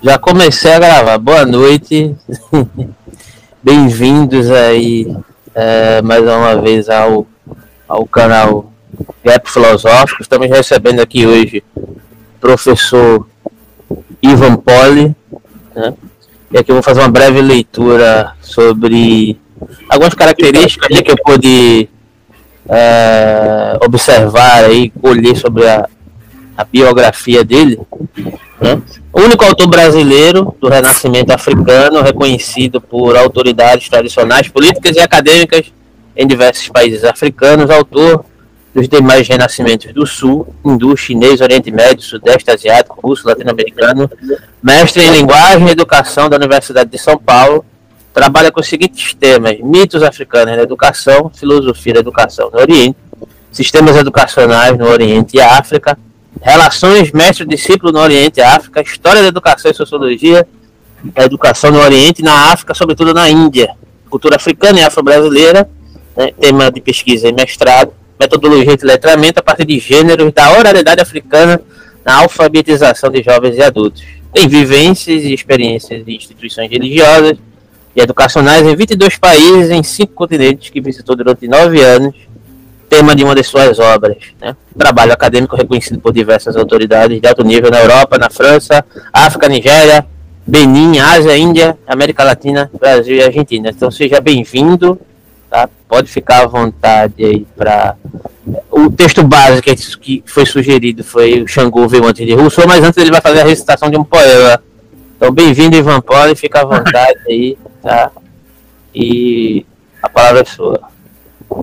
Já comecei a gravar. Boa noite. Bem-vindos aí é, mais uma vez ao, ao canal Gap Filosófico. Estamos recebendo aqui hoje o professor Ivan Poli. Né? E aqui eu vou fazer uma breve leitura sobre algumas características que eu pude é, observar e colher sobre a, a biografia dele. Né? O único autor brasileiro do Renascimento africano, reconhecido por autoridades tradicionais, políticas e acadêmicas em diversos países africanos, autor dos demais renascimentos do Sul, hindu, chinês, Oriente Médio, Sudeste Asiático, Russo, Latino-Americano, mestre em Linguagem e Educação da Universidade de São Paulo, trabalha com os seguintes temas: mitos africanos na educação, filosofia da educação no Oriente, sistemas educacionais no Oriente e África, relações mestre-discípulo no Oriente e África, história da educação e sociologia da educação no Oriente e na África, sobretudo na Índia, cultura africana e afro-brasileira, né, tema de pesquisa e mestrado, metodologia de letramento a partir de gêneros da oralidade africana na alfabetização de jovens e adultos. Tem vivências e experiências de instituições religiosas, e educacionais em 22 países, em cinco continentes, que visitou durante nove anos, tema de uma de suas obras. Né? Trabalho acadêmico reconhecido por diversas autoridades de alto nível na Europa, na França, África, Nigéria, Benin, Ásia, Índia, América Latina, Brasil e Argentina. Então seja bem-vindo, tá? Pode ficar à vontade aí para o texto básico que foi sugerido foi o Xangô veio antes de Rousseau, mas antes ele vai fazer a recitação de um poema. Então bem-vindo Ivan Poli, fica à vontade aí tá? E a palavra é sua.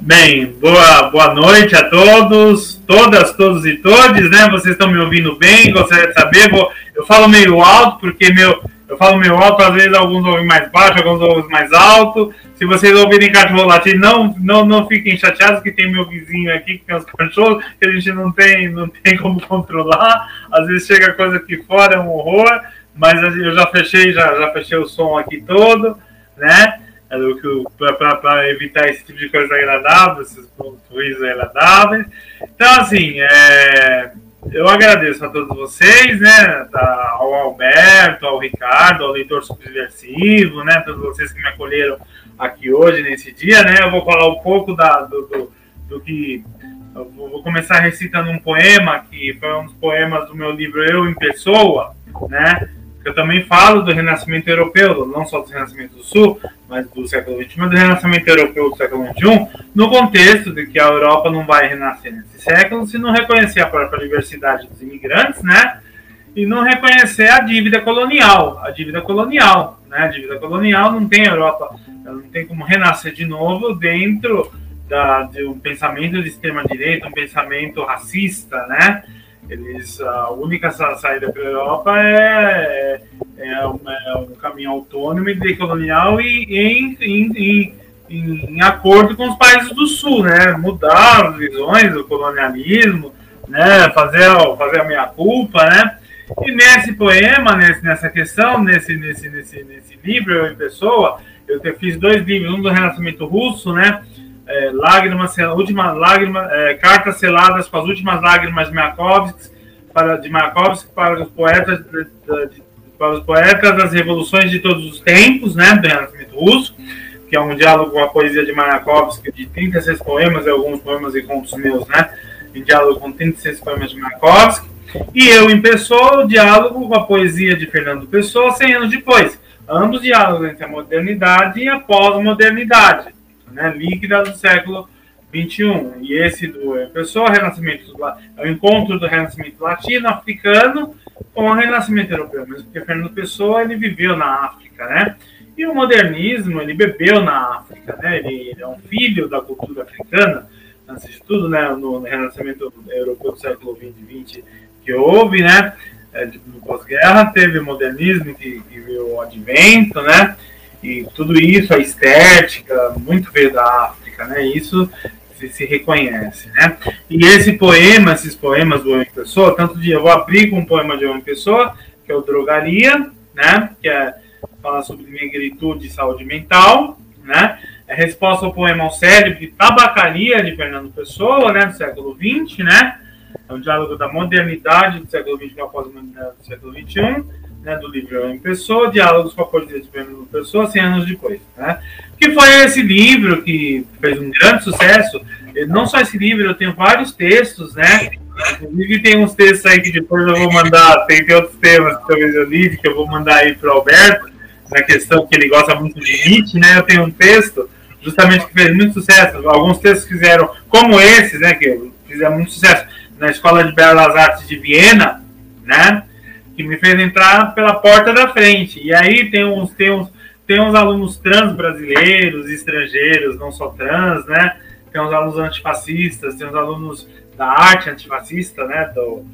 Bem, boa, boa noite a todos, todas, todos e todes, né? Vocês estão me ouvindo bem? Gostaria de saber, vou, eu falo meio alto, porque meu, eu falo meio alto, às vezes alguns ouvem mais baixo, alguns ouvem mais alto. Se vocês ouvirem cachorro latir, não, não, não fiquem chateados que tem meu vizinho aqui que tem os cachorros, que a gente não tem, não tem como controlar. Às vezes chega coisa aqui fora, é um horror, mas eu já fechei, já, já fechei o som aqui todo né? Para evitar esse tipo de coisa agradável, esses ruídos agradáveis. Então, assim, é, eu agradeço a todos vocês, né? Ao Alberto, ao Ricardo, ao leitor subversivo, né? Todos vocês que me acolheram aqui hoje, nesse dia, né? Eu vou falar um pouco da, do, do, do que. Eu vou começar recitando um poema que foi um dos poemas do meu livro Eu em Pessoa, né? Eu também falo do Renascimento Europeu, não só do Renascimento do Sul, mas do século XX, mas do Renascimento Europeu do século XXI, no contexto de que a Europa não vai renascer nesse século se não reconhecer a própria diversidade dos imigrantes, né? E não reconhecer a dívida colonial. A dívida colonial, né? A dívida colonial não tem Europa, não tem como renascer de novo dentro da, de um pensamento de extrema-direita, um pensamento racista, né? Eles, a única saída para a Europa é, é, é, um, é, um, caminho autônomo e decolonial e em, em, em, em, acordo com os países do Sul, né? Mudar as visões do colonialismo, né? Fazer, fazer a minha culpa, né? E nesse poema, nesse, nessa questão, nesse, nesse, nesse, nesse livro, eu pessoa, eu fiz dois livros, um do Renascimento Russo, né? É, lágrimas, última lágrima, é, cartas seladas com as últimas lágrimas de Mayakovsky para de Mayakovsky para os poetas de, de, para os poetas das revoluções de todos os tempos, né, do Renascimento Russo, que é um diálogo com a poesia de Mayakovsky de 36 poemas e alguns poemas e contos meus, né, em diálogo com 36 poemas de Mayakovsky. E eu em Pessoa, o diálogo com a poesia de Fernando Pessoa 100 anos depois. Ambos diálogos entre a modernidade e a pós-modernidade né, líquida do século XXI. E esse do é, Pessoa, Renascimento, é o encontro do Renascimento latino-africano com o Renascimento europeu, mesmo porque Fernando Pessoa ele viveu na África, né? E o modernismo, ele bebeu na África, né? Ele, ele é um filho da cultura africana, antes de tudo, né? No Renascimento europeu do século XX que houve, né? É, no pós-guerra teve modernismo que, que veio o advento, né? E tudo isso, a estética, muito veio da África, né? Isso se, se reconhece, né? E esse poema, esses poemas do Homem Pessoa, tanto de eu vou abrir com um poema de Homem Pessoa, que é o Drogaria, né? Que é fala sobre negritude e saúde mental, né? É resposta ao poema ao cérebro de Tabacaria de Fernando Pessoa, né? Do século XX, né? É um diálogo da modernidade do século XX com a pós-modernidade do século XXI né, do livro em Pessoa, Diálogos com a Poesia de Fernando Pessoa, 100 anos depois. Né? Que foi esse livro que fez um grande sucesso. Não só esse livro, eu tenho vários textos, né? Inclusive tem uns textos aí que depois eu vou mandar, tem, tem outros temas que talvez eu li, que eu vou mandar aí para o Alberto, na questão que ele gosta muito de Nietzsche, né? Eu tenho um texto justamente que fez muito sucesso. Alguns textos fizeram, como esses, né? Que fizeram muito sucesso na Escola de Belas Artes de Viena, né? Que me fez entrar pela porta da frente. E aí tem uns, tem uns, tem uns alunos trans brasileiros, estrangeiros, não só trans, né? Tem uns alunos antifascistas, tem uns alunos da arte antifascista, né? Do,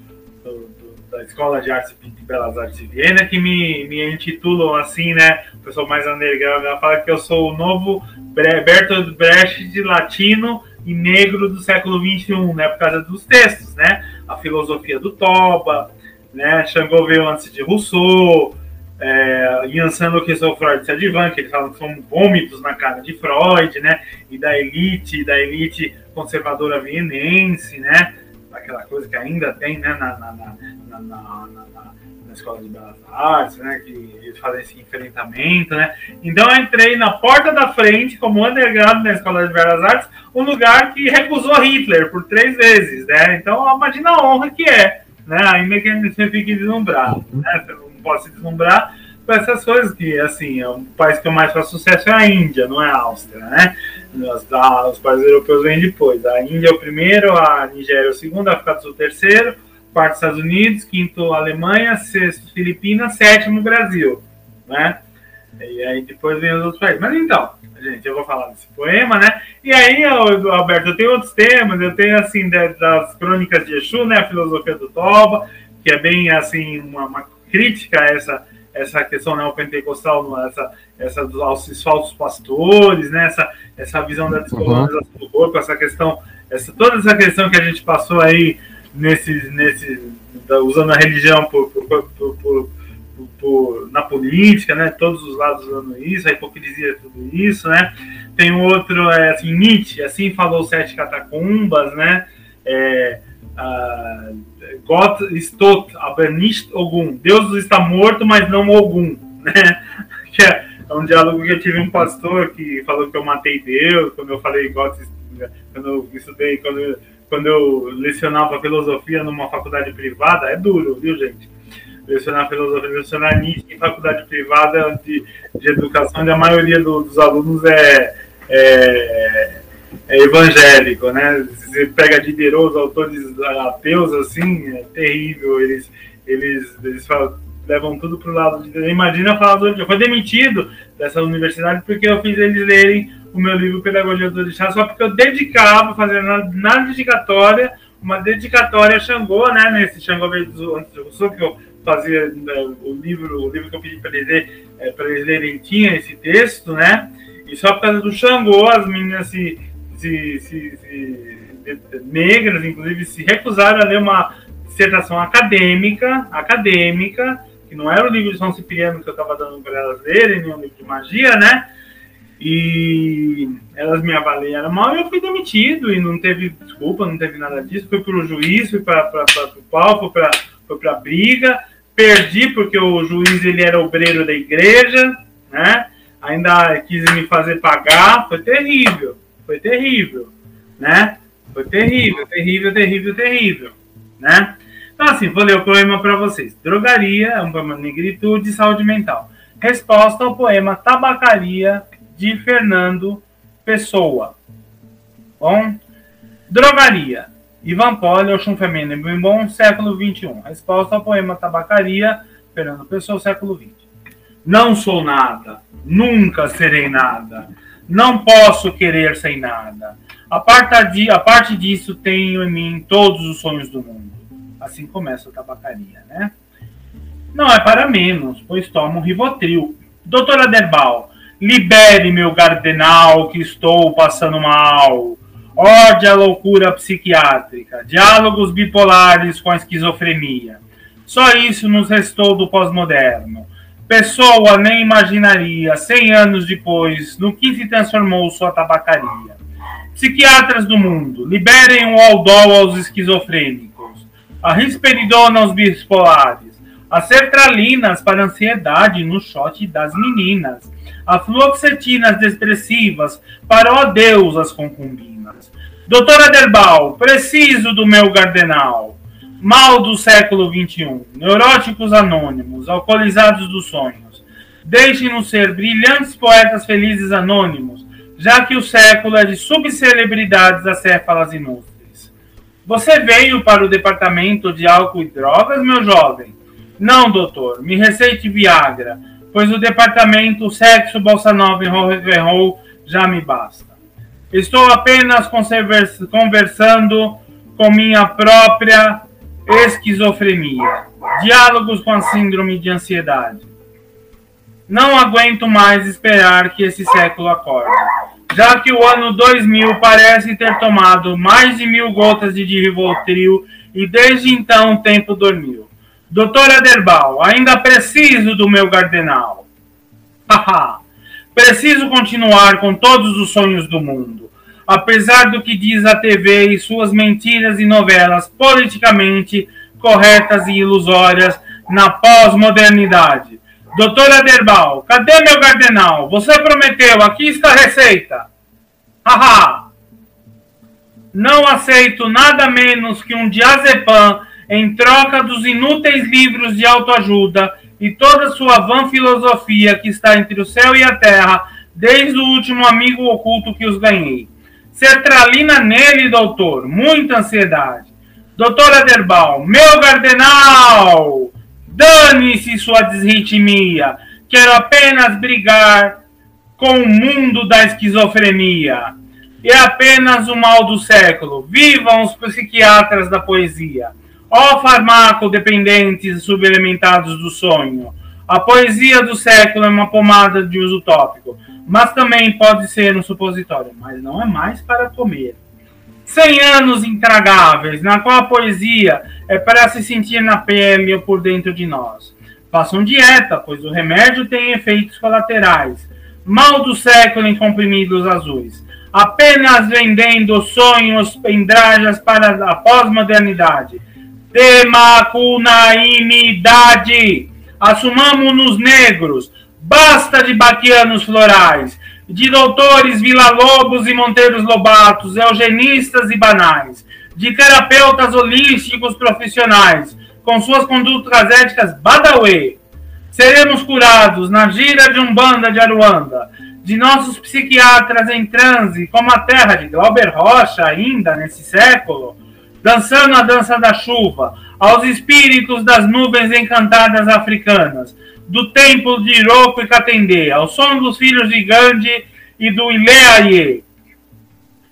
do, do da Escola de Artes e Belas Artes de Viena, que me, me intitulam assim, né? O pessoal mais underground fala que eu sou o novo Bertolt Brecht latino e negro do século XXI, né? Por causa dos textos, né? A filosofia do Toba, né? Xangô veio antes de Rousseau, é, Iansano que sou Freud se advan, que eles falam que são vômitos na cara de Freud, né? E da elite, da elite conservadora vienense, né? Aquela coisa que ainda tem, né? Na, na, na, na, Escola de Belas Artes, né, que eles fazem esse enfrentamento, né. Então eu entrei na porta da frente como underground na Escola de Belas Artes, um lugar que recusou Hitler por três vezes, né. Então imagina a honra que é, né, ainda que você fique deslumbrado, né, não pode se deslumbrar com essas coisas que, assim, é o país que mais faço sucesso é a Índia, não é a Áustria, né. Os, os países europeus vêm depois. A Índia é o primeiro, a Nigéria é o segundo, a África do Sul é o terceiro, quarto Estados Unidos, quinto Alemanha, sexto Filipinas, sétimo Brasil, né? E aí depois vem os outros países. Mas então, gente, eu vou falar desse poema, né? E aí, Alberto, eu tenho outros temas, eu tenho assim das crônicas de Exu, né? A filosofia do Toba, que é bem assim uma, uma crítica a essa essa questão neopentecostal, essa, essa dos falsos pastores, né? essa, essa visão da descolonização uhum. do corpo, essa questão, essa, toda essa questão que a gente passou aí nesse, nesse, usando a religião por, por, por, por, na política, né? Todos os lados usando isso, a hipocrisia, tudo isso, né? Tem outro, é, assim, Nietzsche, assim falou sete catacumbas, né? É, uh, Gott stot, aber nicht Ogum. Deus está morto, mas não Ogum, né? Que é, é um diálogo que eu tive um pastor que falou que eu matei Deus, quando eu falei Gott, quando eu estudei, quando eu quando eu lecionava filosofia numa faculdade privada, é duro, viu, gente? Lecionar filosofia, Nietzsche em faculdade privada de, de educação, onde a maioria do, dos alunos é, é, é, evangélico, né? Você pega Diderot, os autores ateus, assim, é terrível. Eles, eles, eles falam, levam tudo para o lado de Imagina falar, eu fui demitido dessa universidade porque eu fiz eles lerem o meu livro Pedagogia do Orixá, só porque eu dedicava, fazendo na, na dedicatória, uma dedicatória a Xangô, né? Nesse Xangô do do Sul, que eu fazia né, o livro, o livro que eu pedi para eles, ler, é, para eles lerem tinha esse texto, né? E só por causa do Xangô, as meninas se, se, se, se negras, inclusive, se recusaram a ler uma dissertação acadêmica, acadêmica, que não era o livro de São Cipriano que eu estava dando para elas lerem, nem um livro de magia, né? E elas me avaliaram mal e eu fui demitido e não teve desculpa, não teve nada disso. Fui para o juiz, fui para o fui para fui a briga. Perdi porque o juiz ele era obreiro da igreja, né? Ainda quis me fazer pagar. Foi terrível, foi terrível, né? Foi terrível, terrível, terrível, terrível, né? Então, assim, vou ler o poema para vocês. Drogaria é um poema de negritude saúde mental. Resposta ao poema Tabacaria de Fernando Pessoa. Bom, drogaria. Ivan Poli, Oxum Feminino Bem Bom, século XXI. Resposta ao poema Tabacaria, Fernando Pessoa, século XX. Não sou nada, nunca serei nada, não posso querer sem nada. A parte, a parte disso tenho em mim todos os sonhos do mundo. Assim começa a tabacaria, né? Não é para menos, pois tomo um Rivotril. Doutora Derbal, Libere meu cardenal que estou passando mal. Orde a loucura psiquiátrica. Diálogos bipolares com a esquizofrenia. Só isso nos restou do pós-moderno. Pessoa nem imaginaria, cem anos depois, no que se transformou sua tabacaria. Psiquiatras do mundo, liberem o aldol aos esquizofrênicos. A risperidona aos bipolares. as sertralinas para ansiedade no shot das meninas, a fluoxetinas depressivas para o adeus às concubinas. Doutora Derbal, preciso do meu gardenal. Mal do século XXI, neuróticos anônimos, alcoolizados dos sonhos. Deixem-nos ser brilhantes poetas felizes anônimos, já que o século é de subcelebridades acéfalas inúteis. Você veio para o departamento de álcool e drogas, meu jovem? Não, doutor, me receite Viagra, pois o departamento sexo, bolsa nova e rock já me basta. Estou apenas conversando com minha própria esquizofrenia. Diálogos com a síndrome de ansiedade. Não aguento mais esperar que esse século acorde, já que o ano 2000 parece ter tomado mais de mil gotas de Rivotril e desde então o tempo dormiu. Doutora Derbal, ainda preciso do meu gardenal. Haha, preciso continuar com todos os sonhos do mundo. Apesar do que diz a TV e suas mentiras e novelas politicamente corretas e ilusórias na pós-modernidade. Doutora Derbal, cadê meu gardenal? Você prometeu, aqui está a receita. Haha! Não aceito nada menos que um diazepam em troca dos inúteis livros de autoajuda e toda sua vã filosofia que está entre o céu e a terra, desde o último amigo oculto que os ganhei. Sertralina nele, doutor, muita ansiedade. Doutora Derbal, meu gardenal! Dane-se sua desritmia! Quero apenas brigar com o mundo da esquizofrenia. É apenas o mal do século. Vivam os psiquiatras da poesia! Ó farmacodependentes subelementados do sonho, a poesia do século é uma pomada de uso tópico, mas também pode ser um supositório, mas não é mais para comer. Cem anos intragáveis, na qual a poesia é para se sentir na pele ou por dentro de nós. Façam dieta, pois o remédio tem efeitos colaterais. Mal do século em comprimidos azuis. Apenas vendendo sonhos pendrajas para a pós-modernidade Demacunaimidade. Assumamos-nos negros. Basta de baquianos florais, de doutores Vila-Lobos e Monteiros Lobatos, eugenistas e banais, de terapeutas holísticos profissionais, com suas condutas éticas badawê. Seremos curados na gira de Umbanda de Aruanda, de nossos psiquiatras em transe, como a terra de Glauber Rocha, ainda nesse século, dançando a dança da chuva, aos espíritos das nuvens encantadas africanas, do templo de Iroko e Katendê, ao som dos filhos de Gandhi e do Ileaie.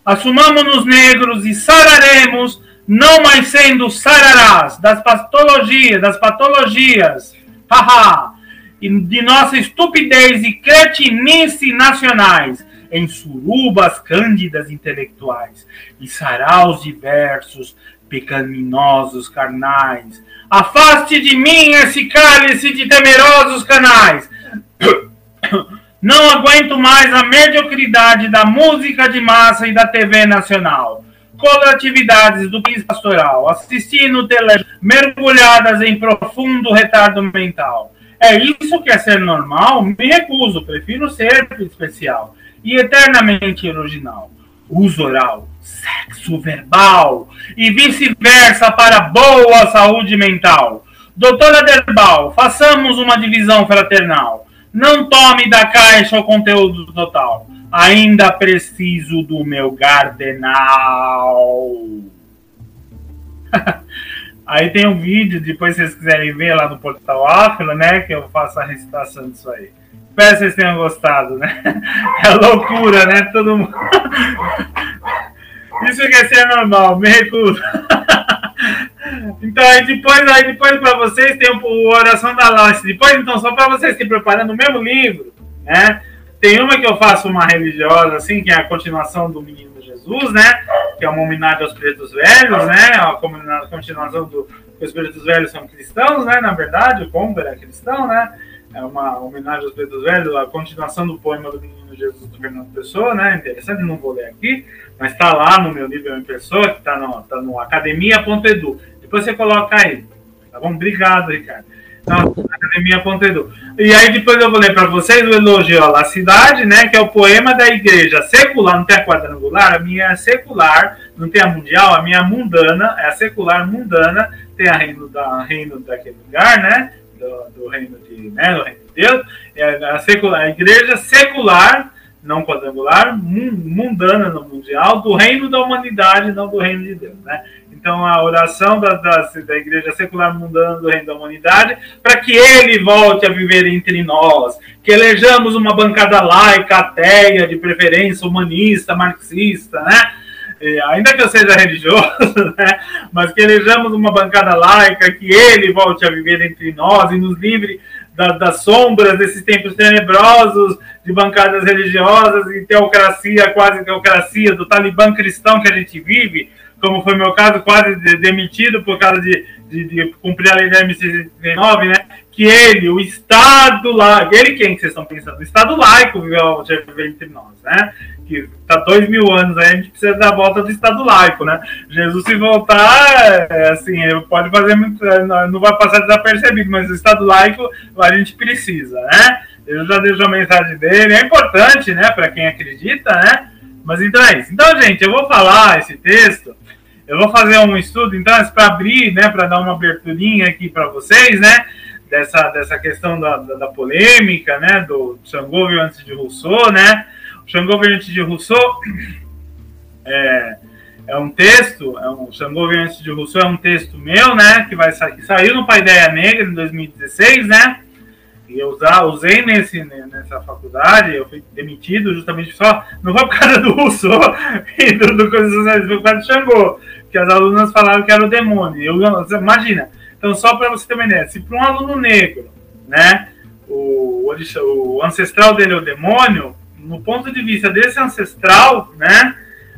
Assumamos-nos negros e sararemos, não mais sendo sararás das patologias, das patologias, haha, de nossa estupidez e cretinice nacionais, em surubas cândidas intelectuais e saraus diversos, pecaminosos carnais. Afaste de mim esse cálice de temerosos canais. Não aguento mais a mediocridade da música de massa e da TV nacional. Coletividades do país pastoral, assistindo tele mergulhadas em profundo retardo mental. É isso que é ser normal? Me recuso, prefiro ser especial e eternamente original. Uso oral, sexo verbal e vice-versa para boa saúde mental. Doutora Derbal, façamos uma divisão fraternal. Não tome da caixa o conteúdo total. Ainda preciso do meu gardenal. aí tem um vídeo, depois vocês quiserem ver lá no portal Afro, né? Que eu faço a recitação disso aí. Espero que vocês tenham gostado, né? É loucura, né? Todo mundo. Isso quer ser normal, me recuso. Então, aí depois, aí depois para vocês tem o Oração da Laste. Depois, então, só para vocês se preparando o mesmo livro, né? Tem uma que eu faço uma religiosa, assim, que é a continuação do Menino Jesus, né? Que é uma homenagem aos pretos velhos, né? A continuação do. Os pretos velhos são cristãos, né? Na verdade, o Comber é cristão, né? É uma homenagem aos pretos velhos, a continuação do poema do Menino Jesus do Fernando Pessoa, né? Interessante, não vou ler aqui, mas está lá no meu livro em pessoa, que está no, tá no academia.edu. Depois você coloca aí. Tá bom? Obrigado, Ricardo. academia.edu. E aí depois eu vou ler para vocês o elogio à cidade, né? Que é o poema da igreja secular, não tem a quadrangular, a minha é secular, não tem a mundial, a minha é mundana, é a secular mundana, tem a reino, da, reino daquele lugar, né? Do, do reino de, né, do reino de Deus, é a, secular, a igreja secular, não quadrangular, mundana no mundial, do reino da humanidade, não do reino de Deus, né? Então, a oração da, da, da Igreja Secular Mundana do Reino da Humanidade, para que ele volte a viver entre nós, que elejamos uma bancada laica, ateia, de preferência humanista, marxista, né? E, ainda que eu seja religioso, né? mas que elejamos uma bancada laica, que ele volte a viver entre nós e nos livre da, das sombras desses tempos tenebrosos de bancadas religiosas e teocracia, quase teocracia, do talibã cristão que a gente vive, como foi meu caso, quase demitido por causa de, de, de cumprir a lei da MC39, né? Que ele, o Estado laico, ele quem que vocês estão pensando? O Estado laico viveu entre nós, né? Que está dois mil anos aí, a gente precisa da volta do Estado laico, né? Jesus, se voltar, é, assim, pode fazer muito, não vai passar desapercebido, mas o Estado laico a gente precisa, né? Eu já deixo a mensagem dele, é importante, né, para quem acredita, né? Mas então é isso. Então, gente, eu vou falar esse texto eu vou fazer um estudo, então, para abrir, né, para dar uma aberturinha aqui para vocês, né, dessa, dessa questão da, da, da polêmica, né, do Xangô antes de Rousseau, né, Xangô antes de Rousseau é, é um texto, é um Xangô de Rousseau é um texto meu, né, que vai que saiu no Paideia Negra em 2016, né, e eu usei nesse, nessa faculdade, eu fui demitido justamente só, não foi por causa do Rousseau e do, do coisa foi por causa do Xangô que as alunas falaram que era o demônio. Eu, imagina, então só para você ter uma ideia, se para um aluno negro, né, o, o ancestral dele é o demônio, no ponto de vista desse ancestral, né,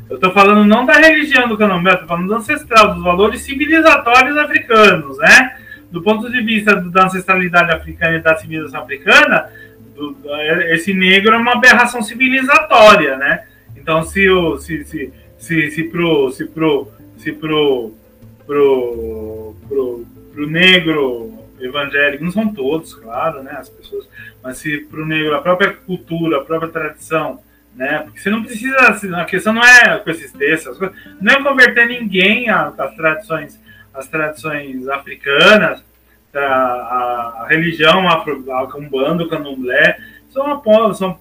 eu estou falando não da religião do candomblé, estou falando do ancestral, dos valores civilizatórios africanos, né, do ponto de vista da ancestralidade africana e da civilização africana, do, esse negro é uma aberração civilizatória, né, então se o se, se, se, se pro, se pro se pro, pro, pro, pro negro evangélico, não são todos, claro, né, as pessoas, mas se pro negro a própria cultura, a própria tradição, né, porque você não precisa, a questão não é com esses textos, não é converter ninguém às tradições, às tradições africanas, a, a, a religião afro, a umbanda, o candomblé, são,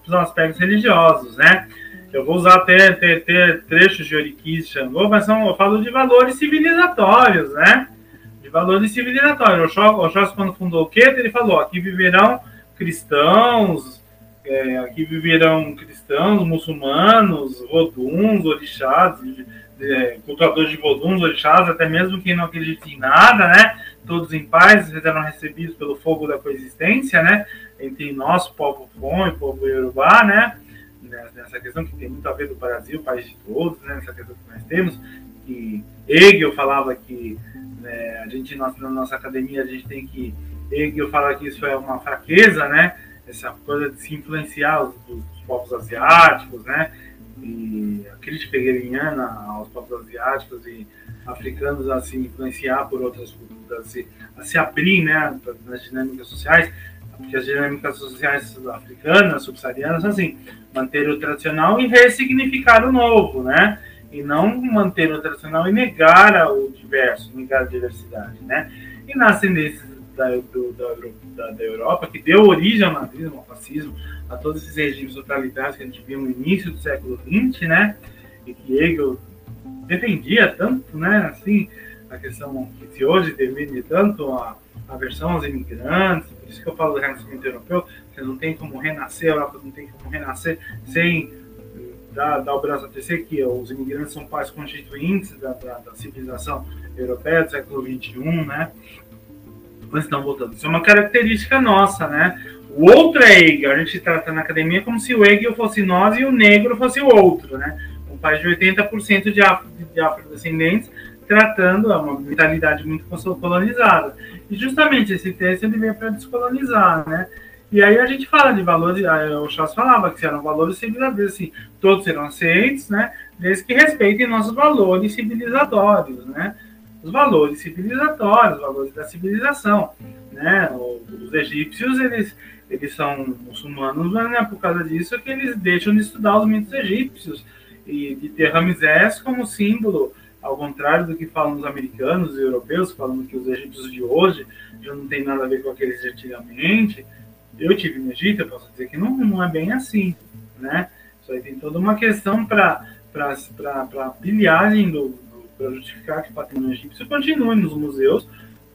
são, aspectos religiosos, né, eu vou usar até, até, até trechos de Oriquis Xangô, mas são, eu falo de valores civilizatórios, né? Valores. O Oxóssi, quando fundou o Queto, ele falou: aqui viverão cristãos, é, aqui viverão cristãos, muçulmanos, voduns, orixás, é, cultuadores de voduns, orixás, até mesmo quem não acredita em nada, né? Todos em paz, serão recebidos pelo fogo da coexistência, né? Entre nós, povo Fon e povo Yorubá, né? nessa questão que tem muito a ver do Brasil, país de todos, né, nessa questão que nós temos, que Hegel falava que né, a gente, na nossa academia, a gente tem que, Hegel fala que isso é uma fraqueza, né, essa coisa de se influenciar os, os povos asiáticos, né, e a crítica hegeliana aos povos asiáticos e africanos a se influenciar por outras culturas, a se, a se abrir, né, nas dinâmicas sociais, porque as dinâmicas sociais africanas, subsaarianas, assim, manter o tradicional e ressignificar o novo, né? E não manter o tradicional e negar o diverso, negar a diversidade, né? E nas tendências da, do, da, da, Europa, que deu origem ao nazismo, ao fascismo, a todos esses regimes totalitários que a gente viu no início do século XX, né? E que Hegel defendia tanto, né? Assim, a questão que hoje defende tanto a aversão aos imigrantes, por isso que eu falo do renascimento europeu, você não tem como renascer, a Europa não tem como renascer sem eh, dar, dar o braço a terceiro, que os imigrantes são pais constituintes da, da, da civilização europeia do século XXI, né? Mas estão voltando. Isso é uma característica nossa, né? O outro é Hegel. A gente trata na academia como se o Hegel fosse nós e o negro fosse o outro, né? Um país de 80% de, afro, de afrodescendentes tratando uma mentalidade muito colonizada. E justamente esse texto ele veio para descolonizar, né? E aí a gente fala de valores, o Chas falava que eram valores civilizatórios, assim, todos serão aceitos, né? Desde que respeitem nossos valores civilizatórios, né? Os valores civilizatórios, os valores da civilização, né? Os egípcios, eles, eles são muçulmanos, mas é por causa disso que eles deixam de estudar os mitos egípcios e de ter Ramsés como símbolo, ao contrário do que falam os americanos e europeus, falando que os egípcios de hoje já não tem nada a ver com aqueles de antigamente. Eu tive no Egito, eu posso dizer que não, não é bem assim, né? Isso aí tem toda uma questão para a pilhagem do, para justificar que o patrimônio egípcio continue nos museus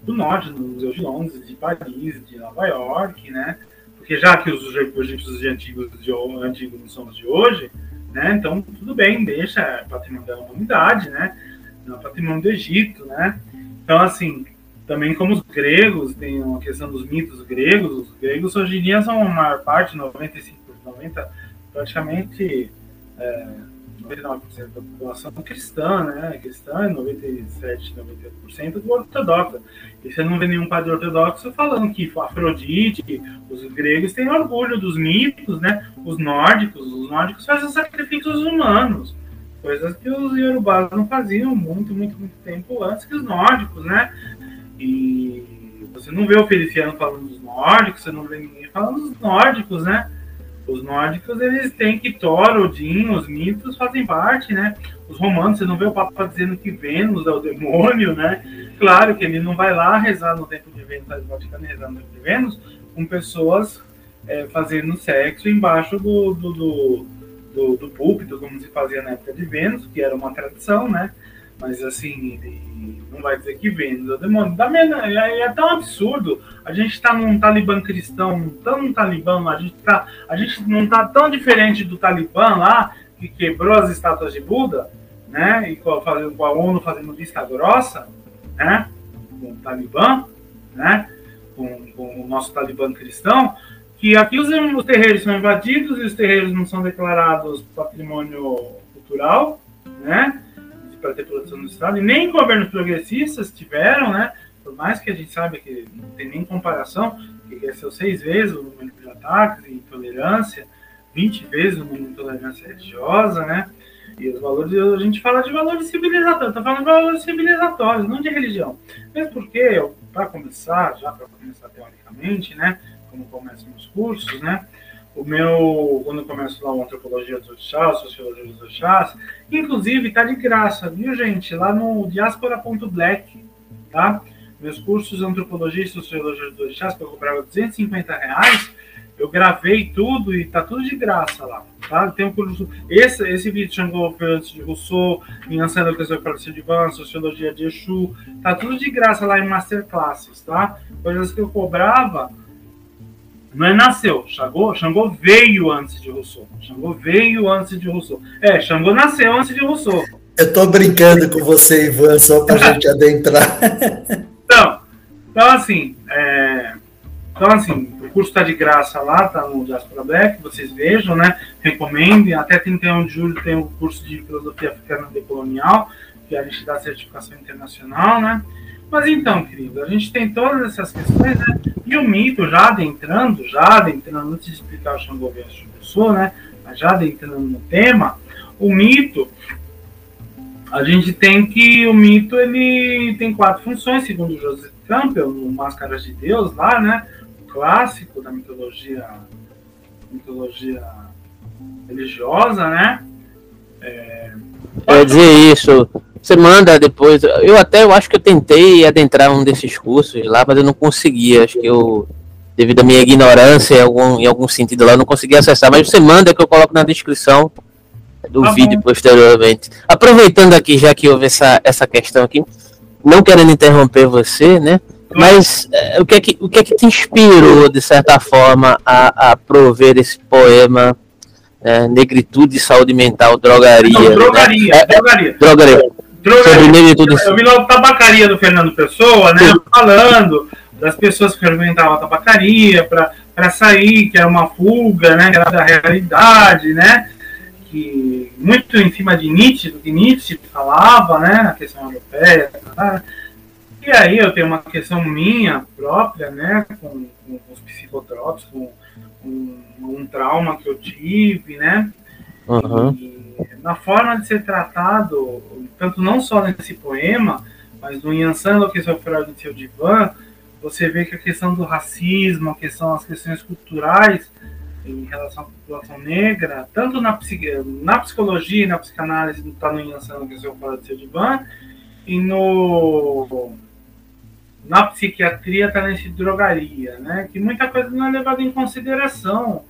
do norte, nos museus de Londres, de Paris, de Nova York, né? Porque já que os egípcios de antigos, de, antigos não são os de hoje, né? Então, tudo bem, deixa é patrimônio da humanidade, né? Não é patrimônio do Egito, né? Então, assim, também como os gregos, tem uma questão dos mitos gregos, os gregos hoje em dia são a maior parte, 95, 90, praticamente é, 99% da população cristã, né? Cristã, 97, 98% do ortodoxa. E você não vê nenhum padre ortodoxo falando que Afrodite, os gregos têm orgulho dos mitos, né? Os nórdicos, os nórdicos fazem sacrifícios humanos, coisas que os iorubás não faziam muito, muito, muito tempo antes que os nórdicos, né? E você não vê o Feliciano falando dos nórdicos, você não vê ninguém falando dos nórdicos, né? Os nórdicos, eles têm que Thor, Odin, os mitos fazem parte, né? Os romanos, você não vê o Papa dizendo que Vênus é o demônio, né? Claro que ele não vai lá rezar no templo de Vênus, vai Vaticano rezar no templo de Vênus, com pessoas é, fazendo sexo embaixo do, do, do, do, do púlpito, como se fazia na época de Vênus, que era uma tradição, né? Mas assim, não vai dizer que Vênus é o demônio. Da mesma, é, é tão absurdo. A gente está num talibã cristão, tão talibã, a gente, tá, a gente não está tão diferente do talibã lá, que quebrou as estátuas de Buda, né? E com a, com a ONU fazendo vista grossa, né? Com o talibã, né? Com, com o nosso talibã cristão, que aqui os, os terreiros são invadidos e os terreiros não são declarados patrimônio cultural, né? Para ter produção no Estado, e nem governos progressistas tiveram, né? Por mais que a gente saiba que não tem nem comparação, que cresceu seis vezes o número de ataques e intolerância, 20 vezes o número de intolerância religiosa, né? E os valores, a gente fala de valores civilizatórios, está falando de valores civilizatórios, não de religião. Mesmo porque, para começar, já para começar teoricamente, né? Como começam os cursos, né? O meu, quando eu começo lá o Antropologia dos Orixás, Sociologia dos Orixás, inclusive tá de graça, viu gente? Lá no diaspora.black, tá? Meus cursos de Antropologia e Sociologia dos Orixás, que eu cobrava 250 reais, eu gravei tudo e tá tudo de graça lá, tá? Tem um curso, esse, esse vídeo Xangô antes de Rousseau, Minhança da Educação para de Van, Sociologia de Exu, tá tudo de graça lá em Masterclasses, tá? Coisas que eu cobrava não é nasceu. Xangô, Xangô veio antes de Rousseau. Xangô veio antes de Rousseau. É, Xangô nasceu antes de Rousseau. Eu estou brincando com você, Ivan, só para a gente adentrar. Então, então assim, é, então, assim, o curso está de graça lá, tá no Diaspora Black, vocês vejam, né? Recomendem. Até 31 de julho tem o curso de Filosofia Africana Decolonial, que a gente dá certificação internacional, né? Mas então, querido, a gente tem todas essas questões, né? E o mito, já adentrando, já adentrando, antes de explicar o Xangô versus Rousseau, né? Mas já adentrando no tema, o mito, a gente tem que o mito ele tem quatro funções, segundo Joseph Campbell, no Máscaras de Deus, lá, né? O clássico da mitologia, mitologia religiosa, né? É, Quer dizer isso, você manda depois. Eu até eu acho que eu tentei adentrar um desses cursos lá, mas eu não conseguia. Acho que eu, devido à minha ignorância em algum, em algum sentido lá, eu não consegui acessar. Mas você manda que eu coloco na descrição do ah, vídeo posteriormente. Aproveitando aqui, já que houve essa, essa questão aqui, não querendo interromper você, né? Mas é, o, que é que, o que é que te inspirou, de certa forma, a, a prover esse poema é, Negritude, Saúde Mental, Drogaria? Não, drogaria, né? drogaria. É, drogaria. Drogaria. Tudo eu vi lá o tabacaria do Fernando Pessoa, né? Sim. Falando das pessoas que frequentavam a tabacaria para sair, que era uma fuga, né? Que era da realidade, né? Que muito em cima de Nietzsche, do que Nietzsche falava, né? A questão europeia. Tá? E aí eu tenho uma questão minha própria, né? Com, com os psicotrópicos, com, com um trauma que eu tive, né? Uhum. Na forma de ser tratado, tanto não só nesse poema, mas no Yansan Enlouqueceu Feroz do seu divã, você vê que a questão do racismo, a questão, as questões culturais em relação à população negra, tanto na, na psicologia na psicanálise, está no Inhansano que eu falo de Sedivan, e no na psiquiatria está nesse drogaria, né? Que muita coisa não é levada em consideração,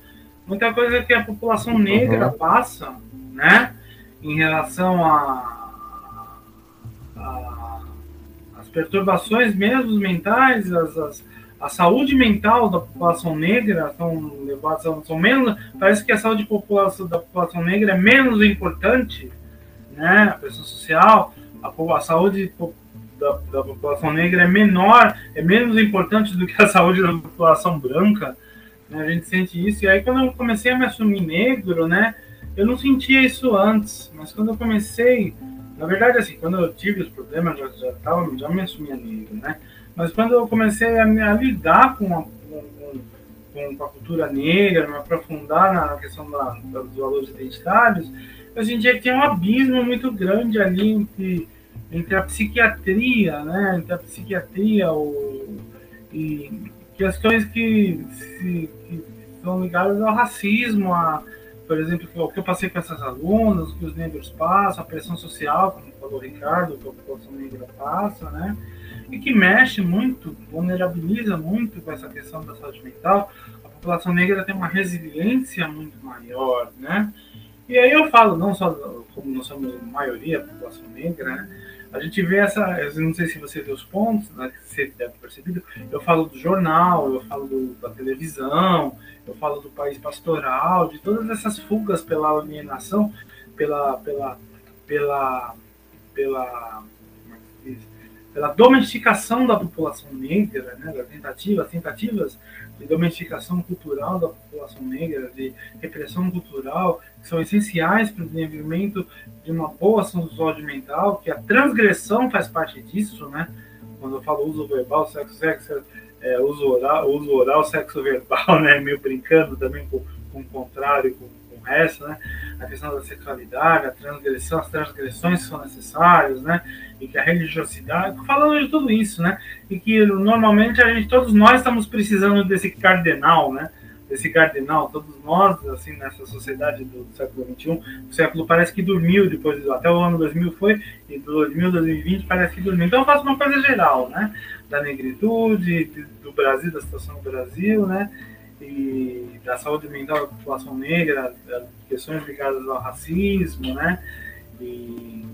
muita coisa que a população negra uhum. passa, né? Em relação a, a as perturbações mesmo mentais, as, as, a saúde mental da população negra são levadas são, menos parece que a saúde população, da população negra é menos importante, né? A pressão social, a, a saúde da, da, população negra é menor, é menos importante do que a saúde da população branca. A gente sente isso. E aí, quando eu comecei a me assumir negro, né, eu não sentia isso antes, mas quando eu comecei, na verdade, assim, quando eu tive os problemas, já, já, tava, já me assumia negro, né? Mas quando eu comecei a, me, a lidar com a, com, com, a cultura negra, me aprofundar na questão da, dos valores identitários, eu sentia que tinha um abismo muito grande ali entre entre a psiquiatria, né, entre a psiquiatria o, e questões que, se, que são ligadas ao racismo, a, por exemplo, o que eu passei com essas alunas, o que os negros passam, a pressão social, como falou o Ricardo, que a população negra passa, né, e que mexe muito, vulnerabiliza muito com essa questão da saúde mental. A população negra tem uma resiliência muito maior, né, e aí eu falo, não só como nós somos maioria, a população negra, né, a gente vê essa, eu não sei se você vê os pontos, né, que você deve ter percebido, eu falo do jornal, eu falo do, da televisão, eu falo do país pastoral, de todas essas fugas pela alienação, pela, pela, pela, pela, é pela domesticação da população negra, né, das tentativas, tentativas de domesticação cultural da população negra, de repressão cultural, que são essenciais para o desenvolvimento de uma boa saúde mental, que a transgressão faz parte disso, né? Quando eu falo uso verbal, sexo, sexo, é, uso, oral, uso oral, sexo verbal, né? Meio brincando também com, com o contrário, com, o resto, né? A questão da sexualidade, a transgressão, as transgressões são necessárias, né? E que a religiosidade, falando de tudo isso, né? E que normalmente a gente, todos nós estamos precisando desse cardenal, né? esse cardenal, todos nós, assim, nessa sociedade do século XXI, o século parece que dormiu depois, até o ano 2000 foi, e do 2000, 2020 parece que dormiu. Então eu faço uma coisa geral, né, da negritude, do Brasil, da situação do Brasil, né, e da saúde mental da população negra, questões ligadas ao racismo, né, e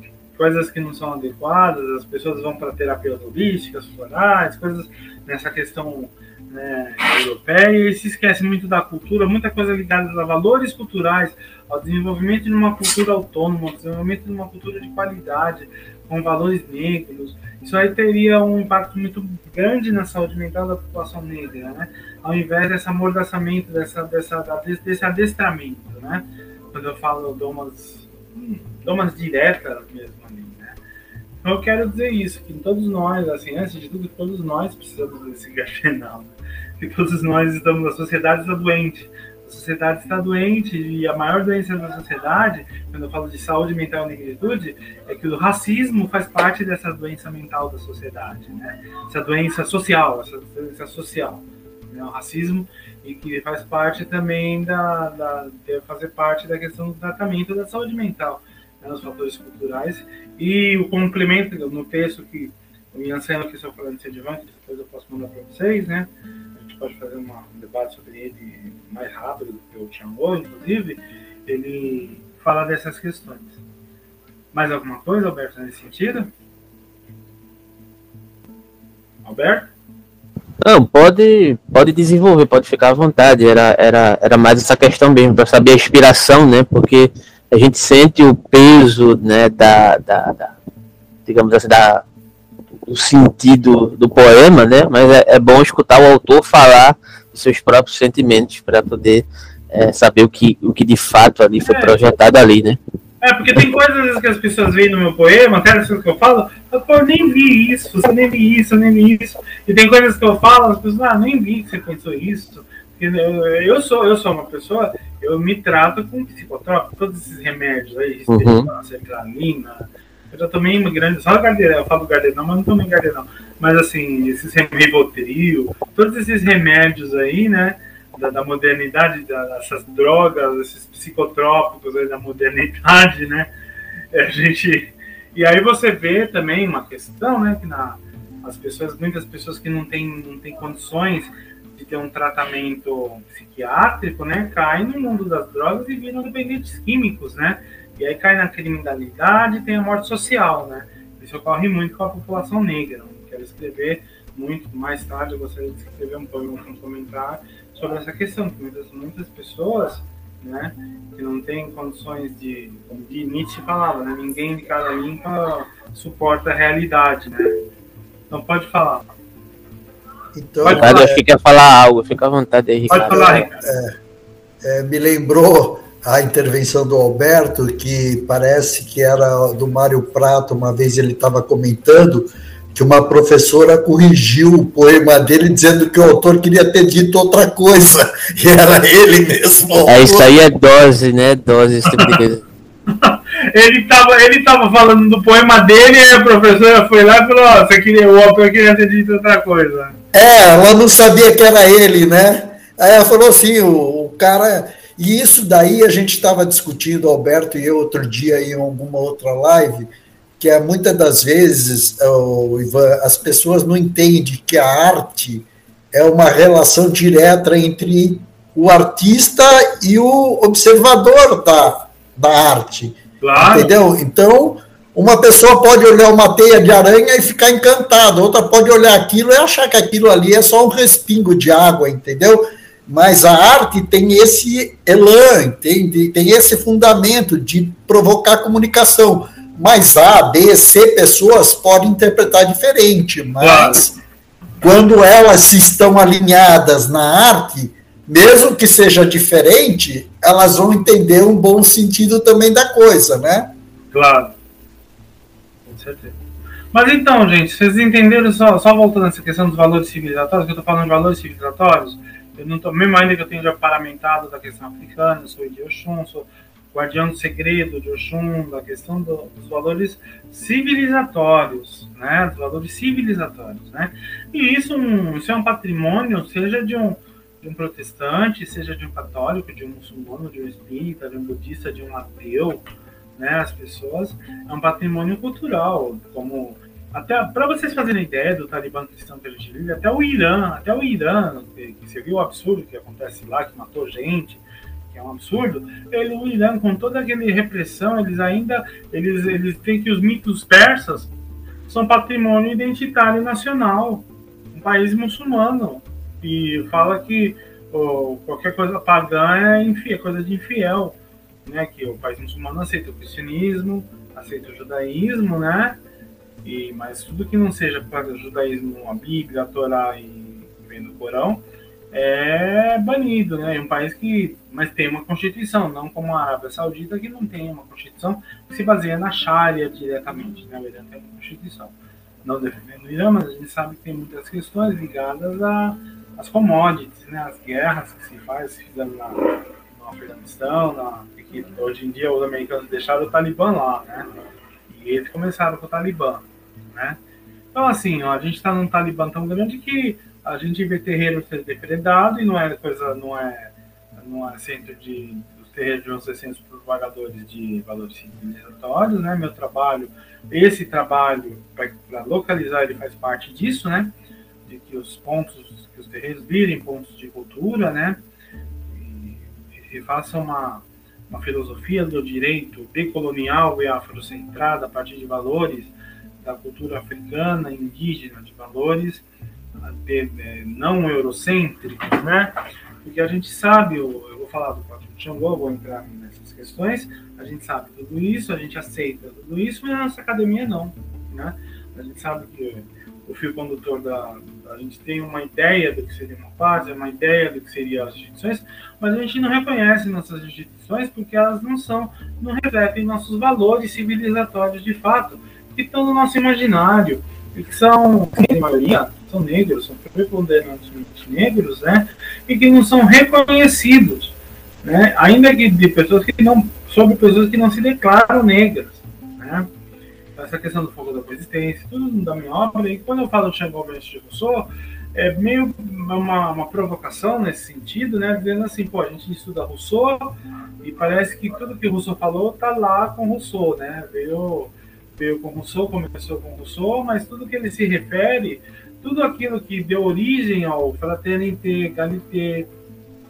coisas que não são adequadas, as pessoas vão para terapias holísticas, florais, coisas nessa questão né, europeia e se esquece muito da cultura, muita coisa ligada a valores culturais, ao desenvolvimento de uma cultura autônoma, ao desenvolvimento de uma cultura de qualidade, com valores negros. Isso aí teria um impacto muito grande na saúde mental da população negra, né? Ao invés desse amordaçamento, dessa, dessa, desse adestramento, né? Quando eu falo, dou umas, dou umas diretas mesmo? Então eu quero dizer isso, que todos nós, assim, antes de tudo, todos nós precisamos desse gardenal, né? que todos nós estamos, a sociedade está doente. A sociedade está doente e a maior doença da sociedade, quando eu falo de saúde mental e negritude, é que o racismo faz parte dessa doença mental da sociedade, né? Essa doença social, essa doença social, né? o racismo e que faz parte também da, da fazer parte da questão do tratamento da saúde mental, né? os fatores culturais e o complemento no texto que o Ian Senna que estou falando de Sedivante, depois eu posso mandar para vocês, né? pode fazer uma, um debate sobre ele mais rápido do que o Tiangô, inclusive, ele fala dessas questões. Mais alguma coisa, Alberto, nesse sentido? Alberto? Não, pode, pode desenvolver, pode ficar à vontade. Era, era, era mais essa questão mesmo, para saber a inspiração, né? Porque a gente sente o peso, né, da, da, da digamos assim, da, o sentido do poema, né? Mas é, é bom escutar o autor falar dos seus próprios sentimentos para poder é, saber o que, o que de fato ali foi é. projetado ali, né? É, porque tem coisas que as pessoas veem no meu poema, até as coisas que eu falo, eu pô, nem vi isso, eu nem vi isso, eu nem vi isso. E tem coisas que eu falo, as pessoas, ah, nem vi que você pensou isso. Eu sou, eu sou uma pessoa, eu me trato com psicotrópico, todos esses remédios aí, uhum. sertralina, eu já tomei grande. Só gardenal, eu falo gardenal, mas não tomei gardenal. Mas assim, esses Rivotril, todos esses remédios aí, né? Da, da modernidade, da, dessas drogas, esses psicotrópicos aí da modernidade, né? A gente. E aí você vê também uma questão, né? Que na, as pessoas, muitas pessoas que não têm, não têm condições de ter um tratamento psiquiátrico, né? Caem no mundo das drogas e viram dependentes químicos, né? E aí cai na criminalidade e tem a morte social, né? Isso ocorre muito com a população negra. Não quero escrever muito mais tarde, eu gostaria de escrever um, um comentário sobre essa questão, que muitas, muitas pessoas né, que não têm condições de, como Nietzsche falava, né, ninguém de cara limpa suporta a realidade, né? Então pode falar. Então, pode falar. acho que quer falar algo, fica à vontade aí, Ricardo. Pode falar, Ricardo. É, é, me lembrou a intervenção do Alberto, que parece que era do Mário Prato, uma vez ele estava comentando que uma professora corrigiu o poema dele dizendo que o autor queria ter dito outra coisa, e era ele mesmo. É, isso aí é dose, né? Dose, esse tipo de coisa. ele estava ele tava falando do poema dele e a professora foi lá e falou: oh, você queria, o autor queria ter dito outra coisa. É, ela não sabia que era ele, né? Aí ela falou assim: o, o cara e isso daí a gente estava discutindo, Alberto e eu, outro dia em alguma outra live, que é muitas das vezes Ivan, as pessoas não entendem que a arte é uma relação direta entre o artista e o observador da, da arte. Claro. Entendeu? Então, uma pessoa pode olhar uma teia de aranha e ficar encantada, outra pode olhar aquilo e achar que aquilo ali é só um respingo de água, entendeu? Mas a arte tem esse elan, tem, tem esse fundamento de provocar comunicação. Mas A, B, C pessoas podem interpretar diferente, mas quando elas estão alinhadas na arte, mesmo que seja diferente, elas vão entender um bom sentido também da coisa, né? Claro. Certeza. Mas então, gente, vocês entenderam, só, só voltando essa questão dos valores civilizatórios, que eu estou falando de valores civilizatórios, eu não tô, mesmo ainda que eu tenha já paramentado da questão africana, sou de Oxum, sou guardião do segredo de Oxum, da questão do, dos valores civilizatórios, né? Dos valores civilizatórios, né? E isso, um, isso é um patrimônio, seja de um, de um protestante, seja de um católico, de um muçulmano, de um espírita, de um budista, de um ateu, né? As pessoas, é um patrimônio cultural, como até para vocês fazerem ideia do Talibã cristão que a gente até o Irã, até o Irã, que, que você viu o absurdo que acontece lá, que matou gente, que é um absurdo, ele, o Irã, com toda aquela repressão, eles ainda, eles, eles têm que os mitos persas são patrimônio identitário nacional, um país muçulmano, e fala que oh, qualquer coisa pagã é, é coisa de infiel, né, que o país muçulmano aceita o cristianismo, aceita o judaísmo, né, e, mas tudo que não seja para o judaísmo, a Bíblia, a Torá e vem do Corão, é banido, né? É um país que mas tem uma constituição, não como a Arábia Saudita que não tem uma constituição que se baseia na Sharia diretamente, né? O Irã tem uma constituição. Não defendendo o Irã, mas a gente sabe que tem muitas questões ligadas às commodities, né? As guerras que se faz, se fizeram na, no Afeganistão, na, que hoje em dia os americanos deixaram o Talibã lá, né? E eles começaram com o Talibã né? Então, assim, ó, a gente está num Talibã tão grande que a gente vê terreiro ser depredado e não é coisa, não é, não é centro de os de ser centros propagadores de valores civilizatórios, né? Meu trabalho, esse trabalho para localizar ele faz parte disso, né? De que os pontos, que os terreiros virem pontos de cultura, né? E, e façam uma uma filosofia do direito decolonial e afrocentrada a partir de valores da cultura africana, indígena, de valores de, de, não eurocêntricos, né? Porque a gente sabe, eu, eu vou falar do de Xangô, vou entrar nessas questões, a gente sabe tudo isso, a gente aceita tudo isso, mas a nossa academia não, né? A gente sabe que o fio condutor da, a gente tem uma ideia do que seria uma paz, uma ideia do que seriam as instituições, mas a gente não reconhece nossas instituições porque elas não são, não refletem nossos valores civilizatórios de fato que estão no nosso imaginário, e que são, a maioria, são negros, são preponderantemente negros, né? E que não são reconhecidos, né? Ainda que de pessoas que não, sobre pessoas que não se declaram negras, né? essa questão do fogo da coexistência, tudo da minha obra. E quando eu falo Xangô de Rousseau, é meio uma, uma provocação nesse sentido, né? Dizendo assim, pô, a gente estuda Rousseau e parece que tudo que Rousseau falou tá lá com Rousseau, né? Veio, veio com Rousseau, começou com Rousseau, mas tudo que ele se refere, tudo aquilo que deu origem ao fraternité, égalité,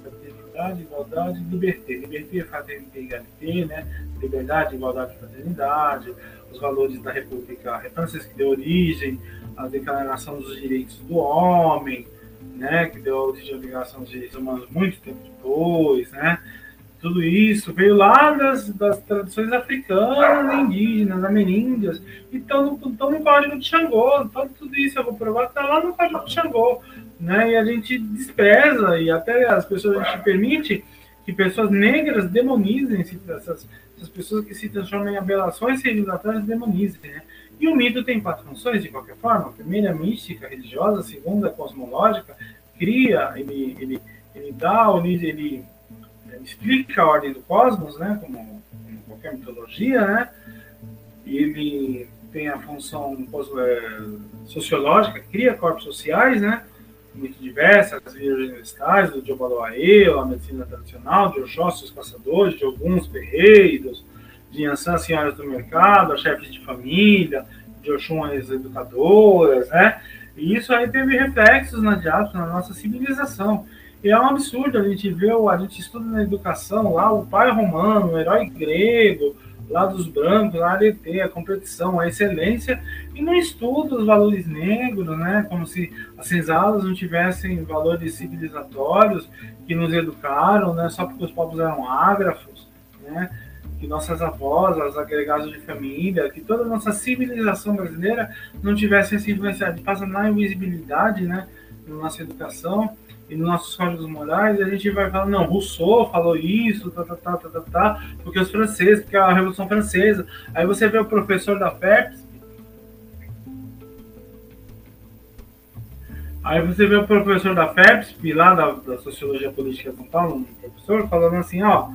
fraternidade, igualdade, liberté. Liberté, fraternité, égalité, né? Liberdade, igualdade, fraternidade, os valores da República Francesa que deu origem a Declaração dos Direitos do Homem, né, que deu origem à Declaração dos Direitos Humanos muito tempo depois, né? Tudo isso veio lá das, das tradições africanas, indígenas, ameríndias, e estão no, no Código de Xangô. Então, tudo isso eu vou provar que está lá no Código de Xangô. Né? E a gente despreza, e até as pessoas, a gente permite que pessoas negras demonizem essas, essas pessoas que se transformam em abelações civilizatórias demonizem. Né? E o mito tem quatro funções, de qualquer forma. A primeira, mística, religiosa. A segunda, cosmológica. Cria, ele, ele, ele dá, ele, ele, explica a ordem do cosmos, né? Como, como qualquer mitologia, né? Ele tem a função é, sociológica, cria corpos sociais, né? Muito diversas, as universais, do Jobaloaê, a medicina tradicional, de Oxóssi, os caçadores, de alguns ferreiros, de Ansan, senhoras do mercado, chefes de família, de Oxum, as educadoras, né? E isso aí teve reflexos na diáspora, na nossa civilização. E é um absurdo a gente ver, a gente estuda na educação lá o pai romano, o herói grego, lá dos brancos, lá a a competição, a excelência, e não estuda os valores negros, né? Como se as senzalas não tivessem valores civilizatórios que nos educaram, né? Só porque os povos eram ágrafos, né? Que nossas avós, os agregados de família, que toda a nossa civilização brasileira não tivesse essa influência, passa na invisibilidade, né, na nossa educação e nos nossos códigos morais, e a gente vai falar, não, Rousseau falou isso, tá, tá, tá, tá, tá, tá, porque os franceses, porque a Revolução Francesa. Aí você vê o professor da FEPS, Aí você vê o professor da FEPSP, lá da, da Sociologia Política de São Paulo, um professor, falando assim, ó,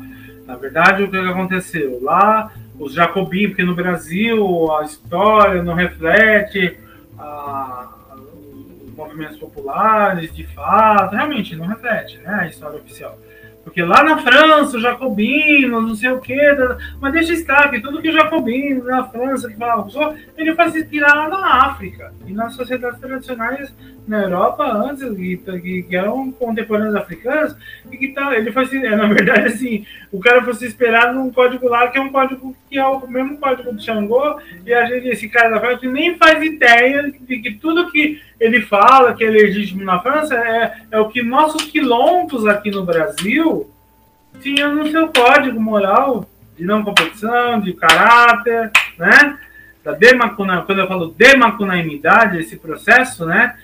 na verdade, o que aconteceu? Lá, os jacobinos, porque no Brasil a história não reflete a, os movimentos populares, de fato, realmente não reflete né, a história oficial. Porque lá na França, os jacobinos, não sei o quê, mas deixa estar que tudo que o jacobino na França que falava, ele foi se inspirar lá na África. E nas sociedades tradicionais na Europa antes, que, que eram contemporâneos africanos, e que tá, ele foi, na verdade, assim, o cara foi se esperar num código lá, que é um código que é o mesmo código do Xangô, e a gente, esse cara da França nem faz ideia de que tudo que ele fala que é legítimo na França é, é o que nossos quilombos aqui no Brasil tinham no seu código moral de não competição, de caráter, né? Da demacuna, quando eu falo demacunaimidade, esse processo, né?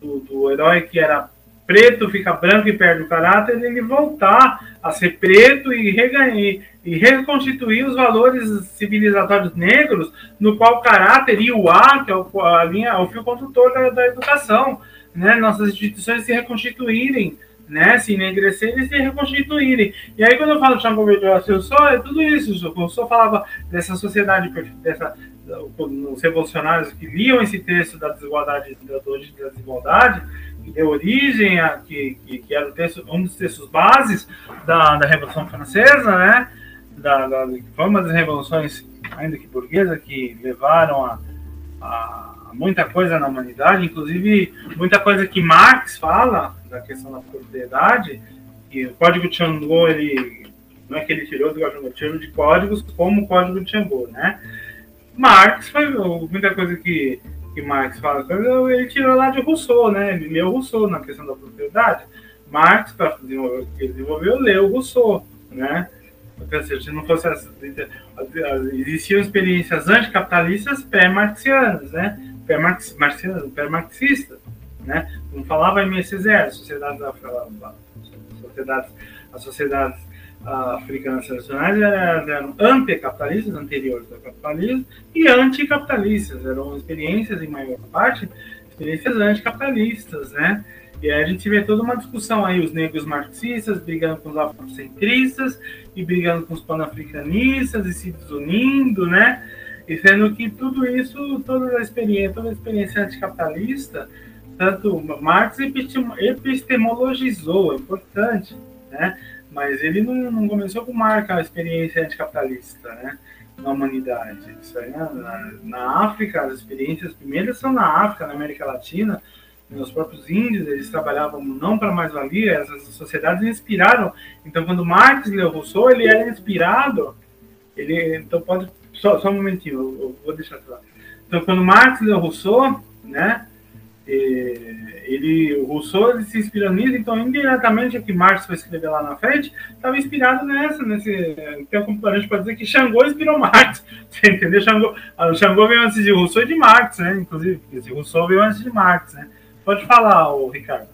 do, do herói que era preto fica branco e perde o caráter, ele voltar a ser preto e, reganhar, e reconstituir os valores civilizatórios negros, no qual o caráter e o A, que é o, a linha, o fio condutor da, da educação, né? nossas instituições se reconstituírem, né? se enegrecerem e se reconstituírem. E aí, quando eu falo de Champoverde eu sou, é tudo isso. Eu só falava dessa sociedade, dessa, os revolucionários que liam esse texto da desigualdade, da da desigualdade, que deu origem a que, que, que era texto, um dos textos bases da, da Revolução Francesa, né? Da, da, foi uma das revoluções, ainda que burguesa, que levaram a, a, muita coisa na humanidade, inclusive muita coisa que Marx fala da questão da propriedade, e o Código de Xangô, ele não é que ele tirou do Código tirou de códigos como o Código de Xangô, né? Marx foi muita coisa que, que Marx fala, ele tirou lá de Rousseau, né? Ele leu Rousseau na questão da propriedade. Marx, para desenvolver o que ele desenvolveu, leu Rousseau, né? Porque, se não fosse as, existiam experiências anticapitalistas pré-marxianas, né? Pré-marxistas, pré-marxistas, né? Como falava em Zero, sociedades, sociedades, as sociedades africanas tradicionais eram anticapitalistas, anteriores ao capitalismo, e anticapitalistas, eram experiências, em maior parte, experiências anticapitalistas, né? E aí a gente vê toda uma discussão aí, os negros marxistas brigando com os afrocentristas e brigando com os panafricanistas e se desunindo, né? E sendo que tudo isso, toda a experiência, toda a experiência anticapitalista, tanto Marx epistemologizou, é importante, né? Mas ele não, não começou com marca a experiência anticapitalista, né? Na humanidade. Isso aí, na, na África, as experiências primeiras são na África, na América Latina, os próprios índios, eles trabalhavam não para mais-valia, essas sociedades inspiraram. Então, quando Marx leu Rousseau, ele era inspirado. Ele, então, pode. Só, só um momentinho, eu, eu vou deixar claro. Então, quando Marx leu Rousseau, né, ele, o Rousseau ele se inspirou nisso, então, indiretamente, o que Marx vai escrever lá na frente estava inspirado nessa. Nesse, então, a gente pode dizer que Xangô inspirou Marx. Você entendeu? Xangô, o Xangô veio antes de Rousseau e de Marx, né? Inclusive, esse Rousseau veio antes de Marx, né? Pode falar, o Ricardo.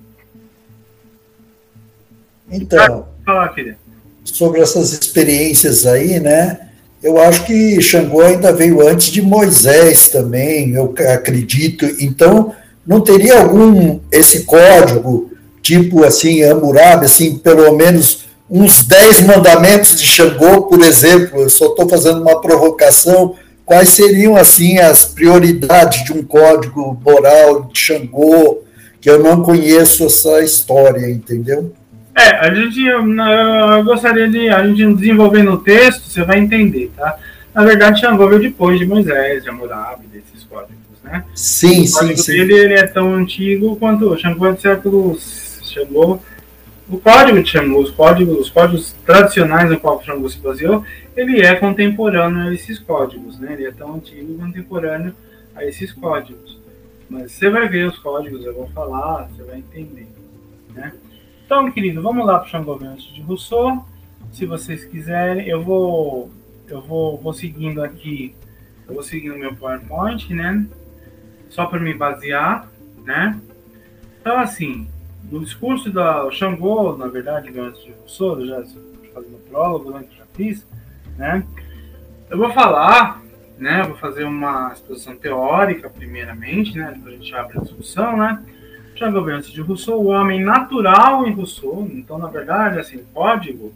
Então, falar, sobre essas experiências aí, né? Eu acho que Xangô ainda veio antes de Moisés também, eu acredito. Então, não teria algum esse código, tipo assim, Hammurabi, assim, pelo menos uns dez mandamentos de Xangô, por exemplo, eu só estou fazendo uma provocação, quais seriam, assim, as prioridades de um código moral de Xangô, que eu não conheço essa história, entendeu? É, a gente, eu, gostaria de, a gente desenvolver no texto, você vai entender, tá? Na verdade, Xangô veio depois de Moisés, de Hammurabi, desses códigos, né? Sim, sim, sim. Ele, ele é tão antigo quanto o Xangô do século... Xangô, o código de Xangô, os códigos, os códigos tradicionais no qual o Xangô se baseou, ele é contemporâneo a esses códigos, né? Ele é tão antigo e contemporâneo a esses códigos. Mas você vai ver os códigos, eu vou falar, você vai entender. Né? Então, querido, vamos lá para o Xangô antes de Rousseau. Se vocês quiserem, eu vou, eu vou, vou seguindo aqui, eu vou seguindo o meu PowerPoint, né? Só para me basear, né? Então, assim, no discurso da Xangô, na verdade, antes de Rousseau, eu já falei no prólogo, né, que já fiz, né? Eu vou falar né? Vou fazer uma exposição teórica, primeiramente, né? Depois a gente abre a discussão, né? Já antes de Rousseau, o homem natural em Rousseau. Então, na verdade, assim, o código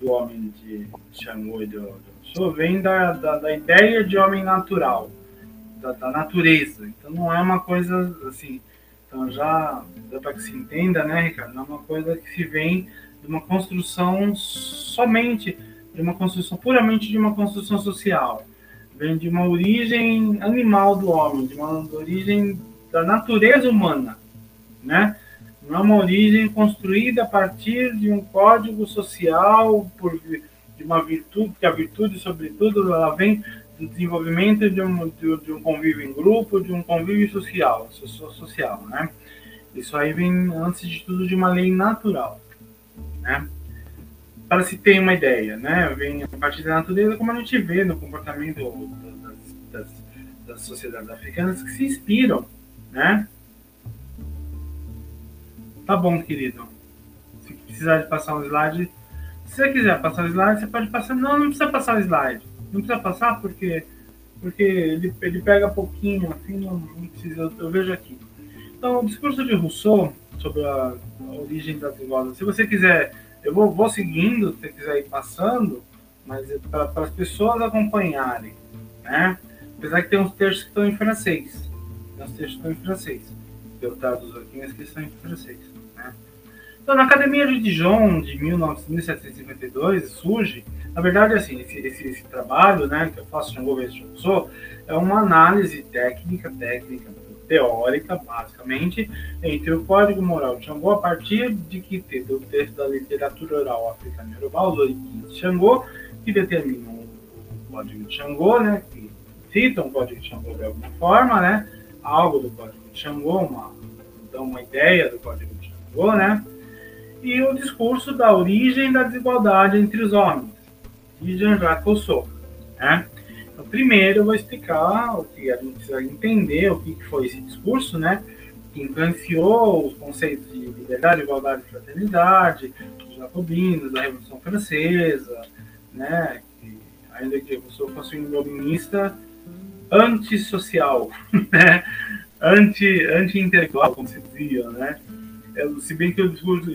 do homem de Xangô e de Rousseau vem da, da, da, ideia de homem natural, da, da, natureza. Então, não é uma coisa assim. Então, já dá para que se entenda, né, Ricardo? Não é uma coisa que se vem de uma construção somente, de uma construção puramente de uma construção social vem de uma origem animal do homem, de uma origem da natureza humana, né? Não é uma origem construída a partir de um código social, por, de uma virtude, que a virtude, sobretudo, ela vem desenvolvimento de um, de, de um convívio em grupo, de um convívio social, social, né? Isso aí vem, antes de tudo, de uma lei natural, né? para se ter uma ideia, né? Vem a partir da natureza, como a gente vê no comportamento das, das, das sociedades africanas que se inspiram, né? Tá bom, querido. Se precisar de passar um slide, se você quiser passar o slide, você pode passar. Não, não precisa passar o slide. Não precisa passar porque porque ele, ele pega pouquinho, assim, não, não precisa. Eu, vejo aqui. Então, o discurso de Rousseau sobre a, a origem da desigualdade. Se você quiser eu vou, vou seguindo, se você quiser ir passando, mas é para as pessoas acompanharem, né? Apesar que tem uns textos que estão em francês. Tem uns textos que estão em francês. Eu traduzo aqui, mas que estão em francês. Então, na Academia de Dijon, de 1752, surge, na verdade, assim, esse, esse, esse trabalho, né, que eu faço, Xangô vezes sou, é uma análise técnica, técnica, teórica, basicamente, entre o Código Moral de Xangô, a partir de que teve o texto da literatura oral africana Yorubá, os Oriquins de Xangô, que determinam o Código de Xangô, né, que citam o Código de Xangô de alguma forma, né, algo do Código de Xangô, uma, dão uma ideia do Código de Xangô, né, e o discurso da origem da desigualdade entre os homens, de Jean-Jacques Rousseau, né, então, primeiro eu vou explicar o que a gente precisa entender, o que foi esse discurso, né? Que influenciou os conceitos de liberdade, igualdade e fraternidade, dos jacobinos, da Revolução Francesa, né? Que, ainda que sou fosse um iluminista antissocial, né? Anti, anti-intelectual, como se dizia, né? Se bem que o discurso,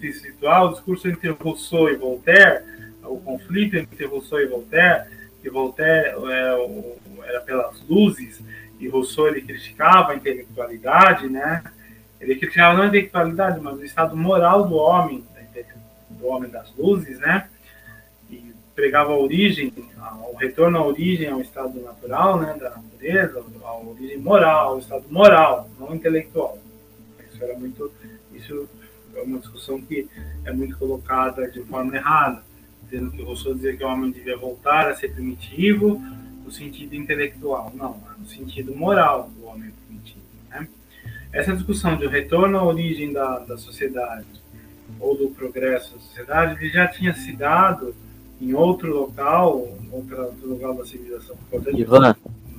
se situar, o discurso entre Rousseau e Voltaire, o conflito entre Rousseau e Voltaire, que Voltaire, é, era pelas luzes, e Rousseau ele criticava a intelectualidade, né? Ele criticava não a intelectualidade, mas o estado moral do homem, do homem das luzes, né? E pregava a origem, o retorno à origem ao estado natural, né, da natureza, a origem moral, ao estado moral, não intelectual. Isso era muito, isso é uma discussão que é muito colocada de forma errada, dizendo que Rousseau dizia que o homem devia voltar a ser primitivo no sentido intelectual, não, no sentido moral do homem primitivo. Né? Essa discussão de retorno à origem da, da sociedade ou do progresso da sociedade, ele já tinha se dado em outro local, outro, outro local da civilização. Ivan,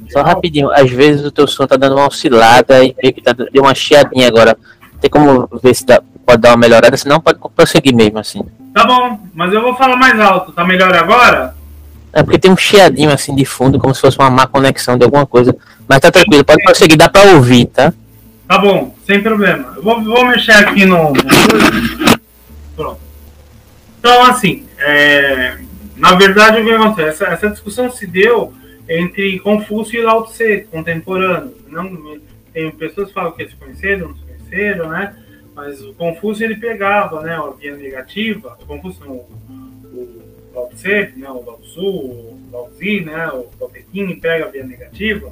só rapidinho, às vezes o teu som tá dando uma oscilada e meio que tá, deu uma chiadinha agora. Tem como ver se dá, pode dar uma melhorada, senão pode prosseguir mesmo assim. Tá bom, mas eu vou falar mais alto. Tá melhor agora? É porque tem um chiadinho assim de fundo, como se fosse uma má conexão de alguma coisa. Mas tá tranquilo, pode prosseguir, dá pra ouvir, tá? Tá bom, sem problema. Eu vou, vou mexer aqui no. Pronto. Então, assim, é... na verdade, o que acontece? Essa, essa discussão se deu entre Confúcio e Lao Tse, contemporâneos. Não, tem pessoas que falam que eles conheceram, não se conheceram, né? Mas o Confúcio ele pegava, né, a via negativa. O Confúcio não, o Lao Tse, né, o Lao Tzu, o Lao Tzu, né, o Lao Pequim pega a via negativa,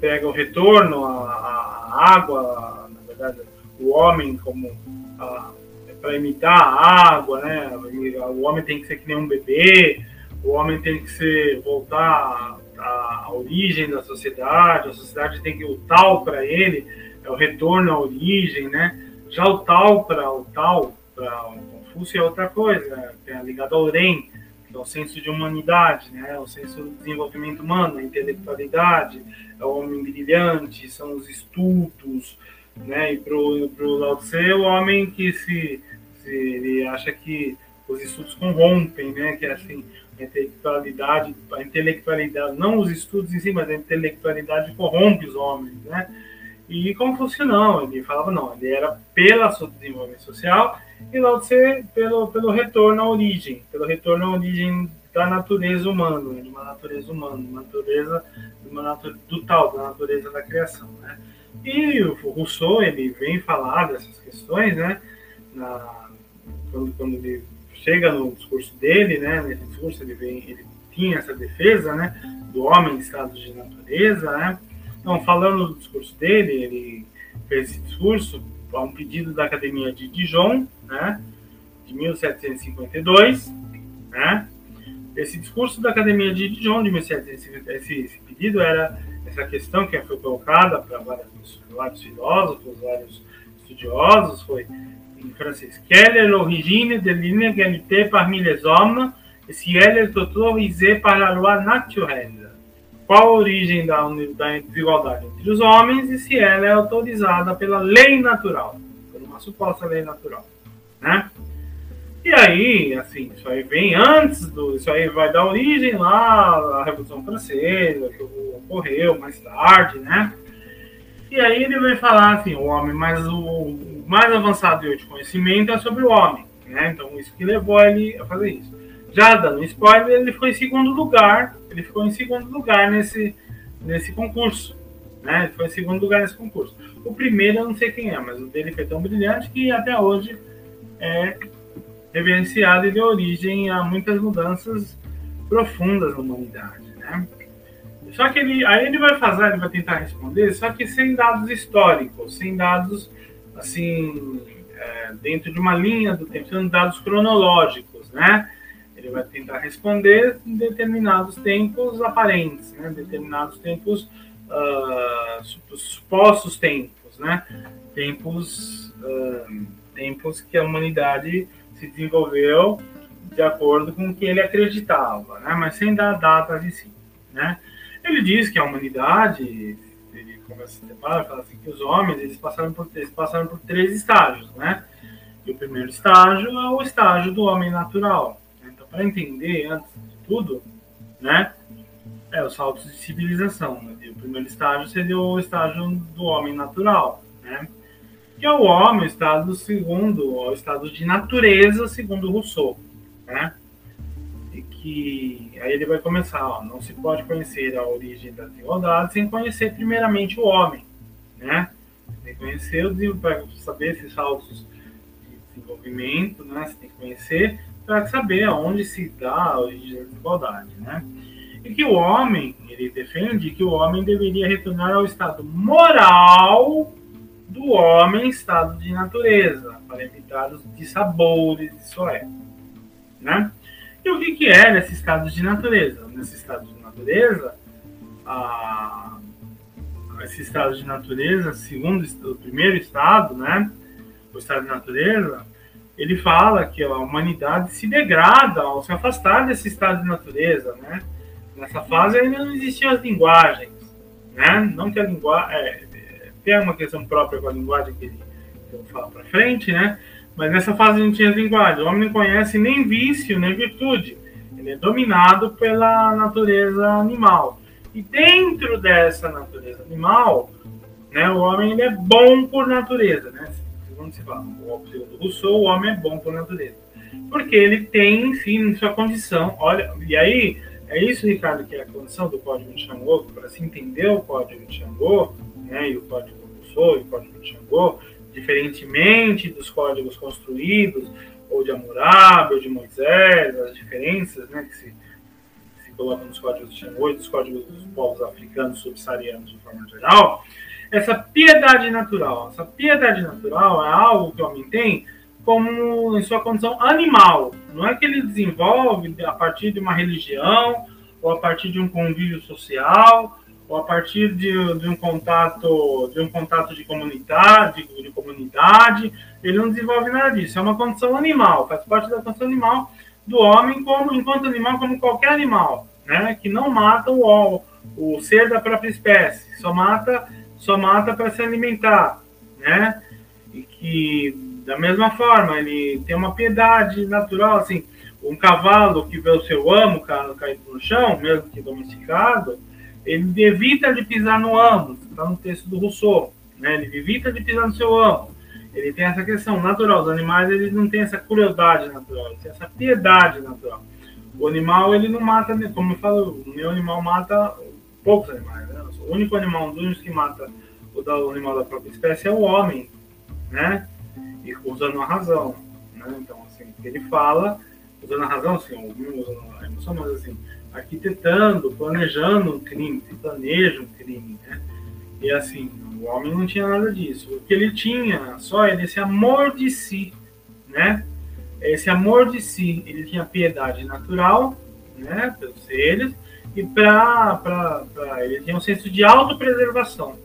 pega o retorno, a, a água, na verdade, o homem como para imitar a água, né? O homem tem que ser que nem um bebê, o homem tem que ser voltar a, a origem da sociedade, a sociedade tem que o tal para ele é o retorno à origem, né? Já o tal para o tal para o Confúcio é outra coisa, é ligado ao Ren, que é o senso de humanidade, né? O senso do desenvolvimento humano, a intelectualidade, é o homem brilhante, são os estudos, né? E para o Lao Tse, o homem que se, se ele acha que os estudos corrompem, né? Que é assim intelectualidade, a intelectualidade, não os estudos em si, mas a intelectualidade corrompe os homens, né? E Confúcio não, ele falava não, ele era pelo desenvolvimento social e Lao Tse pelo, pelo retorno à origem, pelo retorno à origem da natureza humana, de uma natureza humana, uma natureza, uma natureza do tal, da natureza da criação, né? E o Rousseau, ele vem falar dessas questões, né? Na, quando, quando ele chega no discurso dele, né, nesse discurso ele, vem, ele tinha essa defesa, né, do homem em estado de natureza, né, então falando do discurso dele, ele fez esse discurso a um pedido da Academia de Dijon, né, de 1752, né, esse discurso da Academia de Dijon de 1752, esse, esse pedido era essa questão que foi colocada para vários, vários filósofos, vários estudiosos, foi em francês. Quelle est l'origine de l'inégalité parmi les hommes si elle est autorisée par la loi naturelle? Qual a origem da, da desigualdade entre os homens e se ela é autorizada pela lei natural, por uma suposta lei natural, né? E aí, assim, isso aí vem antes do. Isso aí vai dar origem lá à Revolução Francesa, que ocorreu mais tarde, né? E aí ele vai falar assim, o homem, mas o, mais avançado de conhecimento é sobre o homem, né? Então isso que levou ele a fazer isso. Já dando spoiler, ele foi em segundo lugar, ele ficou em segundo lugar nesse, nesse concurso, né? Ele foi em segundo lugar nesse concurso. O primeiro eu não sei quem é, mas o dele foi tão brilhante que até hoje é reverenciado e deu origem a muitas mudanças profundas na humanidade, né? Só que ele, aí ele vai fazer, ele vai tentar responder, só que sem dados históricos, sem dados assim, é, dentro de uma linha do tempo, sendo dados cronológicos, né? Ele vai tentar responder em determinados tempos aparentes, né? Determinados tempos, uh, supostos tempos, né? Tempos, uh, tempos que a humanidade se desenvolveu de acordo com o que ele acreditava, né? Mas sem dar datas em si, né? Ele diz que a humanidade começa a fala assim que os homens eles passaram por eles passaram por três estágios, né? E o primeiro estágio é o estágio do homem natural. Então, para entender antes de tudo, né, é os saltos de civilização. Né? o primeiro estágio seria o estágio do homem natural, né? Que é o homem, o estado segundo, o estado de natureza, segundo Rousseau, né? Que aí ele vai começar, ó, não se pode conhecer a origem da desigualdade sem conhecer primeiramente o homem, né? Tem que conhecer o para saber esses saltos de desenvolvimento, né? Você tem que conhecer para saber aonde se dá a origem da desigualdade, né? E que o homem, ele defende que o homem deveria retornar ao estado moral do homem, estado de natureza, para evitar os dissabores de sua época, né? E o que, que é nesse estado de natureza? Nesse estado de natureza, a, esse estado de natureza, segundo o primeiro estado, né, o estado de natureza, ele fala que a humanidade se degrada ao se afastar desse estado de natureza, né? Nessa fase ainda não existiam as linguagens, né? Não que a linguagem é, é, tem uma questão própria com a linguagem que, ele, vou falar para frente, né? Mas nessa fase não tinha linguagem. O homem não conhece nem vício, nem virtude. Ele é dominado pela natureza animal. E dentro dessa natureza animal, né, o homem ele é bom por natureza. Né? Segundo se fala, o Rousseau, o homem é bom por natureza. Porque ele tem, enfim, sua condição. Olha, e aí, é isso, Ricardo, que é a condição do Código de Xangô, para se entender o Código de Xangô, né, e o Código do Rousseau e o Código de Xangô, diferentemente dos códigos construídos, ou de Hammurabi, ou de Moisés, as diferenças né, que se, se colocam nos códigos de Xangô e dos códigos dos povos africanos subsaarianos de forma geral, essa piedade natural, essa piedade natural é algo que o homem tem como em sua condição animal. Não é que ele desenvolve a partir de uma religião ou a partir de um convívio social ou a partir de, de, um contato de um contato de comunidade, de, de, comunidade, ele não desenvolve nada disso. É uma condição animal, faz parte da condição animal do homem como enquanto animal como qualquer animal, né? Que não mata o, o ser da própria espécie, só mata só mata para se alimentar, né? E que da mesma forma ele tem uma piedade natural, assim, um cavalo que vê o seu amo caído no chão, mesmo que domesticado, ele evita de pisar no amo, está no texto do Rousseau, né? ele evita de pisar no seu amo. Ele tem essa questão natural, os animais eles não têm essa crueldade natural, eles têm essa piedade natural. O animal ele não mata, como eu falo, o meu animal mata poucos animais. Né? O único animal, um dos que mata o, da, animal da própria espécie é o homem, né? E usando a razão, né? Então, assim, ele fala, usando a razão, assim, usando a emoção, mas assim, arquitetando, planejando um crime, planeja um crime, né? E assim, o homem não tinha nada disso. O que ele tinha só era esse amor de si, né? Esse amor de si, ele tinha piedade natural, né, pelos seres, e para ele tinha um senso de autopreservação.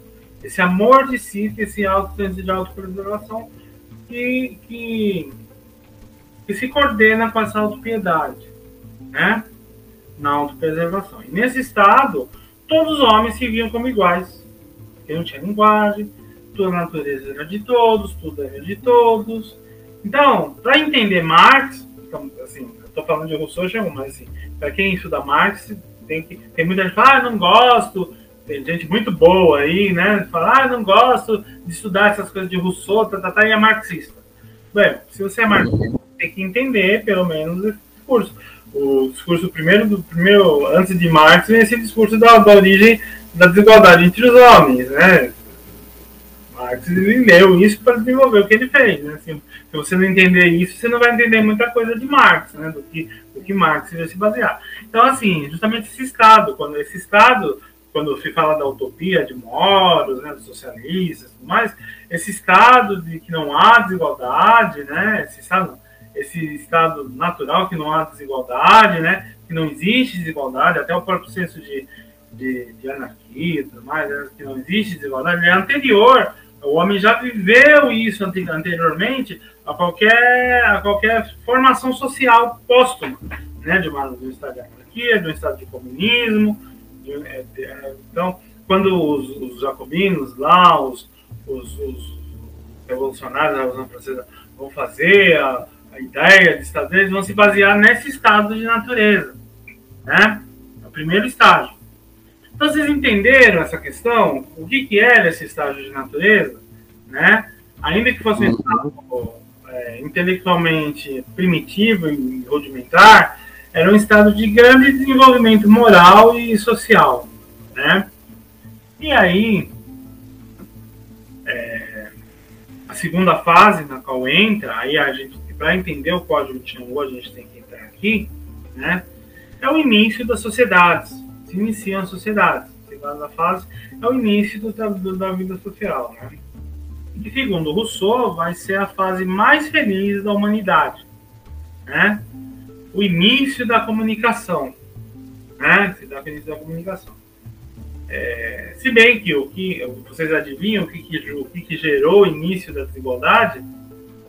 Esse amor de si, esse auto, senso de autopreservação que, que, que se coordena com essa autopiedade, né? Na autopreservação. E nesse estado, todos os homens se viam como iguais. Porque não tinha linguagem, toda a natureza era de todos, tudo era de todos. Então, para entender Marx, então, assim, estou falando de Rousseau, mas assim, para quem estuda Marx, tem, que, tem muita gente que fala, ah, não gosto, tem gente muito boa aí, né? Fala, ah, não gosto de estudar essas coisas de Rousseau, tá, tá, tá, e é marxista. Bem, se você é marxista, tem que entender, pelo menos, esse curso o discurso primeiro do primeiro antes de Marx vem esse discurso da, da origem da desigualdade entre os homens, né? Marx leu isso para desenvolver o que ele fez, né? Assim, se você não entender isso, você não vai entender muita coisa de Marx, né? Do que do que Marx vai se basear. Então, assim, justamente esse estado, quando esse estado quando se fala da utopia de Moros, né, dos socialistas, tudo mais, esse estado de que não há desigualdade, né, esse estado esse estado natural que não há desigualdade, né? Que não existe desigualdade, até o próprio senso de, de, de anarquia e tudo mais, né? que não existe desigualdade, é anterior. O homem já viveu isso anteriormente a qualquer, a qualquer formação social póstuma, né? De, uma, de um estado de anarquia, de um estado de comunismo. De, é, de, é, então, quando os, os, jacobinos lá, os, os, os revolucionários da Revolução Francesa vão fazer a, a ideia de estado eles vão se basear nesse estado de natureza, né? É o primeiro estágio. Então, vocês entenderam essa questão? O que, que era esse estágio de natureza, né? Ainda que fosse um estado é, intelectualmente primitivo e rudimentar, era um estado de grande desenvolvimento moral e social, né? E aí, é, a segunda fase na qual entra, aí a gente, para entender o código de Xangô, a gente tem que entrar aqui, né? É o início das sociedades, se iniciam as sociedades. Segunda fase é o início do, do, da vida social, né? E segundo Rousseau, vai ser a fase mais feliz da humanidade, né? O início da comunicação, né? Se dá início da comunicação. É, se bem que o que vocês adivinham o que, que, o que, que gerou o início da desigualdade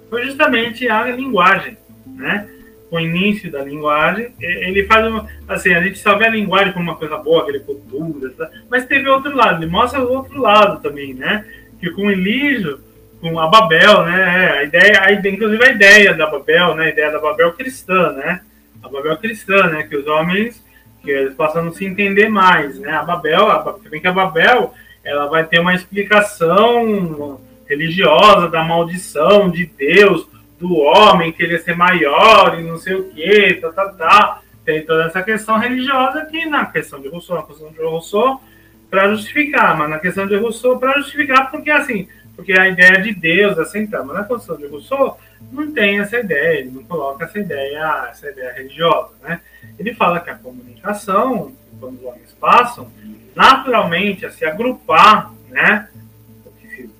foi justamente a linguagem, né? O início da linguagem, ele faz uma, assim, a gente só vê a linguagem como uma coisa boa, agricultura, tá? mas teve outro lado, ele mostra o outro lado também, né? Que com Elígio, com a Babel, né? A ideia, a inclusive a ideia da Babel, né? A ideia da Babel cristã, né? A Babel cristã, né? Que os homens que eles possam não se entender mais, né? A Babel, a, bem que a Babel, ela vai ter uma explicação religiosa da maldição de Deus, do homem querer ser maior e não sei o que, tá, tá, tá. Tem toda essa questão religiosa aqui na questão de Rousseau, na questão de Rousseau, para justificar, mas na questão de Rousseau, para justificar, porque assim, porque a ideia de Deus é central, mas na questão de Rousseau, não tem essa ideia, ele não coloca essa ideia, essa ideia religiosa, né? Ele fala que a comunicação, quando os homens passam, naturalmente a se agrupar, né?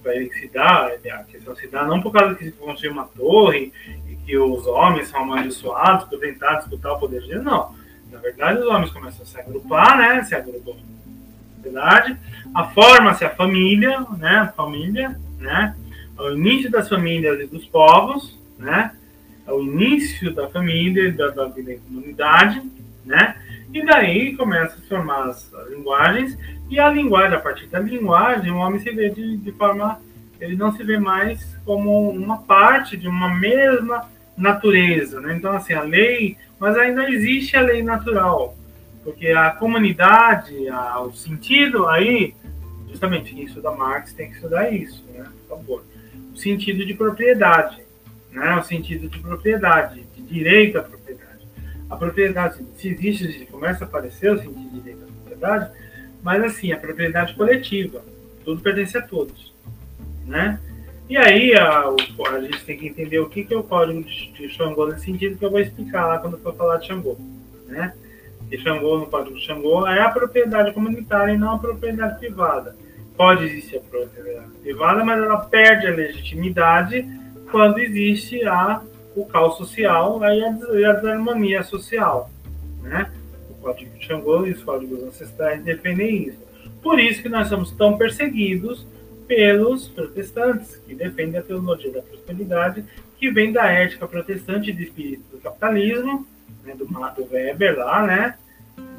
Para ele se dá, a questão se dá não por causa que se construiu uma torre e que os homens são amaldiçoados por tentar disputar o poder de Deus, não. Na verdade, os homens começam a se agrupar, né? Se agrupam na sociedade, a forma-se a família, né? A família, né? o início das famílias e dos povos, né? É o início da família, da, da vida em comunidade, né? E daí começa a se formar as, as, linguagens, e a linguagem, a partir da linguagem, o homem se vê de, de forma. Ele não se vê mais como uma parte de uma mesma natureza, né? Então, assim, a lei. Mas ainda existe a lei natural, porque a comunidade, a, o sentido aí, justamente quem estuda Marx tem que estudar isso, né? Por favor. O sentido de propriedade né, o sentido de propriedade, de direito à propriedade. A propriedade, se existe, se começa a aparecer o sentido de direito à propriedade, mas assim, a propriedade coletiva, tudo pertence a todos, né? E aí a, a gente tem que entender o que, que é o código de Xangô nesse sentido que eu vou explicar lá quando for falar de Xangô, né? E Xangô, no código de Xangô, é a propriedade comunitária e não a propriedade privada. Pode existir a propriedade privada, mas ela perde a legitimidade quando existe a, o caos social e a, a desarmonia social. Né? Código de Xangô e os códigos ancestrais defendem isso. Por isso que nós somos tão perseguidos pelos protestantes, que defendem a teologia da prosperidade, que vem da ética protestante de espírito do capitalismo, né, do Mato Weber lá, né?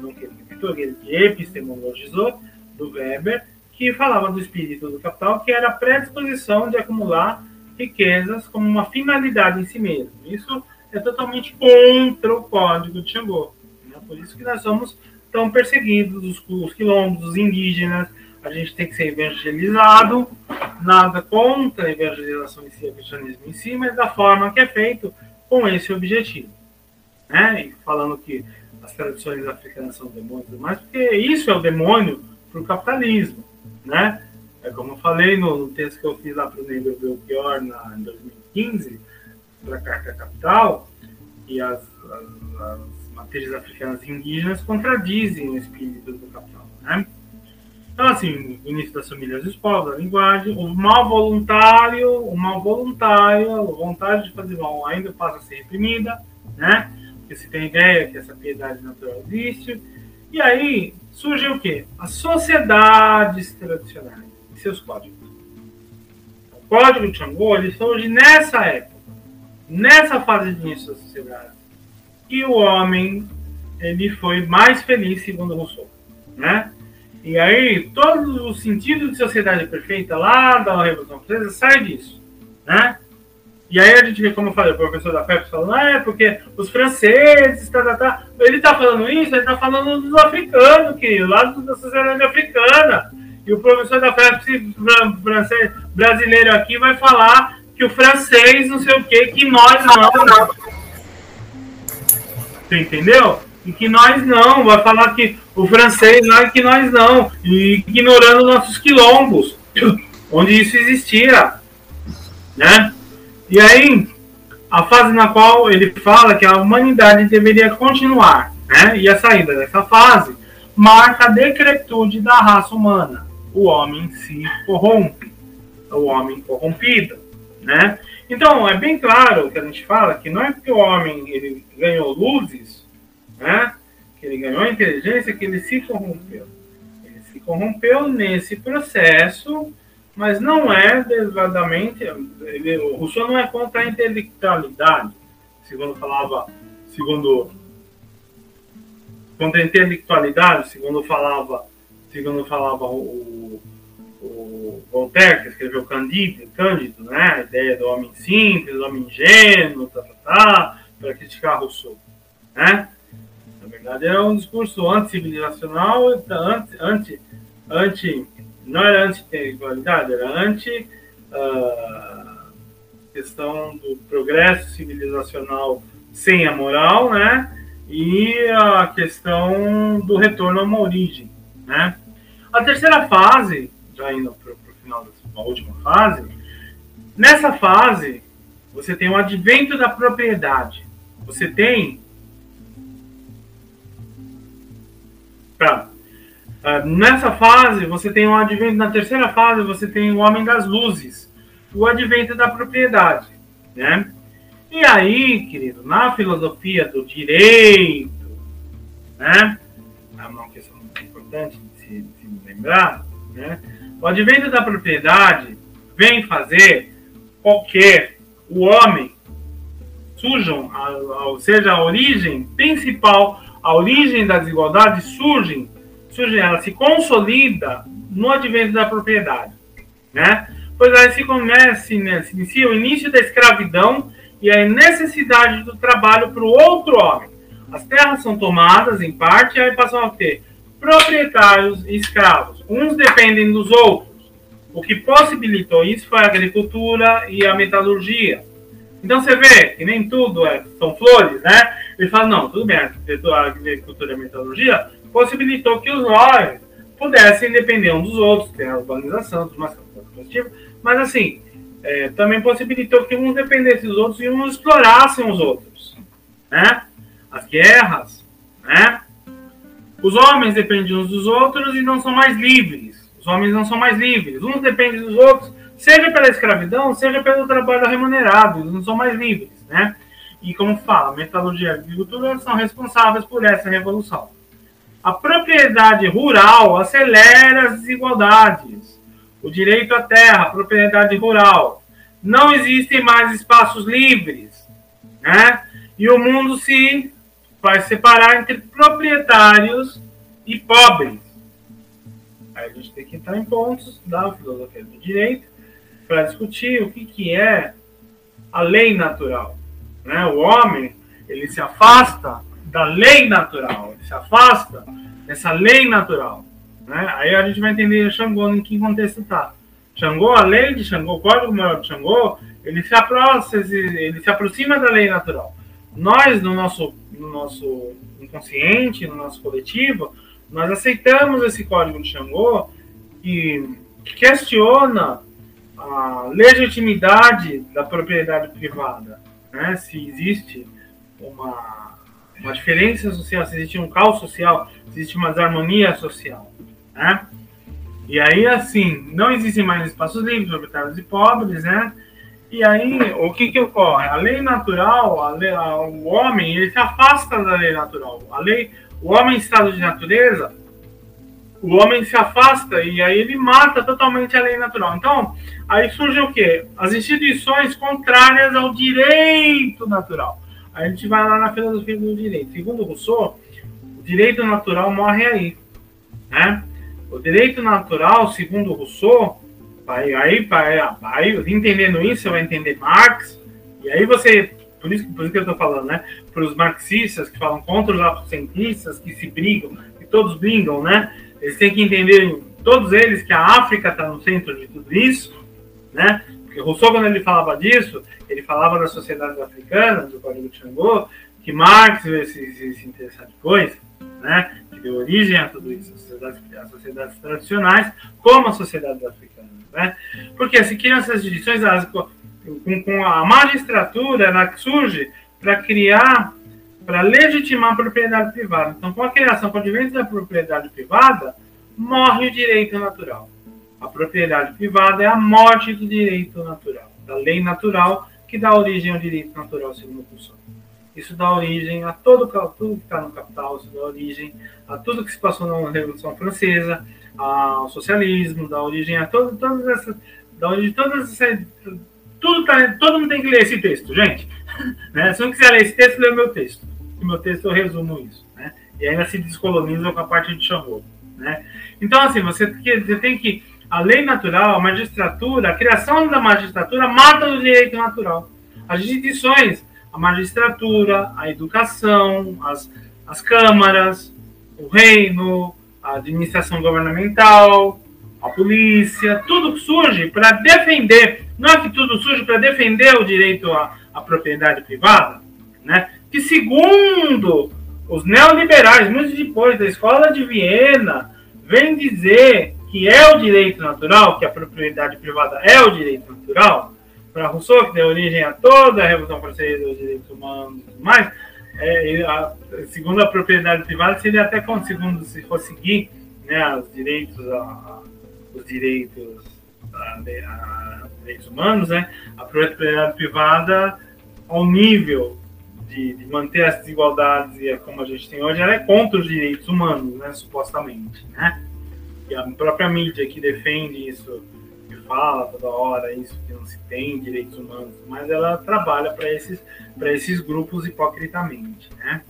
Não que ele epistemologizou, do Weber, que falava do espírito do capital, que era a predisposição de acumular riquezas como uma finalidade em si mesmo. Isso é totalmente contra o código de Xangô. Por isso que nós somos tão perseguidos, os, os quilombos, os indígenas, a gente tem que ser evangelizado, nada contra a evangelização em si, o cristianismo em si, mas da forma que é feito com esse objetivo. Né? E falando que as tradições africanas são demônios e mais, porque isso é o demônio para o capitalismo. Né? É como eu falei no texto que eu fiz lá para o Negro Belchior na, em 2015, para a Carta Capital, e as, as, as matrizes africanas indígenas contradizem o espírito do capital. Né? Então, assim, o início das famílias dos povos, a linguagem, o mal voluntário, o mal voluntário, a vontade de fazer mal ainda passa a ser reprimida, né? Porque se tem ideia que essa piedade natural existe. E aí surge o quê? As sociedades tradicionais seus códigos. O código de Xangô ele surge nessa época, nessa fase de início da sociedade. E o homem ele foi mais feliz, segundo Rousseau. Né? E aí, todo o sentido de sociedade perfeita lá da Revolução Francesa sai disso. Né? E aí a gente vê, como eu falei, o professor da FEP falando, ah, é porque os franceses, tá, tá, tá. ele está falando isso, ele está falando dos africanos, que lá da sociedade africana. E o professor da FEP brasileiro aqui vai falar que o francês, não sei o quê, que nós não. Você entendeu? E que nós não, vai falar que o francês não que nós não, e ignorando nossos quilombos, onde isso existia, né? E aí, a fase na qual ele fala que a humanidade deveria continuar, né? E a saída dessa fase marca a decretude da raça humana. O homem se corrompe, o homem corrompido, né? Então, é bem claro que a gente fala que não é porque o homem ele ganhou luzes, né? Que ele ganhou inteligência, que ele se corrompeu. Ele se corrompeu nesse processo, mas não é desvadamente. Ele, o Rousseau não é contra a intelectualidade, segundo falava, segundo contra a intelectualidade, segundo falava, segundo falava o, o Voltaire, que escreveu Cândido, Cândido, né? A ideia do homem simples, do homem ingênuo, tá, tá, tá, para criticar Rousseau, né? Na verdade, era um discurso anti-civilizacional, anti, anti, anti, não era anti-intelectualidade, era anti uh, questão do progresso civilizacional sem a moral, né? E a questão do retorno a uma origem, né? A terceira fase já indo para o final da última fase, nessa fase você tem o advento da propriedade. Você tem pra, uh, nessa fase você tem o advento na terceira fase você tem o homem das luzes, o advento da propriedade, né? E aí, querido, na filosofia do direito, né? É uma questão muito importante de se, de se lembrar, né? O advento da propriedade vem fazer com que o homem surjam, ou seja, a origem principal, a origem da desigualdade surge, surge ela se consolida no advento da propriedade, né? Pois aí se começa, né, se inicia o início da escravidão e a necessidade do trabalho para o outro homem. As terras são tomadas em parte e aí passam a ter proprietários e escravos. Uns dependem dos outros. O que possibilitou isso foi a agricultura e a metalurgia. Então você vê que nem tudo é, são flores, né? Ele fala, não, tudo bem, a agricultura e a metalurgia possibilitou que os nós pudessem depender uns dos outros, ter a urbanização, tudo mais mas assim, é, também possibilitou que uns dependessem dos outros e uns explorassem os outros, né? As guerras, né? Os homens dependem uns dos outros e não são mais livres. Os homens não são mais livres. Uns dependem dos outros, seja pela escravidão, seja pelo trabalho remunerado. Eles não são mais livres, né? E como fala, metalurgia e agricultura são responsáveis por essa revolução. A propriedade rural acelera as desigualdades. O direito à terra, a propriedade rural. Não existem mais espaços livres, né? E o mundo se vai separar entre proprietários e pobres. Aí a gente tem que entrar em pontos da filosofia do direito para discutir o que, que é a lei natural. Né? O homem ele se afasta da lei natural, ele se afasta dessa lei natural. Né? Aí a gente vai entender Xangô em que contexto está. Xangô, a lei de Xangô, o código moral de Xangô, ele se, aproxima, ele se aproxima da lei natural. Nós, no nosso no nosso inconsciente, no nosso coletivo, nós aceitamos esse código de Xangô que questiona a legitimidade da propriedade privada, né? se existe uma, uma diferença social, se existe um caos social, se existe uma desarmonia social. Né? E aí, assim, não existem mais espaços livres, proprietários e pobres, né? E aí, o que que ocorre? A lei natural, a lei, a, o homem, ele se afasta da lei natural. A lei, o homem em estado de natureza, o homem se afasta e aí ele mata totalmente a lei natural. Então, aí surge o quê? As instituições contrárias ao direito natural. Aí a gente vai lá na filosofia do direito. Segundo Rousseau, o direito natural morre aí. Né? O direito natural, segundo Rousseau, Aí, aí, aí, entendendo isso, você vai entender Marx, e aí você, por isso, por isso que eu estou falando, né? Para os marxistas que falam contra os autocentristas, que se brigam, que todos brigam, né? Eles têm que entender, todos eles, que a África está no centro de tudo isso, né? Porque Rousseau, quando ele falava disso, ele falava das sociedades africanas, do Código de Xangô, que Marx se, se, se depois, né, que deu origem a tudo isso, as sociedades, as sociedades tradicionais, como as sociedades africanas. Né? Porque se criam essas divisões, com, com, a magistratura, ela surge para criar, para legitimar a propriedade privada. Então, com a criação, com o advento da propriedade privada, morre o direito natural. A propriedade privada é a morte do direito natural, da lei natural que dá origem ao direito natural segundo Rousseau. Isso dá origem a todo tudo que está no capital, isso dá origem a tudo que se passou na Revolução Francesa, ao socialismo, dá origem a todo, todas essas. Dá origem todas essas. Tudo tá, todo mundo tem que ler esse texto, gente. né? Se não quiser ler esse texto, lê o meu texto. No meu texto eu resumo isso. Né? E ainda se descoloniza com a parte de Xangô. Né? Então, assim, você, você tem que. A lei natural, a magistratura, a criação da magistratura mata o direito natural. As instituições, a magistratura, a educação, as, as câmaras, o reino, a administração governamental, a polícia, tudo surge para defender, não é que tudo surge para defender o direito à, à, propriedade privada, né? que segundo os neoliberais, muito depois da escola de Viena, vem dizer que é o direito natural, que a propriedade privada é o direito natural, para Rousseau, que deu origem a toda a Revolução Francesa, os direitos humanos e tudo mais, é, a, segundo a propriedade privada, seria até como, segundo se for seguir né, os direitos, a, os direitos, a, a, direitos humanos, né, a propriedade privada, ao nível de, de, manter as desigualdades e como a gente tem hoje, ela é contra os direitos humanos, né, supostamente, né? E a própria mídia que defende isso fala toda hora isso, que não se tem direitos humanos, mas ela trabalha para esses, esses grupos hipocritamente, né?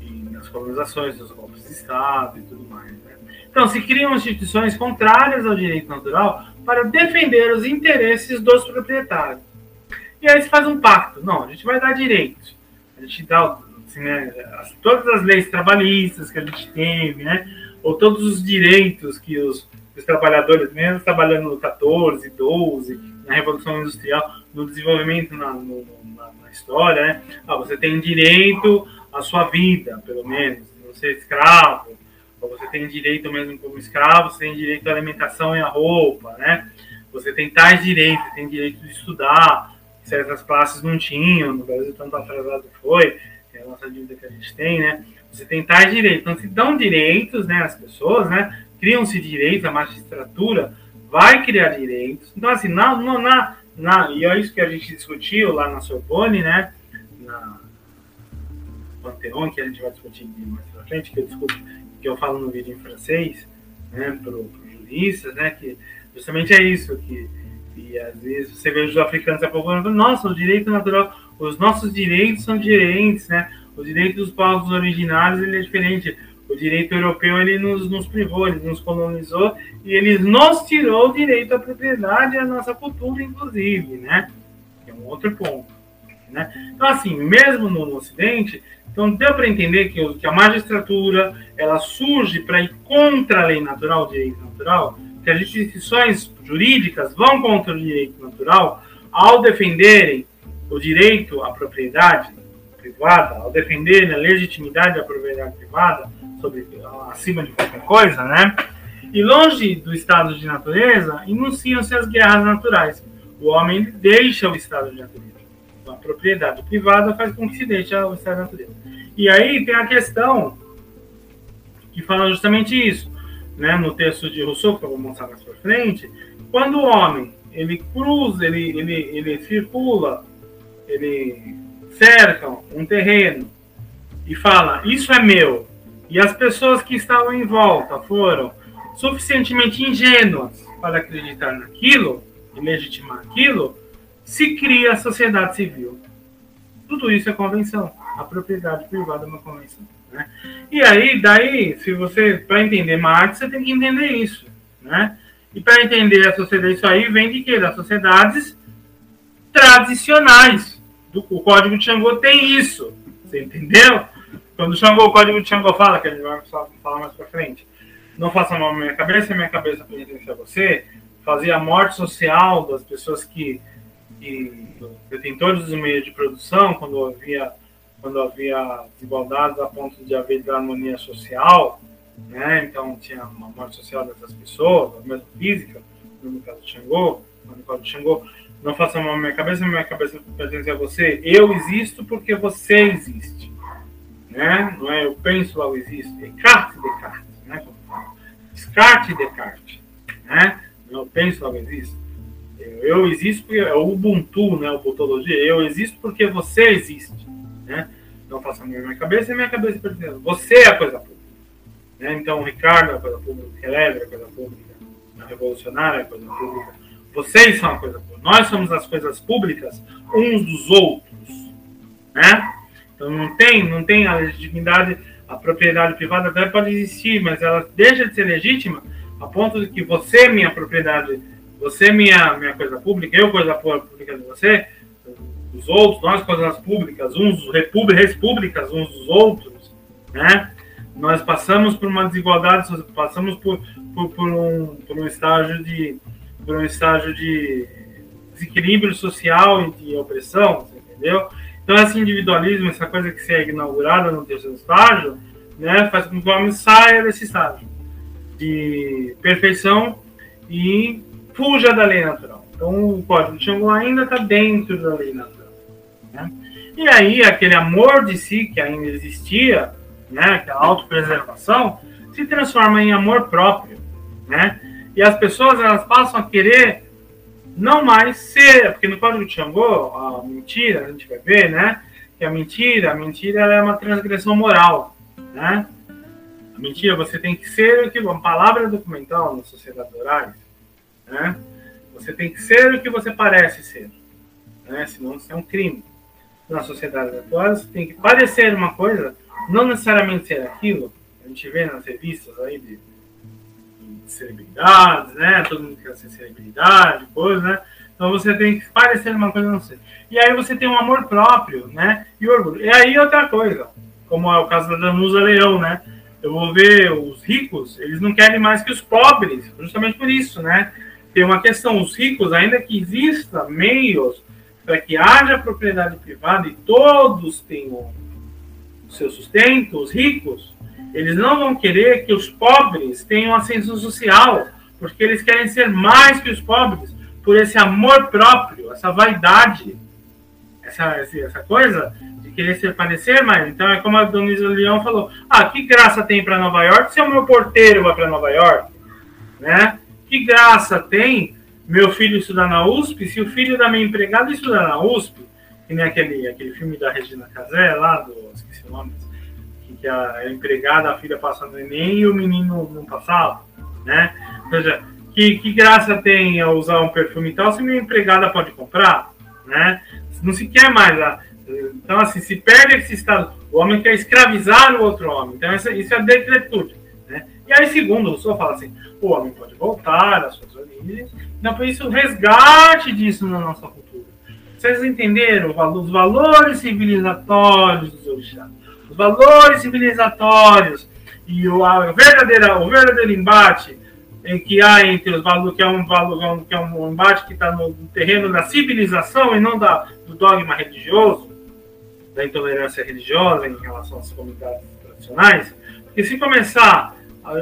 E nas colonizações, nos golpes de Estado e tudo mais. Né? Então, se criam instituições contrárias ao direito natural para defender os interesses dos proprietários. E aí se faz um pacto. Não, a gente vai dar direitos. A gente dá assim, né, todas as leis trabalhistas que a gente teve, né? Ou todos os direitos que os os trabalhadores, mesmo trabalhando no 14, 12, na Revolução Industrial, no desenvolvimento na, no, na, na história, né? Ah, você tem direito à sua vida, pelo menos, não ser escravo, você tem direito mesmo como escravo, você tem direito à alimentação e à roupa, né? Você tem tais direitos, tem direito de estudar, certas classes não tinham, no Brasil tanto atrasado foi, é a nossa dívida que a gente tem, né? Você tem tais direitos, então se dão direitos, né, às pessoas, né? criam-se direitos, a magistratura vai criar direitos. Então, assim, na, na, na, e é isso que a gente discutiu lá na Sorbonne, né? Na Pantheon, que a gente vai discutir mais pra frente, que eu discuto, que eu falo no vídeo em francês, né, para os juristas, né, que justamente é isso, que e às vezes você vê os africanos falando, nossa, o direito natural, os nossos direitos são diferentes, né? Os direitos dos povos originários ele é diferente o direito europeu ele nos, nos privou, ele nos colonizou e ele nos tirou o direito à propriedade à nossa cultura, inclusive, né? É um outro ponto. Né? Então, assim, mesmo no, Ocidente, então deu para entender que, que, a magistratura ela surge para ir contra a lei natural, o direito natural, que as instituições jurídicas vão contra o direito natural ao defenderem o direito à propriedade privada, ao defenderem a legitimidade da propriedade privada, sobre, acima de qualquer coisa, né? E longe do estado de natureza, enunciam-se as guerras naturais. O homem deixa o estado de natureza. A propriedade privada faz com que se deixe o estado de natureza. E aí tem a questão que fala justamente isso, né? No texto de Rousseau, que eu vou mostrar mais para frente, quando o homem ele cruza, ele, ele, ele circula, ele cerca um terreno e fala: Isso é meu, e as pessoas que estavam em volta foram suficientemente ingênuas para acreditar naquilo e legitimar aquilo, se cria a sociedade civil. Tudo isso é convenção. A propriedade privada é uma convenção. Né? E aí, daí, se você, para entender Marx, você tem que entender isso. Né? E para entender a sociedade, isso aí vem de quê? Das sociedades tradicionais. o Código de Xangô tem isso. Você entendeu? Quando o Xangô, o código de Xangô fala, que a gente vai falar mais pra frente, não faça mal à minha cabeça, minha cabeça pertence a você, fazer a morte social das pessoas que, que detêm todos os meios de produção, quando havia quando havia desigualdades a ponto de haver desarmonia social, né? Então tinha uma morte social dessas pessoas, mesmo física, no caso do Xangô, no caso do Xangô, não faça mal à minha cabeça, minha cabeça pertence a você. Eu existo porque você existe. Né? Não é eu penso, logo existo. Descartes, Descartes. Né? Descartes, Descartes. Né? Eu penso, logo existo. Eu existo porque é o Ubuntu, né? O Ubuntuologia. Eu existo porque você existe. Né? Não faça mal à minha cabeça, minha cabeça pertence a você. é a coisa pública. Né? Então, o Ricardo é a coisa pública, o Celebre é a coisa pública, a Revolucionária é a coisa pública vocês são a coisa pública. Nós somos as coisas públicas uns dos outros. Né? Então não tem, não tem a legitimidade, a propriedade privada até pode existir, mas ela deixa de ser legítima a ponto de que você, minha propriedade, você, minha, minha coisa pública, eu, coisa pública de você, os outros, nós, coisas públicas, uns, repúblicas, públicas uns dos outros, né? Nós passamos por uma desigualdade, passamos por, por, por um, por um estágio de, por um estágio de desequilíbrio social e de opressão, entendeu? Então, esse individualismo, essa coisa que se é inaugurada no terceiro estágio, né, faz com que o homem saia desse estágio de perfeição e fuja da lei natural. Então, o código de Xangô ainda está dentro da lei natural. Né? E aí, aquele amor de si que ainda existia, né, que é a autopreservação, se transforma em amor próprio, né? E as pessoas elas passam a querer não mais ser, porque no código de Xangô, a mentira, a gente vai ver, né? Que a mentira, a mentira é uma transgressão moral, né? A mentira, você tem que ser o que uma palavra documental nas sociedades orais, né? Você tem que ser o que você parece ser, né? Senão isso é um crime. Na sociedade atual, você tem que parecer uma coisa, não necessariamente ser aquilo. A gente vê nas revistas aí de celebridades, né? Todo mundo quer ser celebridade, coisa, né? Então você tem que parecer uma coisa não sei. E aí você tem um amor próprio, né? E orgulho. E aí outra coisa, como é o caso da Danusa Leão, né? Eu vou ver os ricos, eles não querem mais que os pobres, justamente por isso, né? Tem uma questão, os ricos, ainda que exista meios para que haja propriedade privada e todos tenham seu sustento, os ricos, eles não vão querer que os pobres tenham ascensão social, porque eles querem ser mais que os pobres, por esse amor próprio, essa vaidade, essa, essa coisa de querer se parecer mais. Então é como a Donisa Leão falou: ah, que graça tem para Nova York se o meu porteiro vai para Nova York? Né? Que graça tem meu filho estudar na USP se o filho da minha empregada estudar na USP? Que nem aquele, aquele filme da Regina Casé lá, do, esqueci o nome, que a empregada, a filha passa no Enem e o menino não passava, né? Ou seja, que, que graça tem a usar um perfume tal se minha empregada pode comprar, né? Não se quer mais. A, então, assim, se perde esse estado. O homem quer escravizar o outro homem. Então, isso, isso é decretude. Né? E aí, segundo, o Rousseau fala assim: o homem pode voltar às suas origens. Então, por isso, o resgate disso na nossa cultura. Vocês entenderam os valores civilizatórios dos orixás? Os valores civilizatórios e o, a verdadeira, o verdadeiro embate em que há entre os valores, que é um valor, que é um embate que está no terreno da civilização e não da, do dogma religioso, da intolerância religiosa em relação às comunidades tradicionais, porque se começar,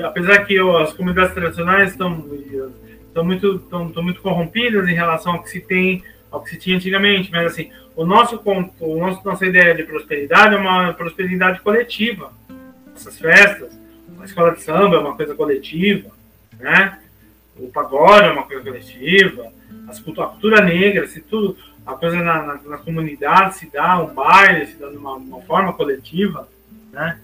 apesar que as comunidades tradicionais estão, estão, muito, estão, muito corrompidas em relação ao que se tem, ao que se tinha antigamente, mas assim, o nosso, o nosso, nossa ideia de prosperidade é uma prosperidade coletiva. Essas festas, a escola de samba é uma coisa coletiva, né? o pagode é uma coisa coletiva, a cultura negra, se tudo, a coisa na, na, na comunidade se dá, um baile se dá de uma, uma forma coletiva, né?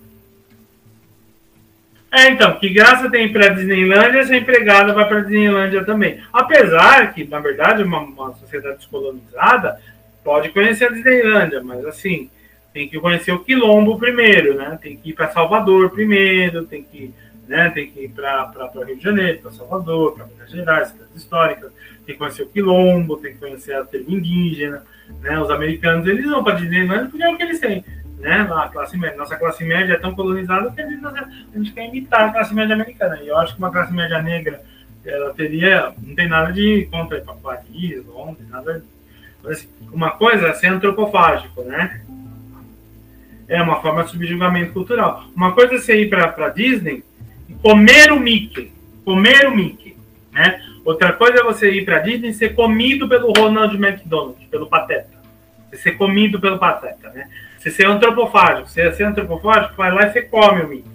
É, então, que graça tem para a Disneylândia se a empregada vai para a Disneylândia também. Apesar que, na verdade, uma, uma sociedade descolonizada, pode conhecer a Disneylândia, mas assim, tem que conhecer o Quilombo primeiro, né? Tem que ir para Salvador primeiro, tem que, né, tem que ir para Rio de Janeiro, para Salvador, para Minas Gerais, cidades históricas, tem que conhecer o Quilombo, tem que conhecer a tribo indígena, né? Os americanos, eles vão para Disneylândia porque é o que eles têm, né? A classe média, nossa classe média é tão colonizada que a gente, a gente quer imitar a classe média americana. E eu acho que uma classe média negra, ela teria, não tem nada de contra Paris, Londres, nada uma coisa é ser antropofágico, né? É uma forma de subjugamento cultural. Uma coisa é você ir para Disney e comer o Mickey. Comer o Mickey. Né? Outra coisa é você ir para Disney e ser comido pelo Ronald McDonald, pelo Pateta. Você ser comido pelo Pateta. Né? Você ser antropofágico. Você ser antropofágico, vai lá e você come o Mickey.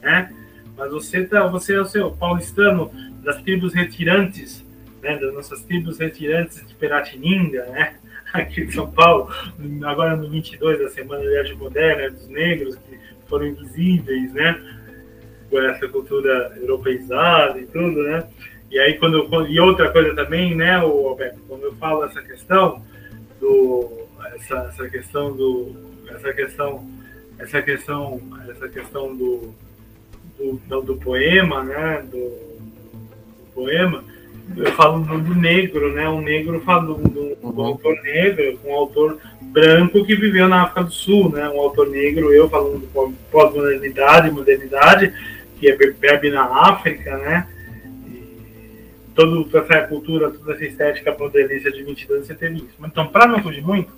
Né? Mas você, tá, você é o seu paulistano das tribos retirantes, né? das nossas tribos retirantes de Peratininga, né? aqui de São Paulo, agora no 22 da Semana de Arte Moderna, dos negros que foram invisíveis, né? Com essa cultura europeizada e tudo, né? E aí, quando, e outra coisa também, né, o Alberto, quando eu falo essa questão do, essa, essa questão do, essa questão, essa questão, essa questão do, do, do, do poema, né, do, do poema, eu falo do, do, negro, né? Um negro falo do, do, uhum. autor negro, um autor branco que viveu na África do Sul, né? Um autor negro, eu falando de pós-modernidade, modernidade, que é bebe na África, né? E toda essa cultura, toda essa estética modernista de 22 anos, você teve isso. Então, para não fugir muito,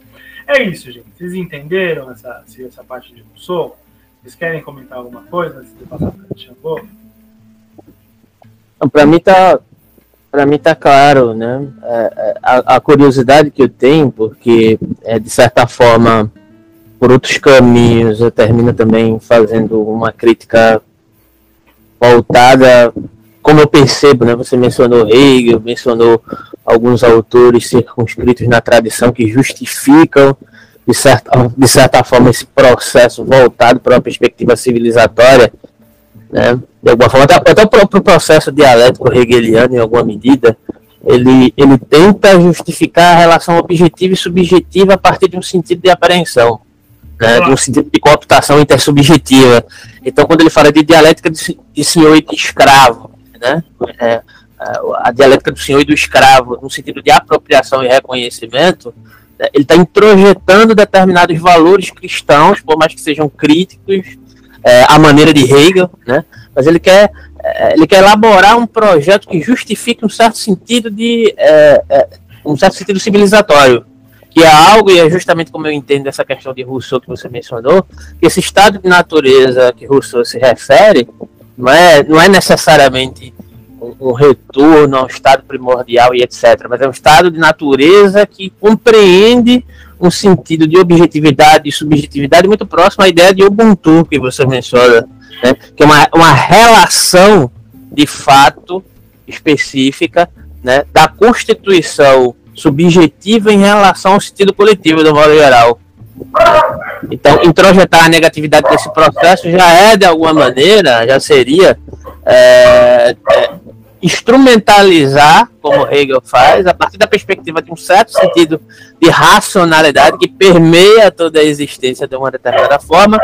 é isso, gente. Vocês entenderam essa, essa parte de Rousseau? Vocês querem comentar alguma coisa antes de passar para o Xangô? Para mim tá para mim está claro, né? É, é, a, a, curiosidade que eu tenho, porque é, de certa forma, por outros caminhos, eu termino também fazendo uma crítica voltada, como eu percebo, né? Você mencionou Hegel, mencionou alguns autores circunscritos na tradição que justificam de certa, de certa forma esse processo voltado para uma perspectiva civilizatória né? De alguma forma, até, até o próprio processo dialético hegeliano, em alguma medida, ele, ele tenta justificar a relação objetiva e subjetiva a partir de um sentido de apreensão, né? de um sentido de cooptação intersubjetiva. Então, quando ele fala de dialética de, de senhor e de escravo, né? É, a dialética do senhor e do escravo, no sentido de apropriação e reconhecimento, né? ele está introjetando determinados valores cristãos, por mais que sejam críticos, é, a maneira de Hegel, né? mas ele quer, é, ele quer elaborar um projeto que justifique um certo sentido de é, é, um certo sentido civilizatório, que é algo, e é justamente como eu entendo essa questão de Rousseau que você mencionou, que esse estado de natureza que Rousseau se refere não é, não é necessariamente um, retorno a um estado primordial e etc., mas é um estado de natureza que compreende um sentido de objetividade e subjetividade muito próximo à ideia de Ubuntu que você menciona, né? que é uma, uma relação de fato específica né, da constituição subjetiva em relação ao sentido coletivo do modo geral. Então, introjetar a negatividade desse processo já é, de alguma maneira, já seria é, é, instrumentalizar, como Hegel faz, a partir da perspectiva de um certo sentido de racionalidade que permeia toda a existência de uma determinada forma,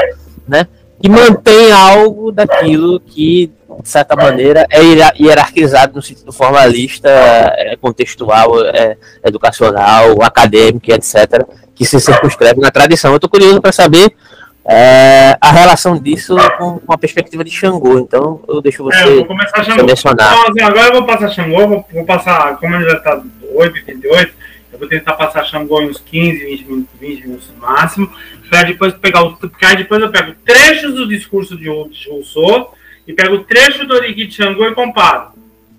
né? que mantém algo daquilo que, de certa maneira, é hierarquizado no sentido formalista, é contextual, é educacional, acadêmico, etc., que se circunscreve na tradição. Eu estou curioso para saber é, a relação disso com, com, a perspectiva de Xangô. Então eu deixo você, é, eu vou começar Xangô. mencionar. Então, assim, agora eu vou passar Xangô, vou, vou passar, como ele já está 8h38, eu vou tentar passar Xangô em uns 15, 20 minutos, 20 minutos no máximo, para depois pegar o. Porque aí depois eu pego trechos do discurso de Rousseau e pego o trecho do Origi de Xangô e comparo.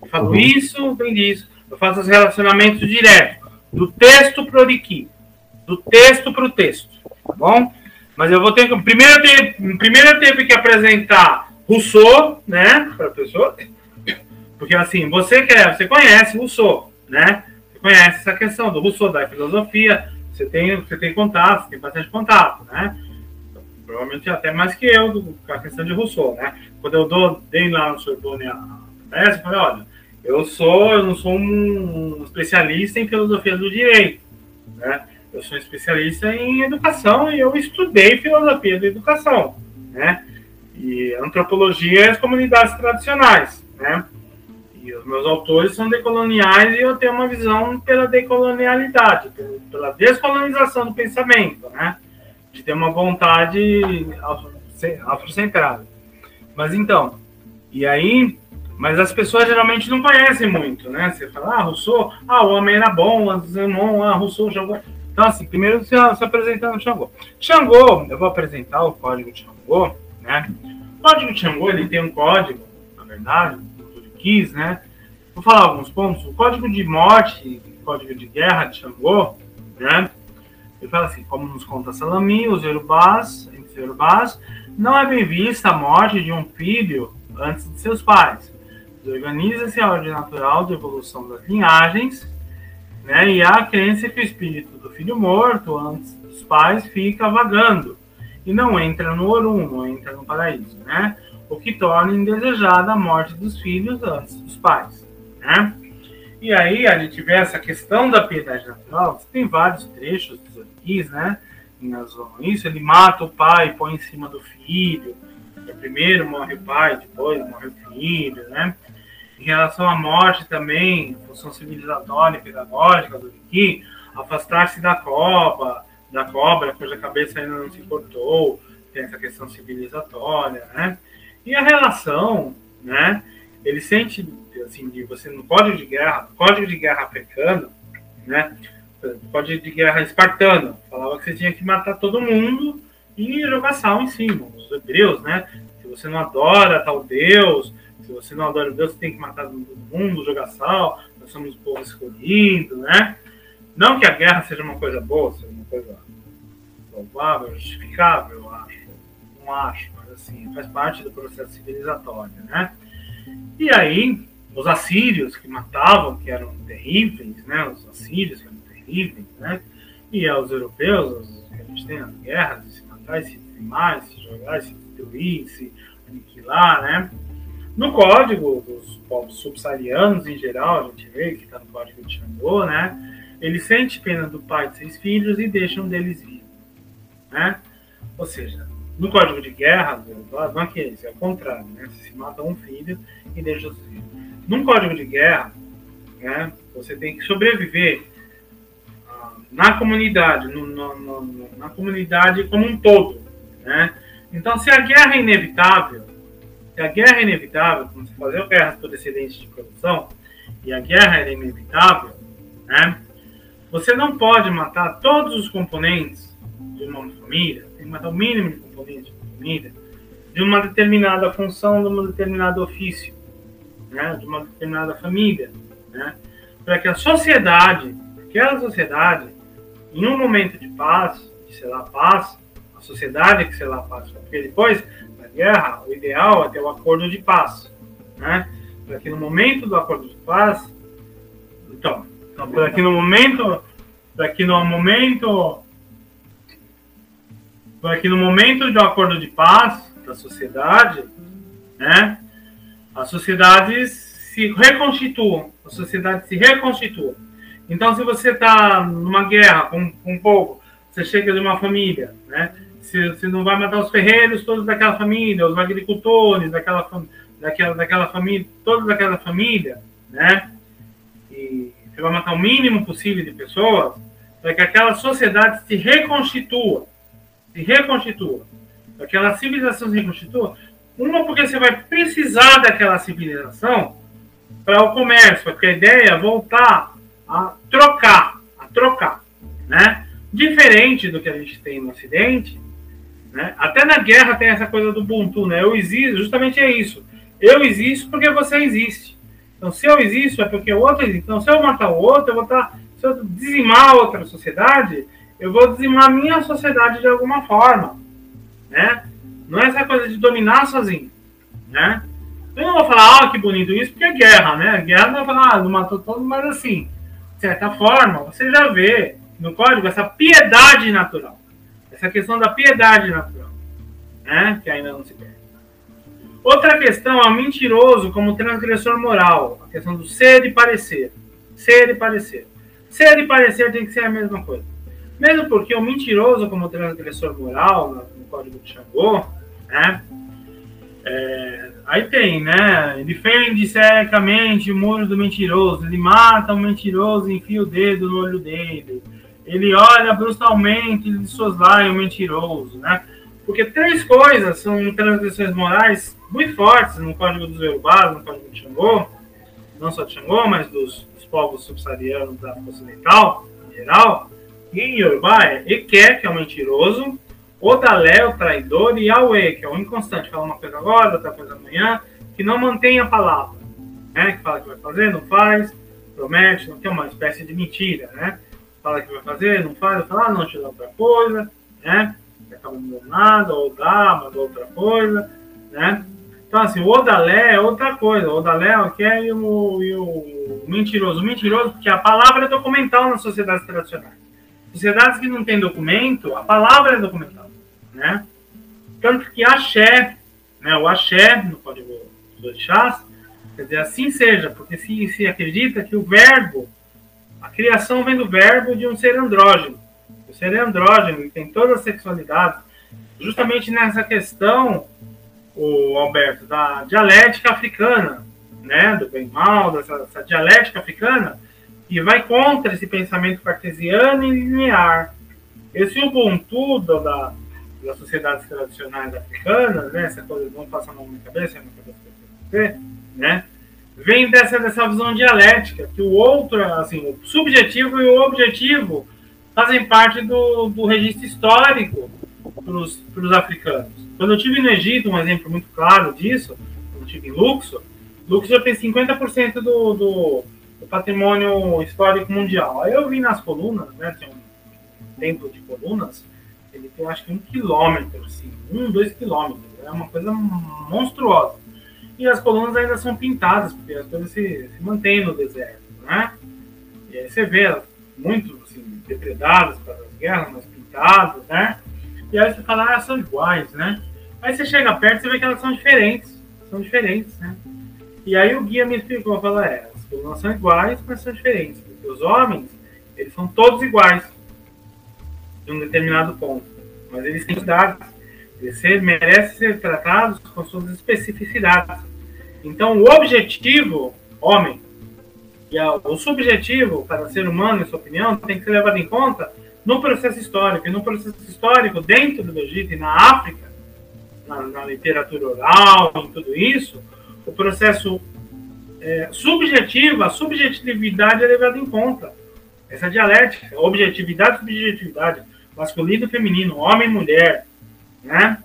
Eu falo uhum. isso, vem disso. Eu faço os relacionamentos diretos. Do texto para o Origi. Do texto para o texto. Tá bom? Mas eu vou ter que. Primeiro primeiro eu que apresentar Rousseau, né? Para a pessoa. Porque assim, você quer, você conhece Rousseau, né? Você conhece essa questão do Rousseau, da filosofia, você tem, você tem contato, você tem bastante contato, né? Provavelmente até mais que eu com a questão de Rousseau, né? Quando eu dou, dei lá no Sorbonne a peça, eu falei, olha, eu sou, eu não sou um especialista em filosofia do direito, né? Eu sou especialista em educação e eu estudei filosofia da educação, né? E antropologia e as comunidades tradicionais, né? E os meus autores são decoloniais e eu tenho uma visão pela decolonialidade, pela descolonização do pensamento, né? De ter uma vontade afrocentrada. Mas então, e aí, mas as pessoas geralmente não conhecem muito, né? Você fala, ah, Rousseau, ah, o homem era bom, ah, Rousseau jogou. Então, assim, primeiro se, se apresentando Xangô. Xangô, eu vou apresentar o código de Xangô, né? O código de Xangô, ele tem um código, na verdade, do quis, né? Vou falar alguns pontos. O código de morte, o código de guerra de Xangô, né? Ele fala assim, como nos conta Salami, os Yorubás, entre os Yorubás, não é bem vista a morte de um filho antes de seus pais. Organiza-se a ordem natural de evolução das linhagens, né? E há a crença que o espírito do filho morto antes dos pais fica vagando e não entra no Orum, não entra no paraíso, né? O que torna indesejada a morte dos filhos antes dos pais, né? E aí a gente vê essa questão da piedade natural, tem vários trechos dos Orquis, né? Isso, ele mata o pai, põe em cima do filho, primeiro morre o pai, depois morre o filho, né? Em relação à morte também, função civilizatória e pedagógica do Orqui, afastar-se da cobra, da cobra, cuja cabeça ainda não se cortou, tem essa questão civilizatória, né? E a relação, né? Ele sente, assim, de você no código de guerra, código de guerra africano, né? Código de guerra espartano, falava que você tinha que matar todo mundo e jogar sal em cima, os hebreus, né? Se você não adora tal Deus, se você não adora Deus, você tem que matar todo mundo, jogar sal, nós somos o povo escolhido, né? Não que a guerra seja uma coisa boa, seja uma coisa louvável, justificável, eu acho. Não acho, mas assim, faz parte do processo civilizatório, né? E aí, os assírios que matavam, que eram terríveis, né? Os assírios que eram terríveis, né? E aos europeus, os, que a gente tem as guerras, de se matar, se dizimar, se jogar, se destruir, se aniquilar, né? No código dos povos subsaarianos, em geral, a gente vê que está no código de Xangô, né? Ele sente pena do pai de seus filhos e deixa um deles vir, né? Ou seja, no código de guerra, não é que isso, é o contrário, né? Você se mata um filho e deixa os filhos. Num código de guerra, né, você tem que sobreviver ah, na comunidade, no, no, no, na comunidade como um todo, né? Então, se a guerra é inevitável, se a guerra é inevitável, como se fazer guerras por excedente de produção, e a guerra é inevitável, né? Você não pode matar todos os componentes de uma família, tem que matar o mínimo de componentes de uma família, de uma determinada função, de um determinado ofício, né, de uma determinada família, né, para que a sociedade, aquela sociedade, em um momento de paz, de selar paz, a sociedade que selar paz, porque depois guerra, o ideal é ter o um acordo de paz, né, para que no momento do acordo de paz, então, então para que no momento, para que no momento para que no momento do acordo de paz da sociedade, né, as sociedades se reconstituam, a sociedade se reconstitua. Então, se você está numa guerra com, com um povo, você chega de uma família, né? Você, não vai matar os ferreiros todos daquela família, os agricultores daquela, daquela, daquela família, todos daquela família, né? E você vai matar o mínimo possível de pessoas para que aquela sociedade se reconstitua, se reconstitua, para que aquela civilização se reconstitua, uma, porque você vai precisar daquela civilização para o comércio, porque a ideia é voltar a trocar, a trocar, né? Diferente do que a gente tem no Ocidente, né? Até na guerra tem essa coisa do Ubuntu, né? Eu existo, justamente é isso. Eu existo porque você existe. Então, se eu existo, é porque o outro existe. Então, se eu matar o outro, eu vou estar. Tá, se eu dizimar outra sociedade, eu vou dizimar a minha sociedade de alguma forma, né? Não é essa coisa de dominar sozinho, né? Eu não vou falar, ah, que bonito isso, porque é guerra, né? Guerra não vai falar, ah, não matou todo, mas assim, de certa forma, você já vê no código essa piedade natural. Essa questão da piedade natural, né? Que ainda não se perde. Outra questão é o mentiroso como transgressor moral. A questão do ser e parecer. Ser e parecer. Ser e parecer tem que ser a mesma coisa. Mesmo porque o mentiroso como transgressor moral, no, Código de Xangô, né? É, aí tem, né? Ele defende cegamente o muro do mentiroso, ele mata o mentiroso enfia o dedo no olho dele. Ele olha brutalmente e soslaia o mentiroso, né? Porque três coisas são transgressões morais muito fortes no Código dos Yorubás, no Código de Xangô, não só de Xangô, mas dos, dos povos subsaarianos da África Ocidental, em geral, E em Yorubá é Eke, que é o mentiroso, Odalé, o traidor, e Aue, que é o inconstante, fala uma coisa agora, outra coisa amanhã, que não mantém a palavra, né? Que fala que vai fazer, não faz, promete, não tem uma espécie de mentira, né? Fala que vai fazer, não faz, fala, ah, não, te dá outra coisa, né? Acaba não nada, ou dá, mas outra coisa, né? Então, assim, o Odalé é outra coisa. O Odalé é o que é e o, o mentiroso. O mentiroso, porque a palavra é documental nas sociedades tradicionais. Sociedades que não têm documento, a palavra é documental, né? Tanto que axé, né, o axé, no código dos orixás, quer dizer, assim seja, porque se, se acredita que o verbo, a criação vem do verbo de um ser andrógeno. O ser é andrógeno, ele tem toda a sexualidade. Justamente nessa questão o Alberto, da dialética africana, né, do bem mal, dessa, dessa dialética africana, que vai contra esse pensamento cartesiano e linear. Esse Ubuntu da, das sociedades tradicionais africanas, né, essa coisa, não passa a mão na cabeça, na cabeça, né, vem dessa, dessa visão dialética, que o outro, assim, o subjetivo e o objetivo fazem parte do, do registro histórico para os africanos. Quando eu tive no Egito, um exemplo muito claro disso, quando eu tive em Luxor, Luxor tem 50% do, do, do, patrimônio histórico mundial. Aí eu vi nas colunas, né, tem um templo de colunas, ele tem acho que um quilômetro, assim, um, dois quilômetros, é uma coisa monstruosa. E as colunas ainda são pintadas, porque as coisas se, se mantêm no deserto, né? E aí você vê muito assim, depredadas para as guerras, mas pintadas, né? E aí você fala, ah, são iguais, né? Aí você chega perto e vê que elas são diferentes. São diferentes, né? E aí o guia me explicou, falou, é, as colunas são iguais, mas são diferentes. Porque os homens, eles são todos iguais. De um determinado ponto. Mas eles têm idades. Eles merecem ser tratados com suas especificidades. Então, o objetivo, homem, e o subjetivo para ser humano, em sua opinião, tem que ser levado em conta no processo histórico. E no processo histórico, dentro do Egito e na África, na, na literatura oral, em tudo isso, o processo é, subjetivo, a subjetividade é levada em conta. Essa dialética, objetividade e subjetividade, masculino e feminino, homem e mulher, né?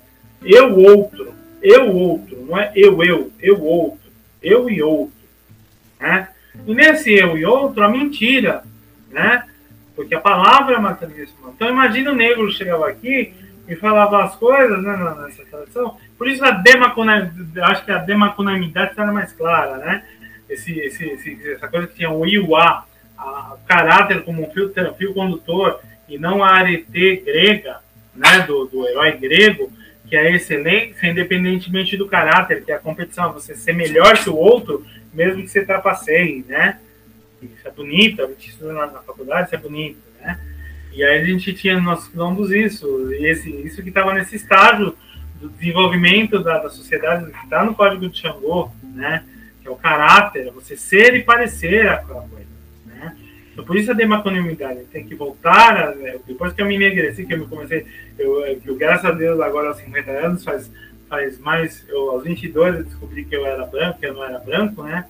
Eu, outro, eu, outro, não é eu, eu, eu, outro, eu e outro, né? E nesse eu e outro, a mentira, né? Porque a palavra é materialíssima. Então imagina o negro chegava aqui e falava as coisas né, nessa tradição. Por isso a demacunamidade, acho que a demacunamidade está mais clara, né? Esse, esse, esse, essa coisa que tinha o iuá, o caráter como um fio, fio condutor e não a arete grega, né, do, do herói grego, que é a excelência independentemente do caráter, que é a competição, você ser melhor que o outro, mesmo que você trapaceie, né? Isso é bonito, a gente estuda na, na faculdade, isso é bonito, né? E aí a gente tinha nos nossos quilombos isso, esse, isso que estava nesse estágio do desenvolvimento da, da sociedade, que está no código de Xangô, né? Que é o caráter, você ser e parecer aquela coisa, né? Por isso a demaconimidade, tem que voltar, a, né? depois que eu me enegreci, que eu me comecei, eu, eu, graças a Deus, agora aos 50 anos, faz, faz mais, eu, aos 22 eu descobri que eu era branco, que eu não era branco, né?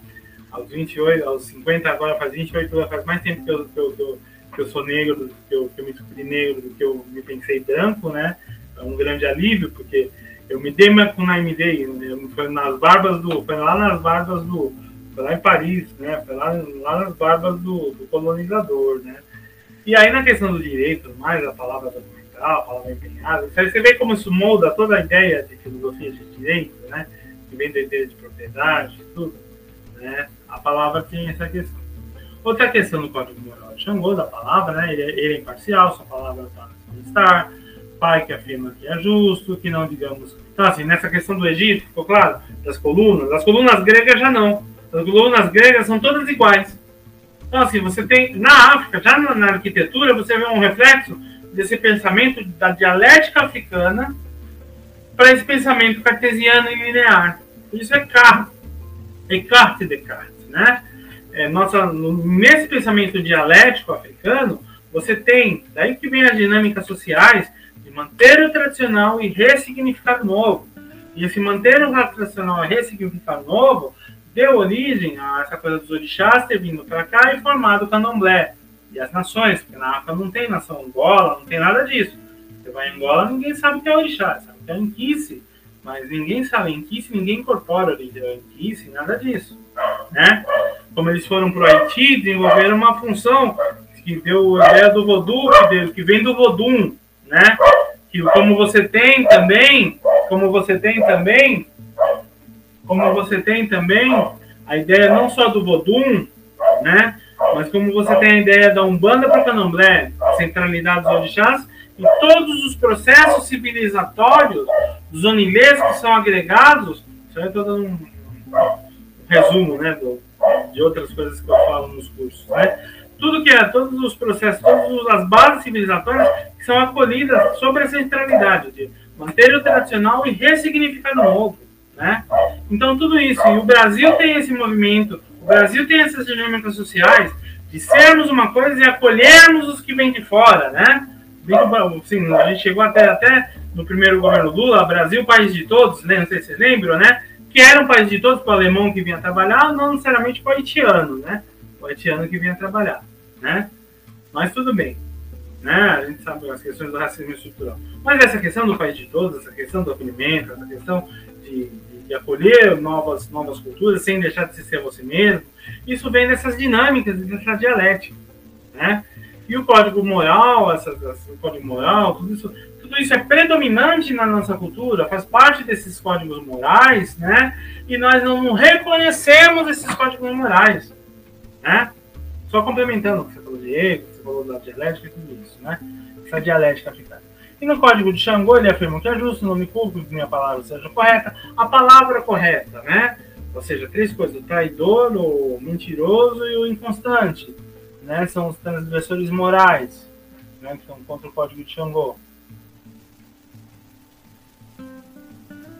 Aos 28, aos 50 agora faz 28 anos, faz mais tempo que eu, que eu, que eu que eu sou negro, que eu, que eu me descobri negro, do que eu me pensei branco, né? É um grande alívio, porque eu me dei com na MD, foi nas barbas do, foi lá nas barbas do, foi lá em Paris, né? Foi lá, lá nas barbas do, do colonizador, né? E aí na questão do direito, mais a palavra documental, a palavra empenhada, você vê como isso molda toda a ideia de filosofia de direito, né? Que vem do ideia de propriedade, tudo, né? A palavra tem essa questão. Outra questão no Código Moral de Xangô, da palavra, né? Ele, é, ele é imparcial, sua palavra para estar, pai que afirma que é justo, que não digamos. Então, assim, nessa questão do Egito, ficou claro? Das colunas, as colunas gregas já não. As colunas gregas são todas iguais. Então, assim, você tem, na África, já na, na arquitetura, você vê um reflexo desse pensamento da dialética africana para esse pensamento cartesiano e linear. Isso é Descartes, Descartes, Descartes, né? é, nossa, nesse pensamento dialético africano, você tem, daí que vem as dinâmicas sociais, de manter o tradicional e ressignificar o novo. E esse manter o tradicional e ressignificar o novo deu origem a essa coisa dos orixás ter vindo para cá e formado o candomblé. e as nações, porque na África não tem nação Angola, não tem nada disso. Você vai em Angola, ninguém sabe o que é orixá, sabe o que é Enquice, mas ninguém sabe Enquice, ninguém incorpora Enquice, nada disso. Né? Como eles foram para o Haiti, desenvolveram uma função que deu a ideia do Vodou, que, que vem do Vodum, né? Que como você tem também, como você tem também, como você tem também a ideia não só do Vodum, né? Mas como você tem a ideia da Umbanda para o Candomblé, centralidade dos orixás, e todos os processos civilizatórios dos onilês que são agregados, isso aí eu estou dando um, um, resumo, né, do, de outras coisas que eu falo nos cursos, né? Tudo que é, todos os processos, todas as bases civilizatórias que são acolhidas sobre a centralidade de manter o tradicional e ressignificar o novo, né? Então tudo isso, e o Brasil tem esse movimento o Brasil tem essas dinâmicas sociais de sermos uma coisa e acolhermos os que vêm de fora, né? Assim, a gente chegou até, até no primeiro governo Lula, Brasil, país de todos, né? não sei se vocês lembram, né? Que era um país de todos para o alemão que vinha trabalhar, não necessariamente para o haitiano, né? O haitiano que vinha trabalhar, né? Mas tudo bem, né? A gente sabe as questões do racismo estrutural. Mas essa questão do país de todos, essa questão do acolhimento, essa questão de, de acolher novas, novas culturas sem deixar de ser você mesmo. Isso vem dessas dinâmicas, dessa dialética, né? E o código moral, essa, o código moral, tudo isso, tudo isso é predominante na nossa cultura, faz parte desses códigos morais, né? E nós não reconhecemos esses códigos morais, né? Só complementando o que você falou de ego, você falou da dialética e tudo isso, né? Essa dialética africana. E no código de Xangô, ele afirma que é justo, não me culpo que minha palavra seja correta. A palavra correta, né? Ou seja, três coisas: o traidor, o mentiroso e o inconstante. Né? São os transgressores morais, né? que estão contra o código de Xangô.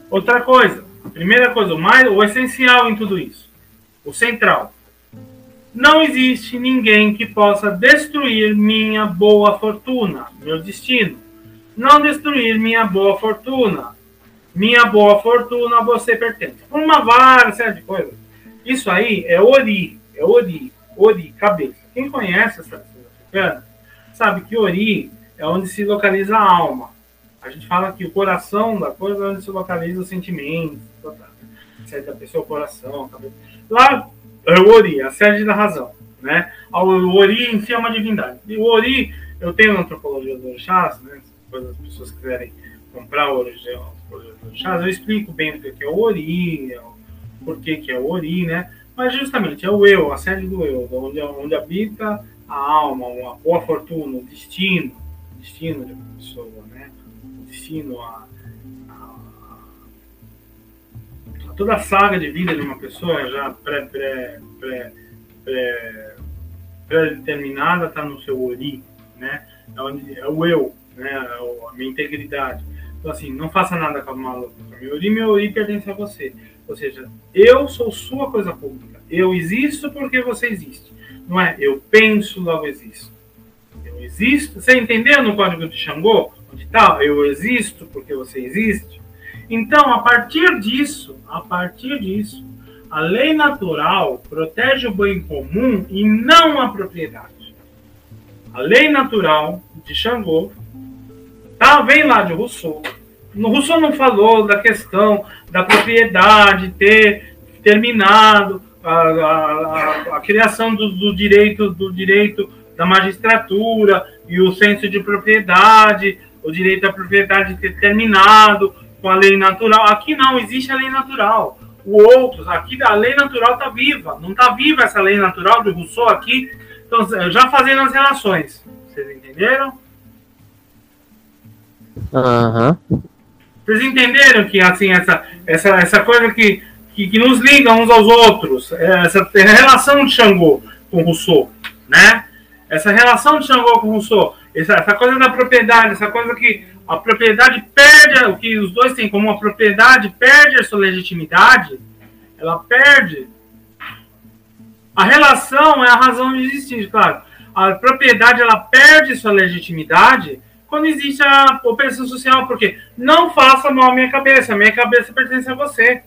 Outra coisa, primeira coisa, o, mais, o essencial em tudo isso, o central. Não existe ninguém que possa destruir minha boa fortuna, meu destino não destruir minha boa fortuna. Minha boa fortuna você pertence. Uma vara, série de coisas. Isso aí é ori, é ori, ori, cabeça. Quem conhece essa tradição africana sabe que ori é onde se localiza a alma. A gente fala que o coração da coisa é onde se localiza os sentimentos, sede da pessoa, o coração, a cabeça. Lá é o ori, a sede da razão. Né? O ori em si é uma divindade. E o ori, eu tenho antropologia do chás, né? As pessoas quiserem comprar o original do chás, eu explico bem o que é o Ori, por que, que é o Ori, né? Mas justamente é o eu, a sede do eu, onde, onde habita a alma, uma boa fortuna, o destino, o destino de uma pessoa, né? O destino, a, a, a toda a saga de vida de uma pessoa já pré, pré, pré, pré, pré-determinada está no seu ori, né? É, onde, é o eu, né, a minha integridade. Então, assim, não faça nada com a maluca. Meu ori, meu ori pertence a você. Ou seja, eu sou sua coisa pública. Eu existo porque você existe. Não é eu penso, logo existo. Eu existo. Você entendeu no código de Xangô? Onde está? Eu existo porque você existe. Então, a partir disso, a partir disso, a lei natural protege o bem comum e não a propriedade. A lei natural de Xangô Tá? Vem lá de Rousseau. No Rousseau não falou da questão da propriedade ter terminado a, a, a criação do, do, direito do direito da magistratura e o senso de propriedade, o direito da propriedade ter terminado com a lei natural. Aqui não existe a lei natural. O outros, aqui a lei natural está viva. Não está viva essa lei natural de Rousseau aqui. Então, já fazendo as relações. Vocês entenderam? Uhum. Vocês entenderam que assim essa, essa, essa coisa que, que, que, nos liga uns aos outros, é, essa relação de Xangô com Rousseau, né? Essa relação de Xangô com Rousseau, essa, essa coisa da propriedade, essa coisa que a propriedade perde, o que os dois têm como a propriedade perde a sua legitimidade, ela perde. A relação é a razão de existir, claro. A propriedade ela perde sua legitimidade quando existe a opressão social, porque não faça mal à minha cabeça, a minha cabeça pertence a você.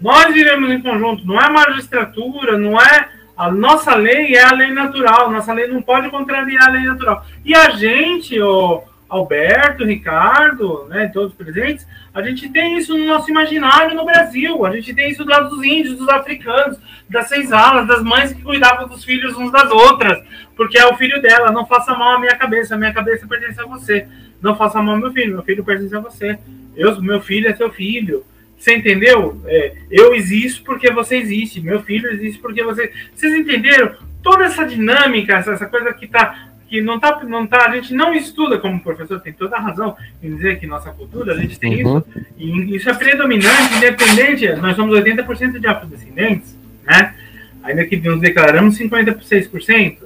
Nós vivemos em conjunto, não é magistratura, não é A nossa lei é a lei natural, nossa lei não pode contrariar a lei natural. E a gente, o Alberto, Ricardo, né, todos presentes, a gente tem isso no nosso imaginário no Brasil, a gente tem isso do lado dos índios, dos africanos, das senzalas, das mães que cuidavam dos filhos uns das outras, porque é o filho dela, não faça mal à minha cabeça, a minha cabeça pertence a você, não faça mal ao meu filho, meu filho pertence a você, eu, meu filho é seu filho, você entendeu? É, eu existo porque você existe. Meu filho existe porque você. Vocês entenderam? Toda essa dinâmica, essa, coisa que tá. Que não tá, não tá, a gente não estuda como professor, tem toda a razão em dizer que nossa cultura, a gente tem uhum. isso, e isso é predominante, independente, nós somos 80% de afrodescendentes, né? Ainda que nos declaramos 56%,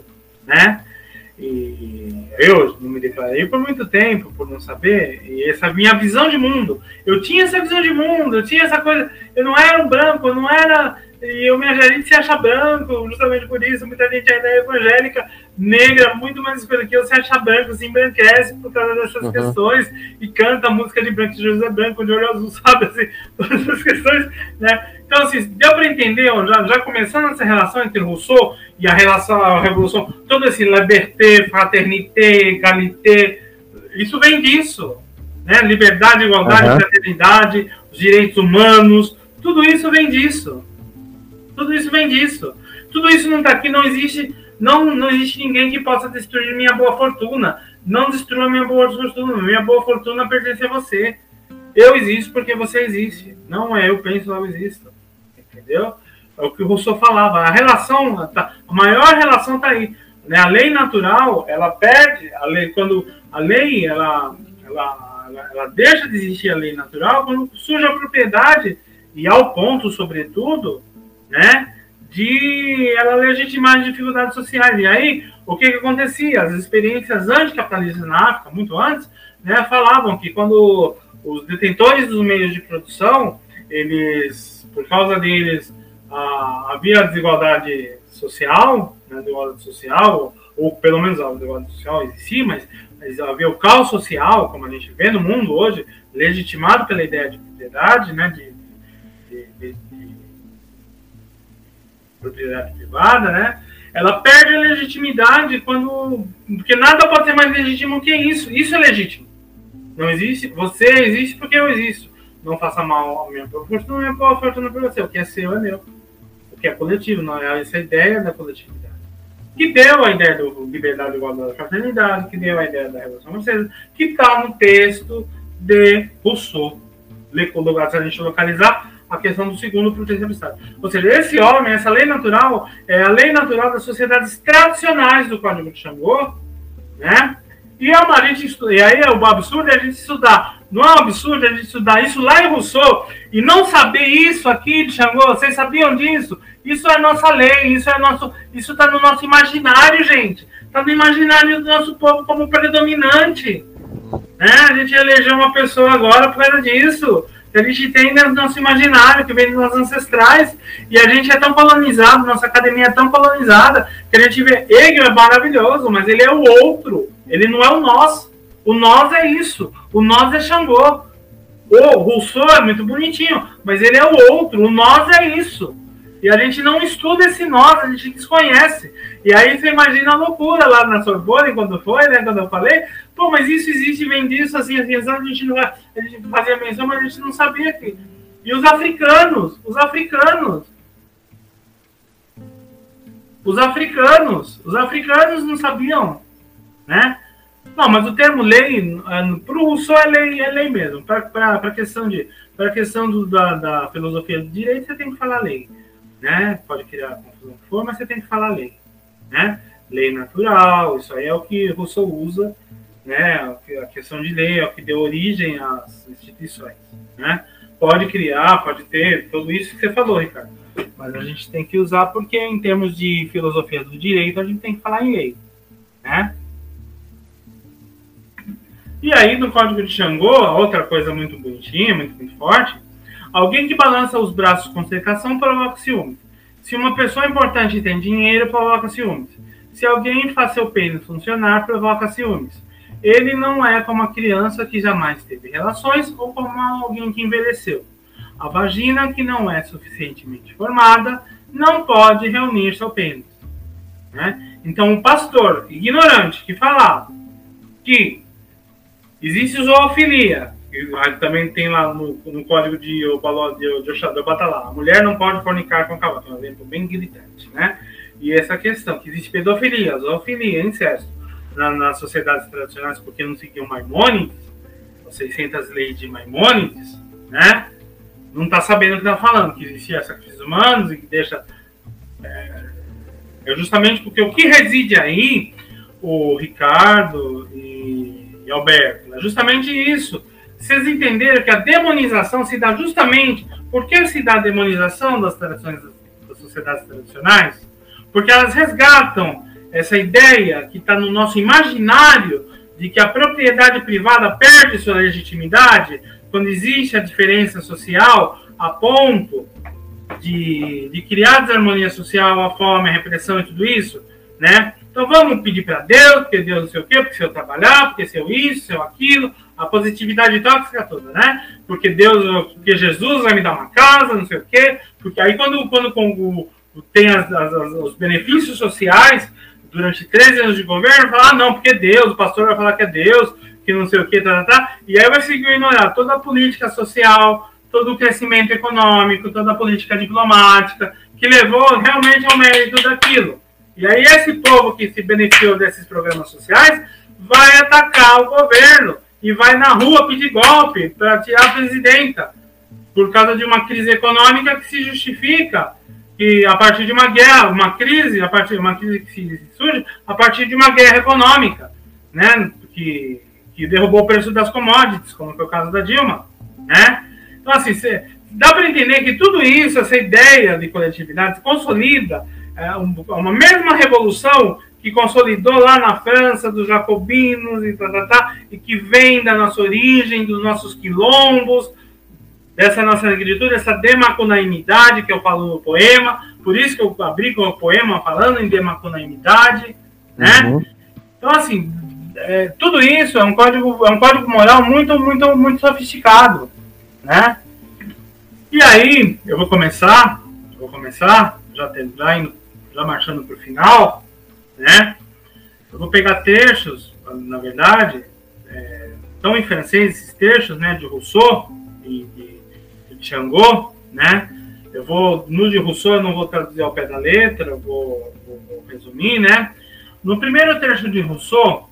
né? E eu não me declarei por muito tempo, por não saber, e essa minha visão de mundo. Eu tinha essa visão de mundo, eu tinha essa coisa. Eu não era um branco, eu não era. E eu, minha gente se acha branco, justamente por isso. Muita gente ainda é evangélica, negra, muito mais escura que eu, se acha branco, se embranquece por causa dessas uhum. questões e canta a música de branco de José Branco, de olho azul, sabe? Assim, todas essas questões, né? Então, assim, deu para entender, já, já começando essa relação entre Rousseau e a relação, a revolução, todo esse liberté, fraternité, égalité, isso vem disso, né? Liberdade, igualdade, uhum. fraternidade, os direitos humanos, tudo isso vem disso. Tudo isso vem disso. Tudo isso não está aqui, não existe, não, não existe ninguém que possa destruir minha boa fortuna. Não destrua minha boa fortuna. Minha boa fortuna pertence a você. Eu existo porque você existe. Não é eu penso, eu existo. Entendeu? É o que o Rousseau falava. A relação, tá, a maior relação está aí. Né? A lei natural, ela perde, a lei, quando a lei, ela, ela, ela, ela deixa de existir a lei natural, quando surge a propriedade, e ao ponto, sobretudo, né, de ela legitimar as dificuldades sociais. E aí, o que, que acontecia? As experiências anticapitalistas na África, muito antes, né, falavam que quando os detentores dos meios de produção, eles, por causa deles, ah, havia desigualdade social, né, desigualdade social, ou pelo menos a desigualdade social existia, mas, mas havia o caos social, como a gente vê no mundo hoje, legitimado pela ideia de propriedade, né, de, de, de propriedade privada, né, ela perde a legitimidade quando. Porque nada pode ser mais legítimo que isso. Isso é legítimo. Não existe. Você existe porque eu existo. Não faça mal ao meu fortuna, não é boa fortuna para você. O que é seu é meu. O que é coletivo, não é essa ideia da coletividade. Que deu a ideia do liberdade, igualdade, fraternidade, que deu a ideia da revolução francesa, que está no texto de Rousseau. Se a gente localizar, a questão do segundo proteção do Estado. Ou seja, esse homem, essa lei natural, é a lei natural das sociedades tradicionais do Código de Xangô, né? E, é uma, a gente e aí é o absurdo é a gente estudar. Não é um absurdo a gente estudar isso lá em Rousseau e não saber isso aqui de Xangô. Vocês sabiam disso? Isso é nossa lei, isso é nosso, isso está no nosso imaginário, gente. Está no imaginário do nosso povo como predominante. Né? A gente elegeu uma pessoa agora por causa disso que a gente tem no nosso imaginário, que vem dos nossos ancestrais, e a gente é tão colonizado, nossa academia é tão colonizada, que a gente vê, Hegel é maravilhoso, mas ele é o outro, ele não é o nós. O nós é isso, o nós é Xangô. O Rousseau é muito bonitinho, mas ele é o outro, o nós é isso. E a gente não estuda esse nós, a gente desconhece. E aí você imagina a loucura lá na Sorbonne, quando foi, né? Quando eu falei, pô, mas isso existe, vem disso, assim, assim, assim a gente não a gente fazia menção, mas a gente não sabia que. E os africanos, os africanos. Os africanos, os africanos não sabiam, né? Não, mas o termo lei, é, para o Rousseau é lei, é lei mesmo. Para a questão, de, questão do, da, da filosofia do direito, você tem que falar lei né? Pode criar confusão que for, mas você tem que falar lei, né? Lei natural, isso aí é o que Rousseau usa, né? A questão de lei é o que deu origem às instituições, né? Pode criar, pode ter, tudo isso que você falou, Ricardo. Mas a gente tem que usar porque, em termos de filosofia do direito, a gente tem que falar em lei, né? E aí, no Código de Xangô, outra coisa muito bonitinha, muito, muito forte, Alguém que balança os braços com secação provoca ciúmes. Se uma pessoa importante tem dinheiro, provoca ciúmes. Se alguém faz seu pênis funcionar, provoca ciúmes. Ele não é como a criança que jamais teve relações ou como alguém que envelheceu. A vagina que não é suficientemente formada não pode reunir seu pênis. Né? Então, o pastor ignorante que falar que existe zoofilia, também tem lá no, no código de de Batalá, a mulher não pode fornicar com o cavalo, é um exemplo bem gritante, né? E essa questão, que existe pedofilia, zoofilia, incesto, na, nas sociedades tradicionais, porque não seguiam Maimônides, as 600 leis de Maimônides, né? Não está sabendo o que está falando, que existia sacrifícios humanos e que deixa é, é justamente porque o que reside aí, o Ricardo e, e Alberto, é justamente isso. Vocês entenderam que a demonização se dá justamente. Por que se dá a demonização das tradições das sociedades tradicionais? Porque elas resgatam essa ideia que está no nosso imaginário de que a propriedade privada perde sua legitimidade quando existe a diferença social a ponto de, de criar desarmonia social, a fome, a repressão e tudo isso, né? Então vamos pedir para Deus, porque Deus não sei o quê, porque se eu trabalhar, porque se eu isso, se eu aquilo, a positividade tóxica toda, né? Porque Deus, porque Jesus vai me dar uma casa, não sei o quê, porque aí quando, quando, quando tem as, as, os benefícios sociais durante 13 anos de governo, fala, ah, não, porque Deus, o pastor vai falar que é Deus, que não sei o quê, tá, tá, tá, e aí vai seguir ignorar toda a política social, todo o crescimento econômico, toda a política diplomática, que levou realmente ao mérito daquilo. E aí esse povo que se beneficiou desses programas sociais vai atacar o governo e vai na rua pedir golpe para tirar a presidenta por causa de uma crise econômica que se justifica que a partir de uma guerra, uma crise, a partir de uma crise que surge a partir de uma guerra econômica, né, que, que derrubou o preço das commodities, como foi o caso da Dilma, né? Então, assim, cê, dá para entender que tudo isso, essa ideia de coletividade, consolida é, uma mesma revolução que consolidou lá na França dos jacobinos e, tá, tá, tá, e que vem da nossa origem, dos nossos quilombos, dessa nossa negritude, essa demacunaimidade que eu falo no poema, por isso que eu abri com o poema falando em demacunaimidade, né? Uhum. Então, assim, é, tudo isso é um código, é um código moral muito, muito, muito sofisticado né? E aí, eu vou começar, vou começar, já, já, indo, já marchando para o final, né? Eu vou pegar textos, na verdade, é, estão em francês esses textos, né, de Rousseau e de, de Changot, né? Eu vou, no de Rousseau eu não vou traduzir ao pé da letra, vou, vou, vou resumir, né? No primeiro trecho de Rousseau,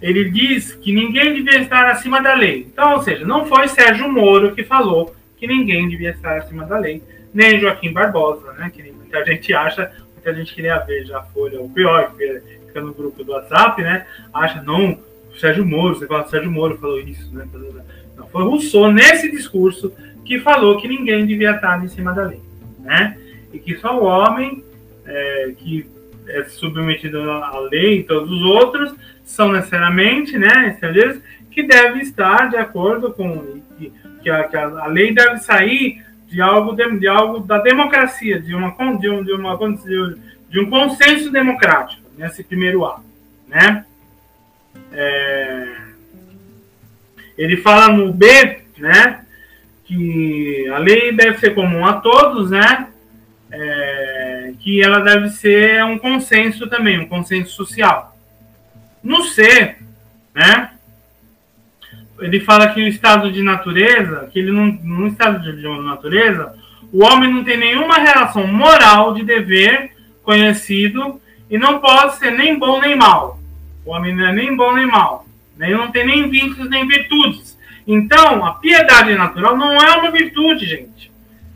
ele diz que ninguém devia estar acima da lei. Então, ou seja, não foi Sérgio Moro que falou que ninguém devia estar acima da lei, nem Joaquim Barbosa, né? Que muita gente acha, muita gente queria ver já a Folha, o pior, que fica no grupo do WhatsApp, né? Acha, não, Sérgio Moro, você fala, Sérgio Moro falou isso, né? Não, foi Rousseau nesse discurso que falou que ninguém devia estar em cima da lei, né? E que só o homem é, que é submetido à lei e todos os outros são necessariamente, né, estrangeiros, que deve estar de acordo com que, que, a, que a, lei deve sair de algo de, de, algo da democracia, de uma de um, de uma de um consenso democrático nesse primeiro ato, né? É, ele fala no B, né, que a lei deve ser comum a todos, né? É, que ela deve ser um consenso também, um consenso social. No C, né? Ele fala que o estado de natureza, que ele não, no estado de natureza, o homem não tem nenhuma relação moral de dever conhecido e não pode ser nem bom nem mal. O homem não é nem bom nem mal. Ele não tem nem vínculos nem virtudes. Então, a piedade natural não é uma virtude, gente.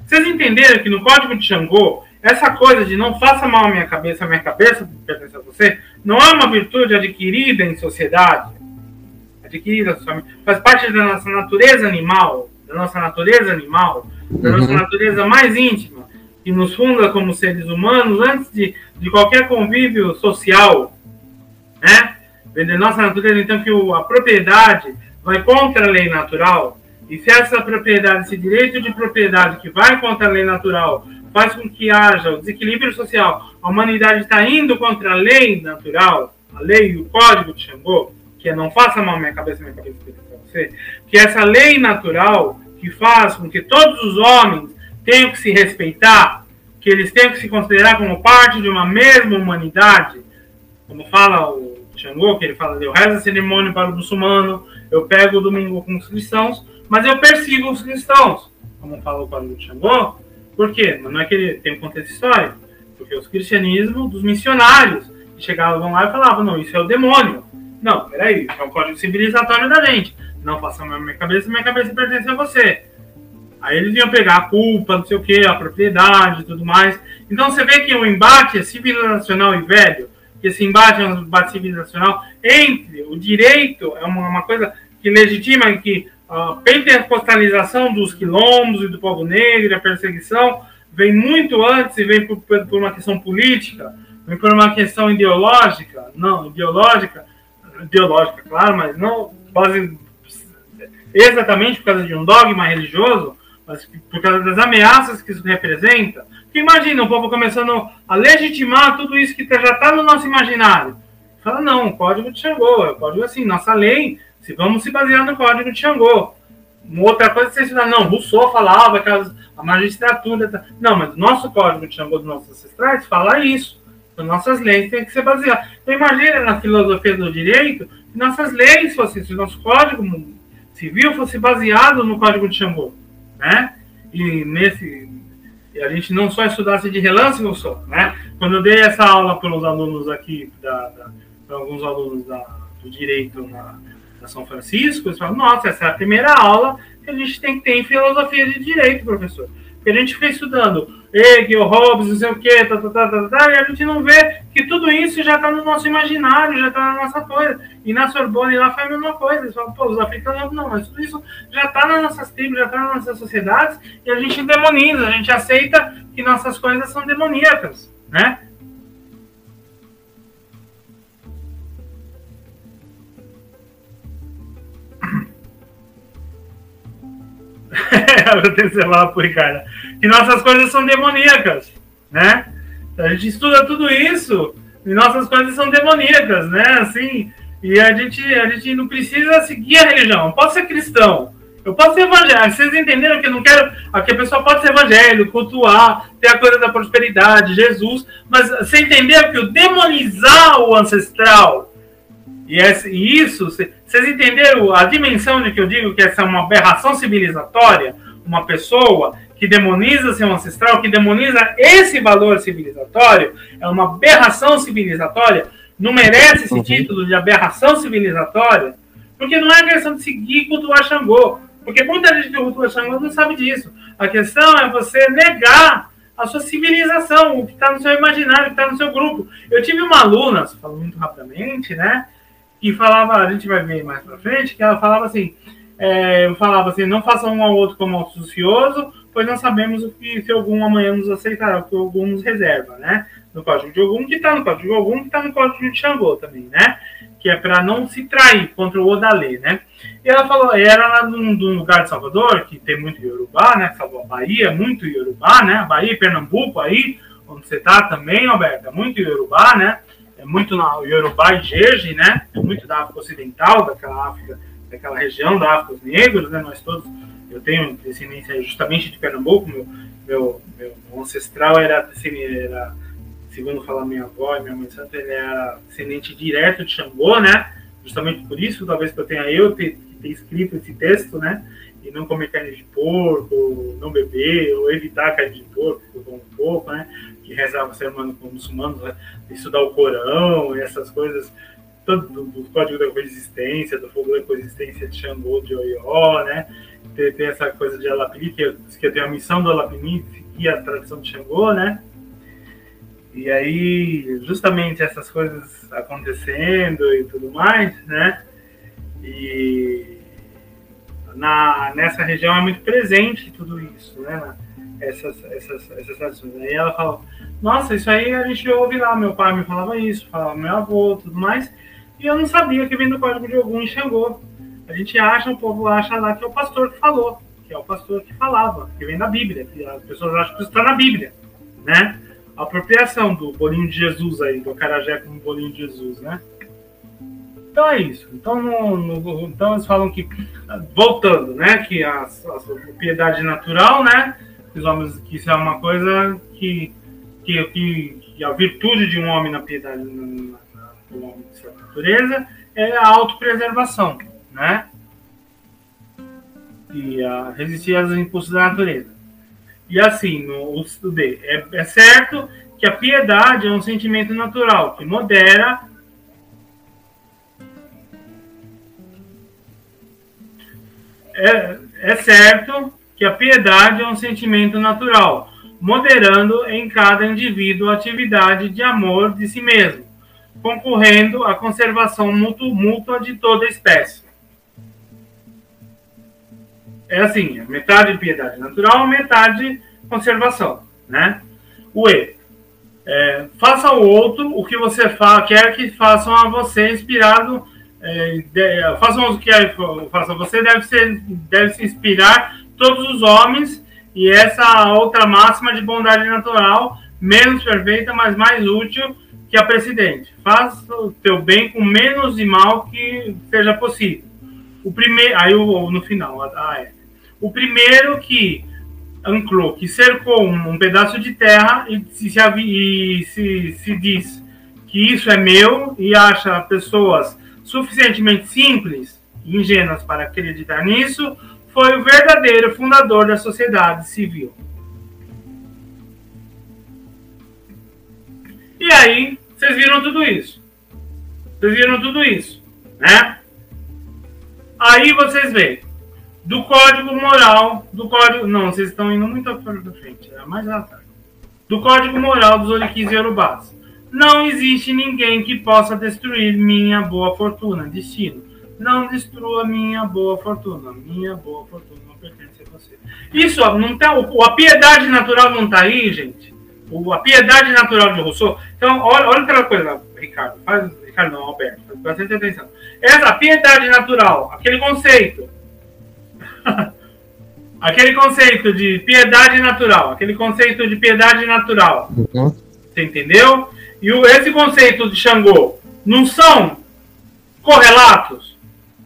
Vocês entenderam que no Código de Xangô, essa coisa de não faça mal à minha cabeça, a minha cabeça pertence a você, não é uma virtude adquirida em sociedade. Adquirida faz parte da nossa natureza animal, da nossa natureza animal, da uhum. nossa natureza mais íntima, que nos funda como seres humanos antes de, de qualquer convívio social. Né? Da nossa natureza, então, que o, a propriedade vai contra a lei natural, e se essa propriedade, esse direito de propriedade que vai contra a lei natural, faz com que haja o desequilíbrio social, a humanidade está indo contra a lei natural, a lei, o código de Xangô, que é não faça mal minha cabeça, minha cabeça para você, que essa lei natural que faz com que todos os homens tenham que se respeitar, que eles têm que se considerar como parte de uma mesma humanidade, como fala o Xangô, que ele fala, eu rezo a cerimônia para o muçulmano, eu pego o domingo com os cristãos, mas eu persigo os cristãos, como fala o Código Xangô. Por quê? Não é que ele tem um contexto histórico, porque os cristianismos dos missionários chegavam lá e falavam, não, isso é o demônio. Não, peraí, é um código civilizatório da gente. Não faça a minha cabeça, minha cabeça pertence a você. Aí eles iam pegar a culpa, não sei o que, a propriedade e tudo mais. Então você vê que o embate é civilizacional e velho, que esse embate é um embate civilizacional entre o direito, é uma, uma coisa que legitima que a pentecostalização dos quilombos e do povo negro, a perseguição, vem muito antes e vem por, por uma questão política, vem por uma questão ideológica, não, ideológica, ideológica, claro, mas não quase exatamente por causa de um dogma religioso, mas por causa das ameaças que isso representa. Porque imagina o povo começando a legitimar tudo isso que já está no nosso imaginário. Fala, não, o código de Xangô, é o código assim, nossa lei, se vamos se basear no código de Xangô. Uma outra coisa que você estudar, não, Rousseau falava que a magistratura. Tá, não, mas o nosso código de Xangô dos nossos ancestrais fala isso. As nossas leis têm que ser baseadas. Então imagina na filosofia do direito, nossas leis fossem, se nosso código civil fosse baseado no código de Xangô né? E nesse a gente não só estudasse de relance no só, né? Quando eu dei essa aula para os alunos aqui, da, da para alguns alunos da, do direito na, na São Francisco, eles falam, nossa, essa é a primeira aula que a gente tem que ter em filosofia de direito, professor. Porque a gente fica estudando Hegel, Hobbes, não sei o quê, tá, tá, tá, tá, tá, e a gente não vê que tudo isso já está no nosso imaginário, já está na nossa coisa. E na Sorbonne lá foi a mesma coisa. Eles falam, pô, os africanos não, mas tudo isso já está nas nossas tribos, já está nas nossas sociedades, e a gente demoniza, a gente aceita que nossas coisas são demoníacas, né? Que falar pro Ricardo. Que nossas coisas são demoníacas, né? A gente estuda tudo isso e nossas coisas são demoníacas, né? Assim, e a gente, a gente não precisa seguir a religião. Eu posso ser cristão, eu posso ser evangélico. Vocês entenderam que eu não quero. Aqui a pessoa pode ser evangélico, cultuar, ter a coisa da prosperidade, Jesus, mas você entendeu que o demonizar o ancestral e, esse, e isso, vocês entenderam a dimensão de que eu digo que essa é uma aberração civilizatória? Uma pessoa que demoniza seu ancestral, que demoniza esse valor civilizatório, é uma aberração civilizatória, não merece esse uhum. título de aberração civilizatória, porque não é questão de seguir cultuar Xangô, porque muita gente que cultua Xangô não sabe disso. A questão é você negar a sua civilização, o que está no seu imaginário, o que está no seu grupo. Eu tive uma aluna, falando muito rapidamente, né? Que falava, a gente vai ver mais pra frente, que ela falava assim, é, falava assim, não faça um ao outro como auspicioso, pois não sabemos o que se algum amanhã nos aceitará, o que algum nos reserva, né? No código de algum que está no código de algum que está no código de Xangô também, né? Que é para não se trair contra o Odalê, né? E ela falou, era lá num, num, lugar de Salvador, que tem muito Yorubá, né? Salvador, Bahia, muito Yorubá, né? Bahia Pernambuco aí, onde você tá também, Alberto, é muito Yorubá, né? É muito na Yorubá e Jeje, né? É muito da África Ocidental, daquela África, daquela região da África, os negros, né? Nós todos, eu tenho descendência justamente de Pernambuco, meu, meu, meu ancestral era, era, segundo fala minha avó e minha mãe santa, ele era descendente direto de Xangô, né? Justamente por isso, talvez que eu tenha eu ter, ter escrito esse texto, né? E não comer carne de porco, não beber, ou evitar carne de porco, um pouco, né? Que rezava ser humano com muçulmanos, né? estudar o Corão e essas coisas, tanto do, do, Código da Coexistência, do Fogo da Coexistência de Xangô, de Oió, né? Ter, ter essa coisa de Alapini, que eu, que tenho a missão do Alapini, seguir a tradição de Xangô, né? E aí, justamente essas coisas acontecendo e tudo mais, né? E na, nessa região é muito presente tudo isso, né? Essas, essas, essas tradições. Aí ela falou, nossa, isso aí a gente ouve lá, meu pai me falava isso, falava meu avô, tudo mais, e eu não sabia que vem do código de Ogum e Xangô. A gente acha, o povo acha lá que é o pastor que falou, que é o pastor que falava, que vem da Bíblia, que as pessoas acham que isso está na Bíblia, né? A apropriação do bolinho de Jesus aí, do carajé com o bolinho de Jesus, né? Então é isso. Então, no, no, então eles falam que, voltando, né, que a, a propriedade natural, né, os homens, que isso é uma coisa que, que, que, a virtude de um homem na piedade, na, na, na, natureza, é a autopreservação, né? E a resistir aos impulsos da natureza. E assim, no, o D, é, é certo que a piedade é um sentimento natural que modera é, é certo que a piedade é um sentimento natural, moderando em cada indivíduo a atividade de amor de si mesmo, concorrendo à conservação mútua de toda a espécie. É assim, é metade piedade natural, metade conservação, né? O E. É, faça ao outro o que você fa quer que façam a você, inspirado. É, de, façam o que faça você, deve, ser, deve se inspirar todos os homens, e essa outra máxima de bondade natural, menos perfeita, mas mais útil que a precedente. Faça o teu bem com menos de mal que seja possível. O primeiro, aí no final, a, é. O primeiro que anclou, que cercou um, um pedaço de terra e, se, e se, se diz que isso é meu e acha pessoas suficientemente simples ingênuas para acreditar nisso, foi o verdadeiro fundador da sociedade civil. E aí, vocês viram tudo isso. Vocês viram tudo isso, né? Aí vocês veem do código moral, do código. Não, vocês estão indo muito à frente, é mais à tarde. Do código moral dos Oliquis e Urubás. Não existe ninguém que possa destruir minha boa fortuna, destino não destrua minha boa fortuna. Minha boa fortuna não pertence a você. Isso, não tá, o, a piedade natural não está aí, gente. O, a piedade natural de Rousseau. Então, olha, olha aquela coisa, Ricardo. Faz, Ricardo não, Alberto. Faz bastante atenção. Essa piedade natural, aquele conceito. aquele conceito de piedade natural. Aquele conceito de piedade natural. Uhum. Você entendeu? E o, esse conceito de Xangô não são correlatos?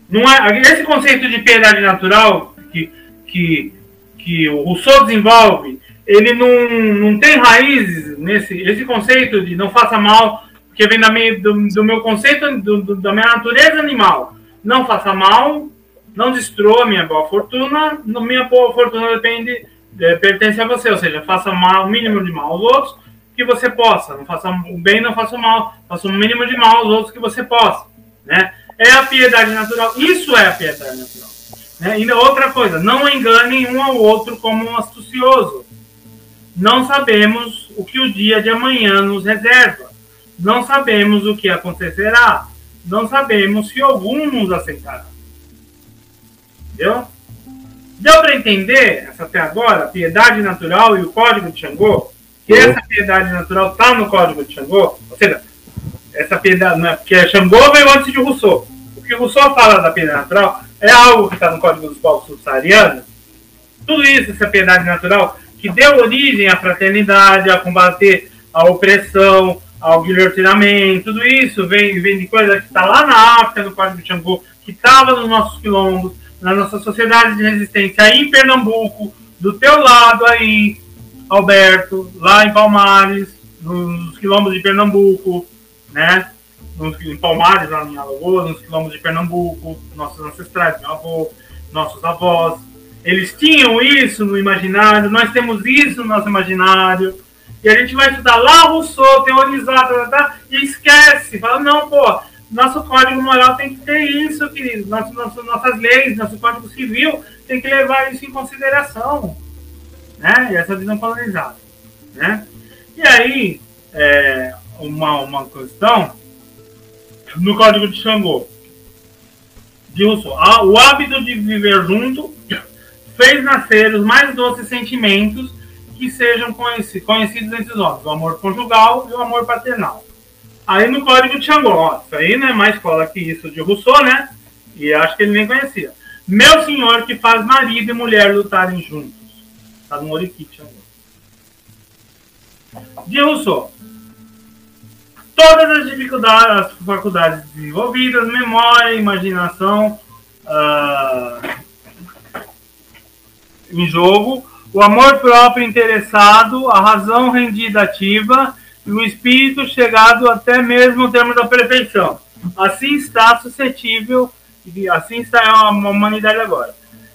Não é, esse conceito de piedade natural que, que, que o Rousseau desenvolve, ele não, não tem raízes nesse esse conceito de não faça mal, que vem da minha, do, do meu conceito do, do, da minha natureza animal. Não faça mal, não destrua minha boa fortuna, minha boa fortuna depende, é, pertence a você, ou seja, faça mal, o mínimo de mal aos outros que você possa, não faça o bem, não faça o mal, faça o mínimo de mal aos outros que você possa, né? É a piedade natural. Isso é a piedade natural. Né? Ainda outra coisa, não enganem um ao outro como um astucioso. Não sabemos o que o dia de amanhã nos reserva. Não sabemos o que acontecerá. Não sabemos se algum nos aceitará. Entendeu? Deu para entender, essa até agora, a piedade natural e o código de Xangô? Que essa piedade natural está no código de Xangô? Ou seja, essa piedade, né? porque Xangô veio antes de Rousseau. O que Rousseau fala da piedade natural é algo que está no Código dos Povos Subsaarianos. Tudo isso, essa piedade natural, que deu origem à fraternidade, a combater a opressão, ao guilhotinamento, tudo isso vem, vem de coisa que está lá na África, no Código de Xangô, que estava nos nossos quilombos, na nossa sociedade de resistência, aí em Pernambuco, do teu lado aí, Alberto, lá em Palmares, nos quilombos de Pernambuco, né? Nos, em Palmares, lá em Alagoas, nos quilômetros de Pernambuco, nossos ancestrais, meu avô, nossos avós. Eles tinham isso no imaginário, nós temos isso no nosso imaginário. E a gente vai estudar lá Rousseau, teorizar, tá, tá, tá, e esquece. Fala, não, pô, nosso código moral tem que ter isso, querido. Nosso, nosso, nossas leis, nosso código civil tem que levar isso em consideração. Né? E essa visão colonizada. Né? E aí, é, uma, uma questão no Código de Xangô. Dilson, o hábito de viver junto fez nascer os mais doces sentimentos que sejam conhecidos, conhecidos entre os homens, o amor conjugal e o amor paternal. Aí no Código de Xangô, ó, isso aí não é mais escola que isso de Rousseau, né? E acho que ele nem conhecia. Meu senhor que faz marido e mulher lutarem juntos. Tá no Oriquite Xangô. De Rousseau todas as dificuldades, as faculdades desenvolvidas, memória, imaginação uh, em jogo, o amor próprio interessado, a razão rendida ativa e o espírito chegado até mesmo ao termo da perfeição. Assim está suscetível, assim está a humanidade agora.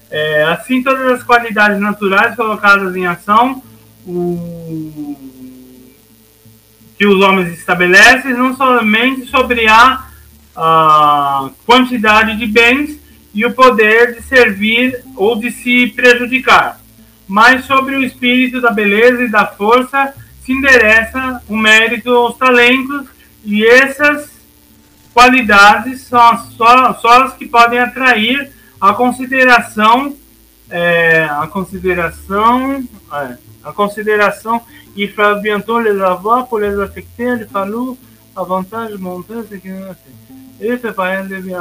É, assim, todas as qualidades naturais colocadas em ação, o, que os homens estabelecem, não somente sobre a, a quantidade de bens e o poder de servir ou de se prejudicar, mas sobre o espírito da beleza e da força se endereça o mérito aos talentos e essas qualidades são só, só as que podem atrair a consideração é, a consideração é, a consideração e para bientôt les avoir pour les affecter ele falou avantage montanha que não assim. Ele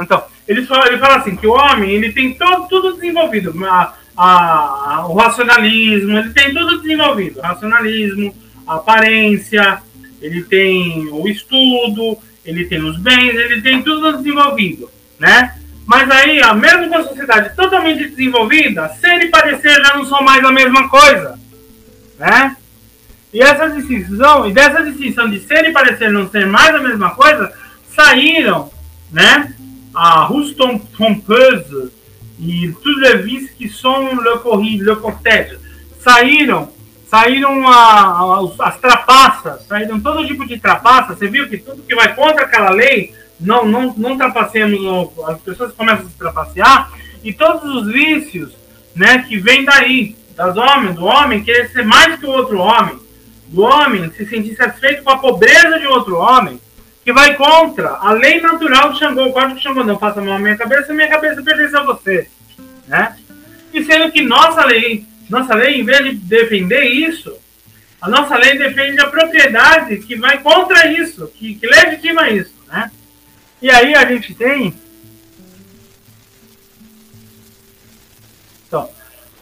então ele fala, ele fala assim que o homem ele tem todo tudo desenvolvido a, a, o racionalismo ele tem tudo desenvolvido racionalismo aparência ele tem o estudo ele tem os bens, ele tem tudo desenvolvido, né? Mas aí, mesmo com a sociedade totalmente desenvolvida, ser e parecer já não são mais a mesma coisa, né? E essa distinção, e dessa distinção de ser e parecer não ser mais a mesma coisa, saíram, né? A Ruston Trompeuse e vices qui sont le, corrige, le cortège, saíram saíram a, a, as trapaças, saíram todo tipo de trapaça. Você viu que tudo que vai contra aquela lei, não, não, não trapaceamos, as pessoas começam a se trapacear, e todos os vícios né, que vêm daí, das homens, do homem querer ser mais que o outro homem, do homem se sentir satisfeito com a pobreza de outro homem, que vai contra a lei natural do Xangô. O código Xangô não faça mal à minha cabeça, minha cabeça pertence a você. Né? E sendo que nossa lei nossa lei, em vez de defender isso, a nossa lei defende a propriedade que vai contra isso, que, que legitima isso, né? E aí a gente tem.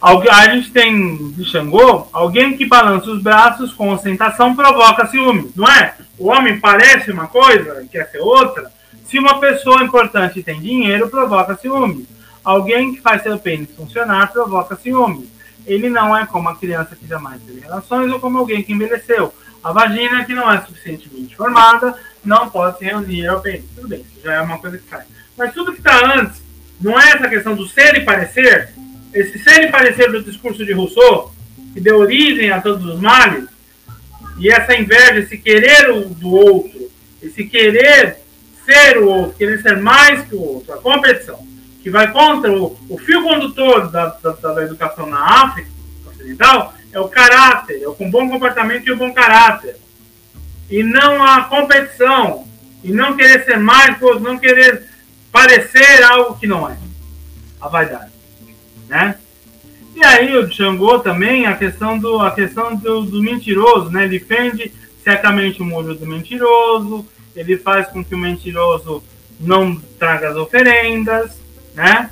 A gente tem de Xangô, alguém que balança os braços com ostentação provoca ciúme, não é? O homem parece uma coisa, quer ser outra. Se uma pessoa importante tem dinheiro, provoca ciúme. Alguém que faz seu pênis funcionar provoca ciúme ele não é como a criança que jamais teve relações ou como alguém que envelheceu. A vagina que não é suficientemente formada não pode se reunir ao pênis. Tudo bem, isso já é uma coisa que sai. Mas tudo que está antes, não é essa questão do ser e parecer, esse ser e parecer do discurso de Rousseau, que deu origem a todos os males, e essa inveja, esse querer o do outro, esse querer ser o outro, querer ser mais que o outro, a competição que vai contra o, o fio condutor da, da, da, educação na África Ocidental, é o caráter, é o bom comportamento e o bom caráter. E não a competição, e não querer ser mais, não querer parecer algo que não é. A vaidade. Né? E aí o Xangô também, a questão do, a questão do, do mentiroso, né? Ele defende certamente o muro do mentiroso, ele faz com que o mentiroso não traga as oferendas, né?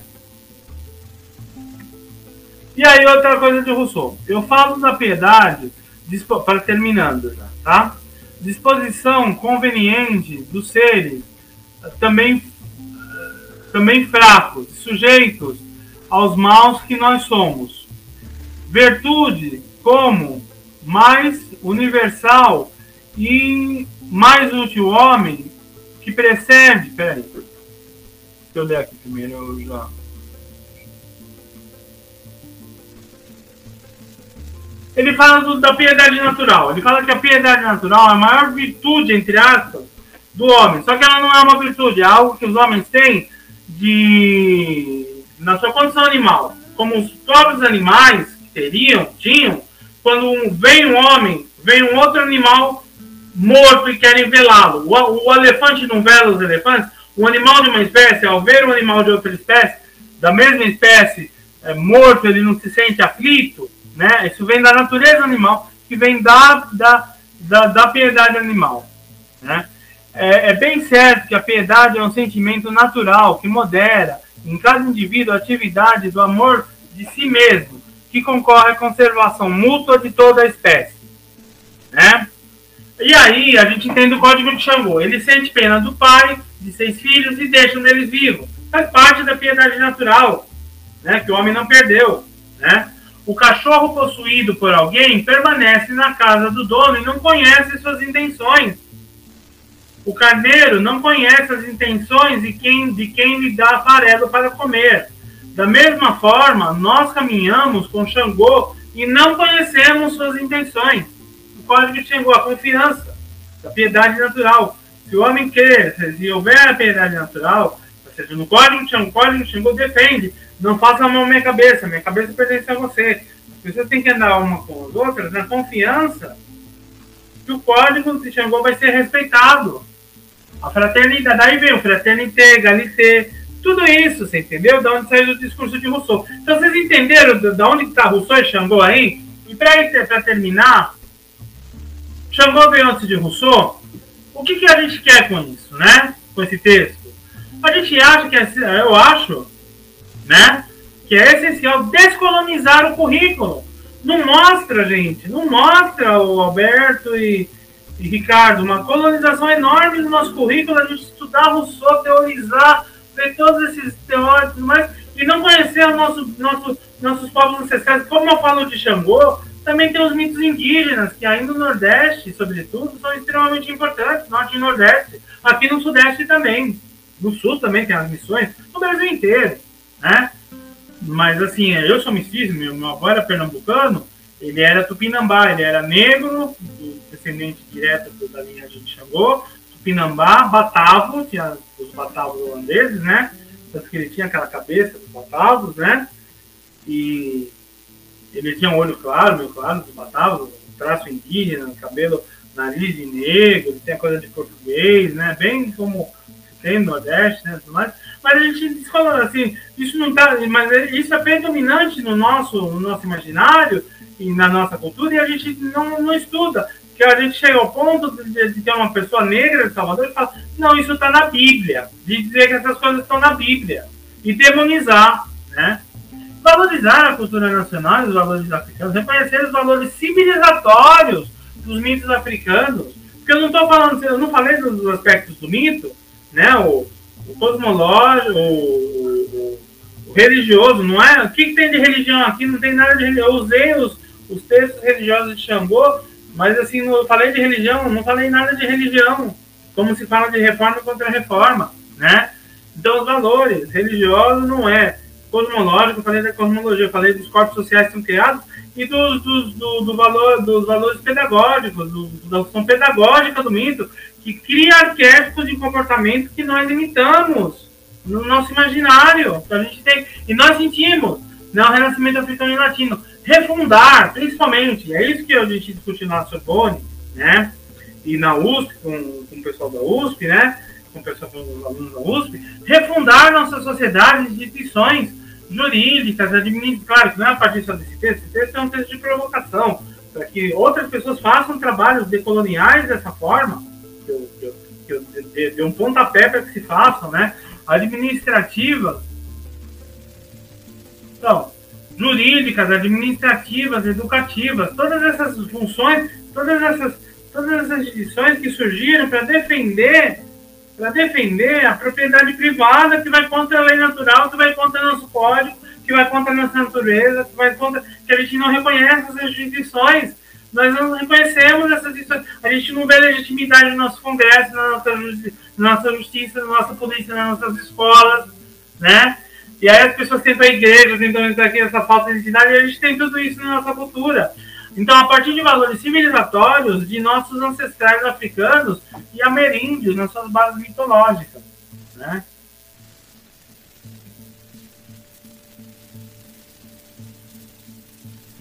E aí outra coisa de Rousseau. Eu falo da piedade, para terminando já, tá? Disposição conveniente dos seres também também fracos, sujeitos aos maus que nós somos. Virtude como mais universal e mais útil homem que precede, peraí, eu ler aqui primeiro, eu já. Ele fala do, da piedade natural. Ele fala que a piedade natural é a maior virtude, entre aspas, do homem. Só que ela não é uma virtude, é algo que os homens têm de na sua condição animal. Como os próprios animais teriam, tinham, quando vem um homem, vem um outro animal morto e querem velá-lo. O, o elefante não vela os elefantes, um animal de uma espécie, ao ver um animal de outra espécie, da mesma espécie, é, morto, ele não se sente aflito, né? Isso vem da natureza animal, que vem da, da, da, da piedade animal, né? É, é, bem certo que a piedade é um sentimento natural que modera, em cada indivíduo, a atividade do amor de si mesmo, que concorre à conservação mútua de toda a espécie, né? E aí a gente entende o código de Xangô. Ele sente pena do pai, de seis filhos e deixa um deles vivo. Faz parte da piedade natural, né? Que o homem não perdeu, né? O cachorro possuído por alguém permanece na casa do dono e não conhece suas intenções. O carneiro não conhece as intenções de quem, de quem lhe dá farelo para comer. Da mesma forma, nós caminhamos com Xangô e não conhecemos suas intenções. O código de Xangô, a confiança, a piedade natural. Se o homem quer, se houver a piedade natural, ou seja, no código de Xangô, o código de Xangô defende, não faça a mão minha cabeça, minha cabeça pertence a você. As pessoas têm que andar uma com as outras na confiança que o código de Xangô vai ser respeitado. A fraternidade, daí vem o fraternité, galité, tudo isso, você entendeu? Da onde saiu o discurso de Rousseau. Então vocês entenderam da onde está Rousseau e Xangô aí? E para terminar, Xangô veio antes de Rousseau. O que, que a gente quer com isso, né? Com esse texto? A gente acha que, é, eu acho, né? Que é essencial descolonizar o currículo. Não mostra, gente, não mostra o Alberto e, e Ricardo, uma colonização enorme no nosso currículo, a gente estudar Rousseau, teorizar ver todos esses teóricos, mas e não conhecer o nosso, nosso, nossos povos ancestrais. Como eu falo de Xangô, também tem os mitos indígenas, que aí no Nordeste, sobretudo, são extremamente importantes, Norte e Nordeste, aqui no Sudeste também. No Sul também tem as missões, no Brasil inteiro, né? Mas assim, eu sou mestiço, meu, meu avô era pernambucano, ele era tupinambá, ele era negro, descendente direto da linha de Xangô, tupinambá, batavo, tinha os batavos holandeses, né? Tanto que ele tinha aquela cabeça dos batavos, né? E ele tinha um olho claro, meio claro, dos batavos, traço indígena, cabelo, nariz de negro, tem a coisa de português, né? Bem como tem no Nordeste, né? Mais. Mas a gente falou assim, isso não tá, mas isso é predominante no nosso, no nosso imaginário e na nossa cultura e a gente não, não estuda que a gente chega ao ponto de, de ter uma pessoa negra de Salvador e fala, não, isso está na Bíblia, de dizer que essas coisas estão na Bíblia, e demonizar, né? Valorizar a cultura nacional os valores africanos, reconhecer os valores civilizatórios dos mitos africanos, porque eu não estou falando, eu não falei dos aspectos do mito, né? O, o cosmológico, o, o, o, religioso, não é? O que, que, tem de religião aqui? Não tem nada de religião. Eu usei os, os textos religiosos de Xangô mas assim, eu falei de religião, não falei nada de religião, como se fala de reforma contra reforma, né? Então, os valores religiosos não é cosmológico, falei da cosmologia, falei dos corpos sociais que são criados e dos, dos, do, do valor, dos valores pedagógicos, do, da função pedagógica do mito, que cria arquétipos de comportamento que nós imitamos no nosso imaginário. A gente tem, e nós sentimos no né, Renascimento Africano e Latino refundar, principalmente, é isso que a gente discute na Sorbonne, né? E na USP, com, com o pessoal da USP, né? Com o pessoal dos alunos da USP, refundar nossa sociedade de instituições jurídicas, administrativas, claro não é a partir só desse texto, esse texto é um texto de provocação, para que outras pessoas façam trabalhos decoloniais dessa forma, que eu, que eu, que eu de, de um pontapé para que se façam, né? Administrativas. Então, jurídicas, administrativas, educativas, todas essas funções, todas essas, todas essas instituições que surgiram para defender, para defender a propriedade privada que vai contra a lei natural, que vai contra o nosso código, que vai contra a nossa natureza, que vai contra que a gente não reconhece essas instituições. Nós não reconhecemos essas instituições. A gente não vê legitimidade no nosso Congresso, na nossa, na nossa justiça, na nossa polícia, nas nossas escolas, né? E aí as pessoas tentam a igreja, tentam entrar aqui nessa falta de identidade, e a gente tem tudo isso na nossa cultura. Então, a partir de valores civilizatórios de nossos ancestrais africanos e ameríndios nas suas bases mitológicas. Né?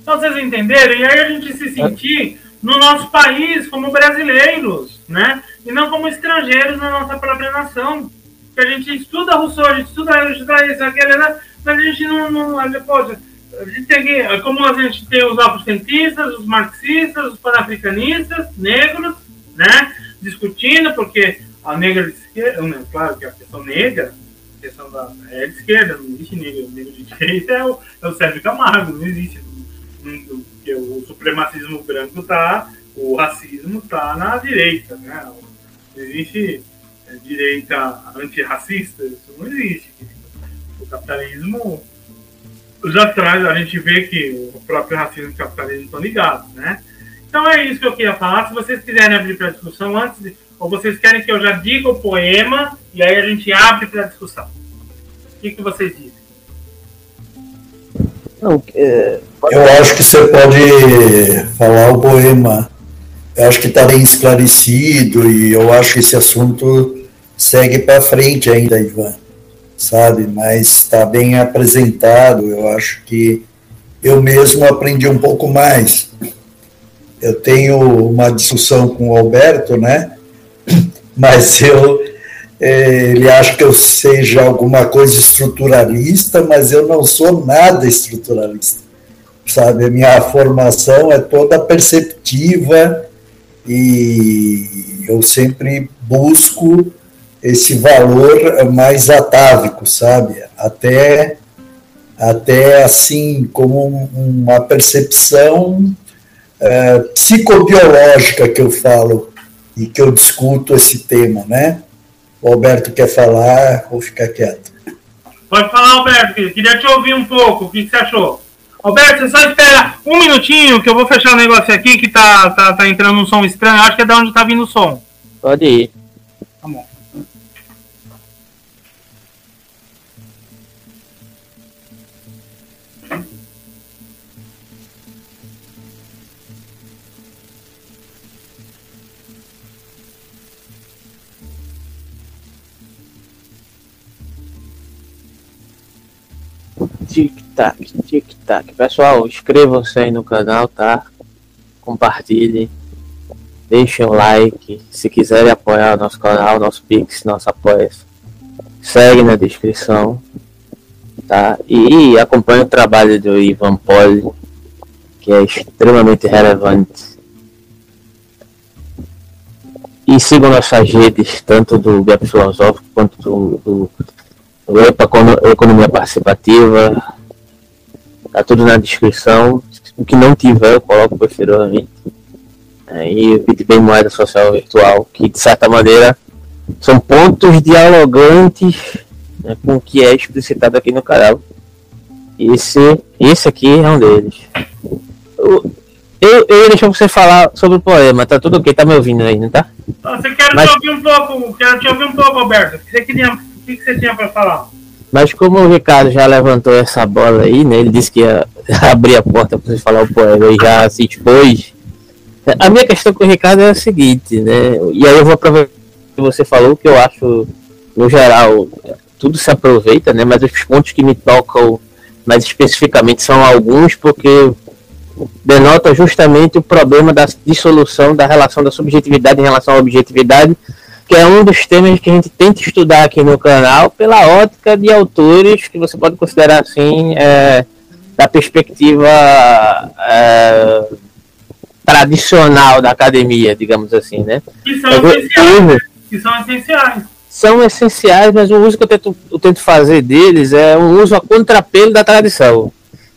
Então, vocês entenderam? E aí a gente se sentir no nosso país como brasileiros, né? E não como estrangeiros na nossa própria nação que a gente estuda Rousseau, a gente estuda, estuda isso, aquele, né? Mas a gente não. não a gente tem que, como a gente tem os afrocientistas, os marxistas, os panafricanistas, negros, né? Discutindo, porque a negra de esquerda, né, claro que a questão negra, a questão da é de esquerda, não existe negro, negro de direita é o, é o Sérgio Camargo, não existe. Porque o supremacismo branco tá, o racismo tá na direita, né? Não existe é, direita antirracista, isso não existe. O capitalismo os astrais, a gente vê que o próprio racismo e o capitalismo estão ligados, né? Então é isso que eu queria falar. Se vocês quiserem abrir para discussão antes, de, ou vocês querem que eu já diga o poema e aí a gente abre para discussão. O que, que vocês dizem? Não, é, eu acho que você pode falar o poema. Eu acho que está bem esclarecido e eu acho que esse assunto segue para frente ainda, Ivan, sabe? Mas está bem apresentado. Eu acho que eu mesmo aprendi um pouco mais eu tenho uma discussão com o Alberto, né? Mas eu, é, ele acha que eu seja alguma coisa estruturalista, mas eu não sou nada estruturalista, sabe? A minha formação é toda perceptiva e eu sempre busco esse valor mais atávico, sabe? Até até assim como uma percepção é, psicobiológica que eu falo e que eu discuto esse tema, né? O Alberto quer falar, vou ficar quieto. Pode falar, Alberto, queria te ouvir um pouco, o que, você achou? Alberto, você só espera um minutinho que eu vou fechar o negócio aqui que tá, tá, tá entrando um som estranho, acho que é da onde tá vindo o som. Pode ir. Tic-tac, tic-tac. Pessoal, inscrevam-se aí no canal, tá? Compartilhem. Deixem o like. Se quiserem apoiar o nosso canal, nosso Pix, nosso apoia. Segue na descrição. Tá? E, e acompanhe o trabalho do Ivan Poli, que é extremamente relevante. E sigam nossas redes, tanto do Gap Filosófico quanto do, do para economia participativa, tá tudo na descrição. O que não tiver, eu coloco posteriormente. É, e o Bitcoin Moeda Social Virtual, que de certa maneira são pontos dialogantes né, com o que é explicitado aqui no canal. Esse, esse aqui é um deles. Eu, eu, eu ia deixar você falar sobre o poema, tá tudo ok? Tá me ouvindo aí, não tá? Você quer Mas... te ouvir um pouco, quero te ouvir um pouco, Alberto. Você queria que, que você tinha para falar? Mas como o Ricardo já levantou essa bola aí, né? Ele disse que ia abrir a porta para você falar o poema e já se expôs. A minha questão com o Ricardo é a seguinte, né? E aí eu vou aproveitar que você falou, que eu acho, no geral, tudo se aproveita, né? Mas os pontos que me tocam mais especificamente são alguns, porque denota justamente o problema da dissolução da relação da subjetividade em relação à objetividade que é um dos temas que a gente tenta estudar aqui no canal pela ótica de autores que você pode considerar assim é, da perspectiva é, tradicional da academia, digamos assim, né? Que são essenciais. Que são essenciais. São essenciais, mas o uso que eu tento, eu tento fazer deles é um uso a contrapelo da tradição.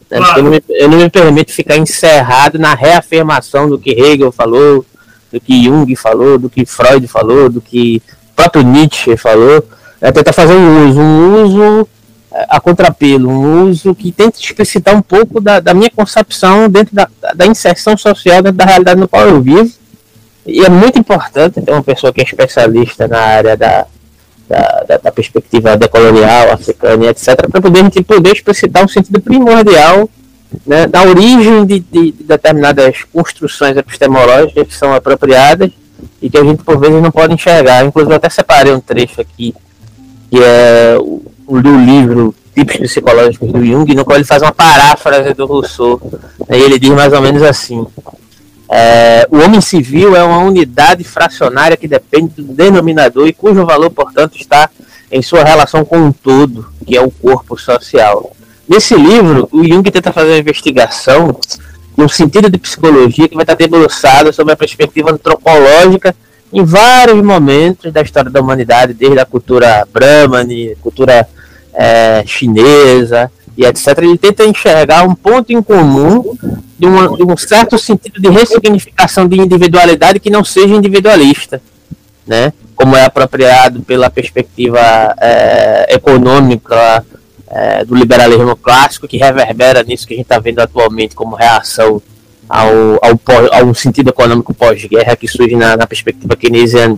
Né? Claro. Eu, não me, eu não me permito ficar encerrado na reafirmação do que Hegel falou, do que Jung falou, do que Freud falou, do que próprio Nietzsche falou, é tentar fazer um uso, um uso é, a contrapelo, um uso que tenta explicitar um pouco da, da minha concepção dentro da, da, inserção social dentro da realidade no qual eu vivo. E é muito importante ter uma pessoa que é especialista na área da, da, da, da perspectiva decolonial, africana etc., para poder, poder explicitar um sentido primordial né, da origem de, de, de, determinadas construções epistemológicas que são apropriadas e que a gente por vezes não pode enxergar. Inclusive eu até separei um trecho aqui, que é o, o livro Tipos Psicológicos do Jung, no qual ele faz uma paráfrase do Rousseau. Né, e ele diz mais ou menos assim. É, o homem civil é uma unidade fracionária que depende do denominador e cujo valor, portanto, está em sua relação com o todo, que é o corpo social. Nesse livro, o Jung tenta fazer uma investigação no sentido de psicologia que vai estar debruçada sobre a perspectiva antropológica em vários momentos da história da humanidade, desde a cultura brahmani, cultura é, chinesa e etc. Ele tenta enxergar um ponto em comum de, uma, de um certo sentido de ressignificação de individualidade que não seja individualista, né? como é apropriado pela perspectiva é, econômica é, do liberalismo clássico que reverbera nisso que a gente está vendo atualmente como reação ao, ao, ao sentido econômico pós-guerra que surge na, na perspectiva keynesiana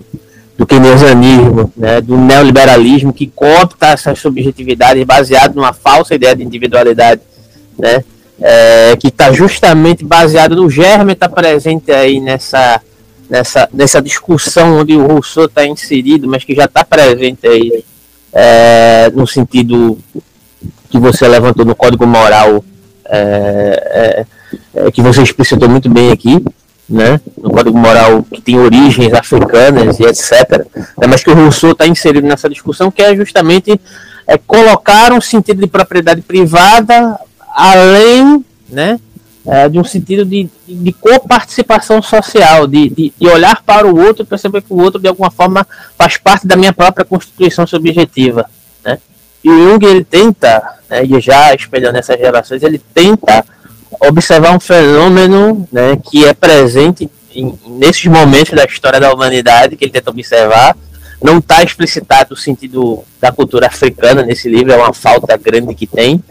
do keynesianismo, né, do neoliberalismo que coopta essas subjetividades baseado numa falsa ideia de individualidade, né, é, que está justamente baseado no germe, está presente aí nessa, nessa, nessa discussão onde o Rousseau está inserido, mas que já está presente aí é, no sentido que você levantou no Código Moral, é, é, é que você explicitou muito bem aqui, né, no Código Moral que tem origens africanas e etc., né, mas que o Rousseau está inserido nessa discussão, que é justamente é, colocar um sentido de propriedade privada além né, é, de um sentido de, de, coparticipação social, de, de, de, olhar para o outro e perceber que o outro, de alguma forma, faz parte da minha própria constituição subjetiva. E Jung, ele tenta, né, já espelhando essas relações, ele tenta observar um fenômeno né, que é presente em, nesses momentos da história da humanidade, que ele tenta observar, não está explicitado o sentido da cultura africana nesse livro, é uma falta grande que tem,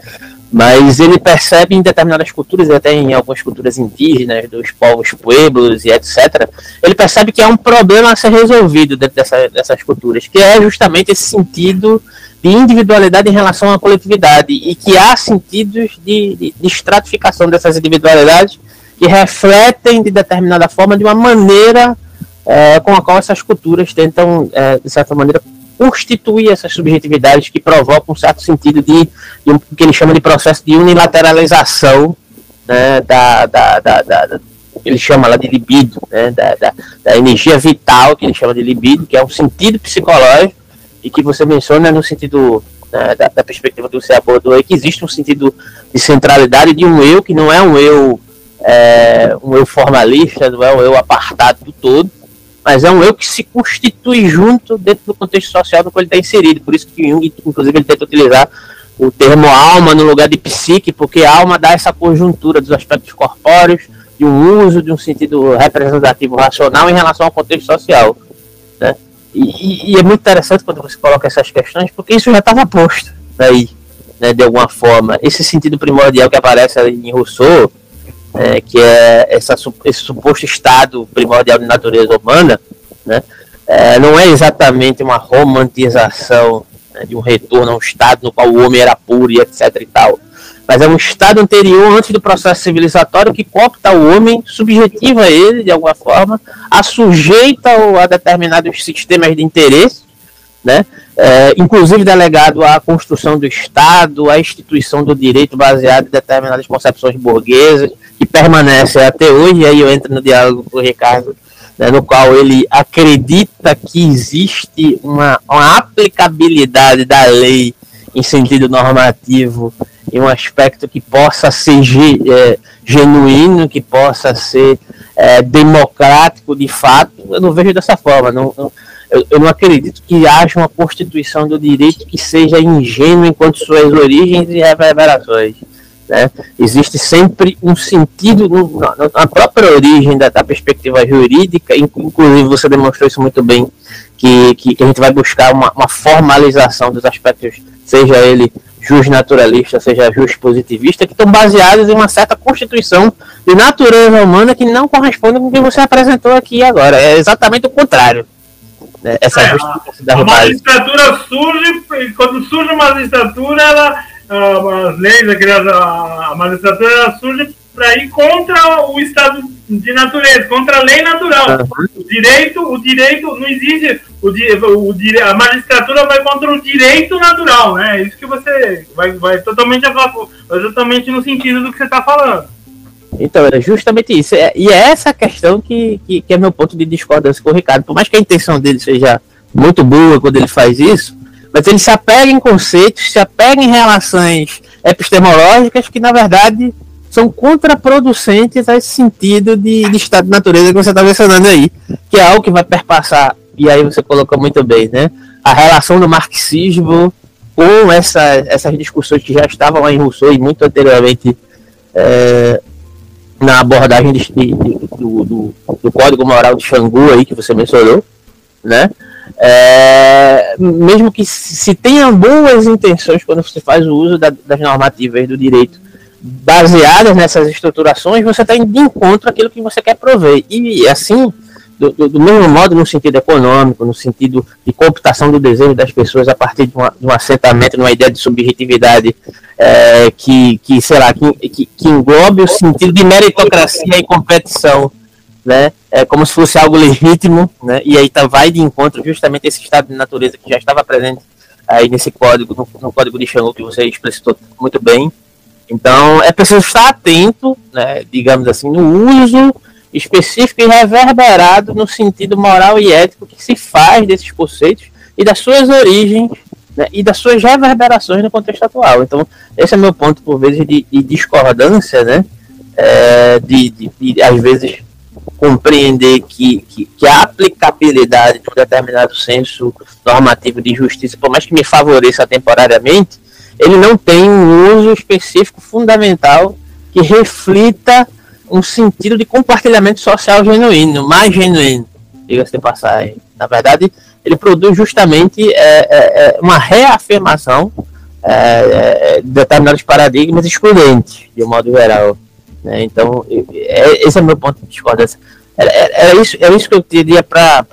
mas ele percebe em determinadas culturas, até em algumas culturas indígenas, dos povos pueblos e etc., ele percebe que há um problema a ser resolvido dentro dessa, dessas culturas, que é justamente esse sentido de individualidade em relação à coletividade, e que há sentidos de, de, de estratificação dessas individualidades que refletem de determinada forma, de uma maneira é, com a qual essas culturas tentam, é, de certa maneira, constituir essas subjetividades que provocam um certo sentido de, de um, que ele chama de processo de unilateralização né, da, da, da, da ele chama lá de libido, né, da, da, da, energia vital, que ele chama de libido, que é um sentido psicológico, e que você menciona no sentido né, da, da, perspectiva que você abordou aí, que existe um sentido de centralidade de um eu que não é um eu, é, um eu formalista, não é um eu apartado do todo, mas é um eu que se constitui junto dentro do contexto social no qual ele está inserido. Por isso que Jung, inclusive, ele tenta utilizar o termo alma no lugar de psique, porque alma dá essa conjuntura dos aspectos corpóreos, de um uso de um sentido representativo racional em relação ao contexto social. E, e, é muito interessante quando você coloca essas questões, porque isso já estava posto aí, né, de alguma forma. Esse sentido primordial que aparece em Rousseau, é, que é essa, esse suposto estado primordial de natureza humana, né, é, não é exatamente uma romantização né, de um retorno a um estado no qual o homem era puro e etc e tal, mas é um estado anterior, antes do processo civilizatório, que copta o homem, subjetiva ele de alguma forma, a sujeita a determinados sistemas de interesse, né? É, inclusive delegado à construção do Estado, à instituição do direito baseado em determinadas concepções burguesas, que permanece até hoje, e aí eu entro no diálogo com o Ricardo, né, no qual ele acredita que existe uma, uma aplicabilidade da lei em sentido normativo, em um aspecto que possa ser é, genuíno, que possa ser é, democrático de fato, eu não vejo dessa forma. Não, não eu, eu, não acredito que haja uma constituição do direito que seja ingênua enquanto suas origens e reverberações. Né? Existe sempre um sentido no, na, própria origem da, da, perspectiva jurídica, inclusive você demonstrou isso muito bem, que, que, que a gente vai buscar uma, uma, formalização dos aspectos, seja ele jus naturalista, seja jus positivista, que estão baseados em uma certa constituição de natureza humana que não corresponde com o que você apresentou aqui agora. É exatamente o contrário. Né? Essa é, a, a magistratura surge, quando surge uma magistratura, ela as leis, a magistratura surge para ir contra o estado de natureza, contra a lei natural. O direito, o direito não existe. O, o, a magistratura vai contra o direito natural, né? É isso que você vai, vai totalmente vai totalmente no sentido do que você está falando. Então, é justamente isso. É, e é essa questão que, que, que, é meu ponto de discordância com o Ricardo. Por mais que a intenção dele seja muito boa quando ele faz isso, mas ele se apega em conceitos, se apega em relações epistemológicas que, na verdade, são contraproducentes a esse sentido de, de estado de natureza que você está mencionando aí, que é algo que vai perpassar, e aí você colocou muito bem, né? A relação do marxismo com essa, essas discussões que já estavam lá em Rousseau e muito anteriormente é, na abordagem de, de, do, do, do, Código Moral de Xangu aí que você mencionou, né? é, mesmo que se tenha boas intenções quando você faz o uso da, das normativas do direito baseadas nessas estruturações, você está indo de encontro àquilo que você quer prover. E assim, do, do, do, mesmo modo, no sentido econômico, no sentido de computação do desejo das pessoas a partir de, uma, de um assentamento, de uma ideia de subjetividade é, que, que, sei lá, que, que, que englobe o sentido de meritocracia e competição né? É como se fosse algo legítimo, né? E aí tá, vai de encontro justamente esse estado de natureza que já estava presente aí nesse código, no, no código de Xangô que você explicitou muito bem. Então é preciso estar atento, né? Digamos assim, no uso específico e reverberado no sentido moral e ético que se faz desses conceitos e das suas origens né, e das suas reverberações no contexto atual. Então, esse é meu ponto, por vezes, de, de discordância, né, é, de, de, de, às vezes, compreender que, que, que, a aplicabilidade de um determinado senso normativo de justiça, por mais que me favoreça temporariamente, ele não tem um uso específico fundamental que reflita um sentido de compartilhamento social genuíno, mais genuíno, diga-se de passagem. Na verdade, ele produz justamente é, é, é uma reafirmação é, é, de determinados paradigmas excludentes, de um modo geral. Né? Então, é, esse é o meu ponto de discordância. Era, era, isso, era isso que eu teria para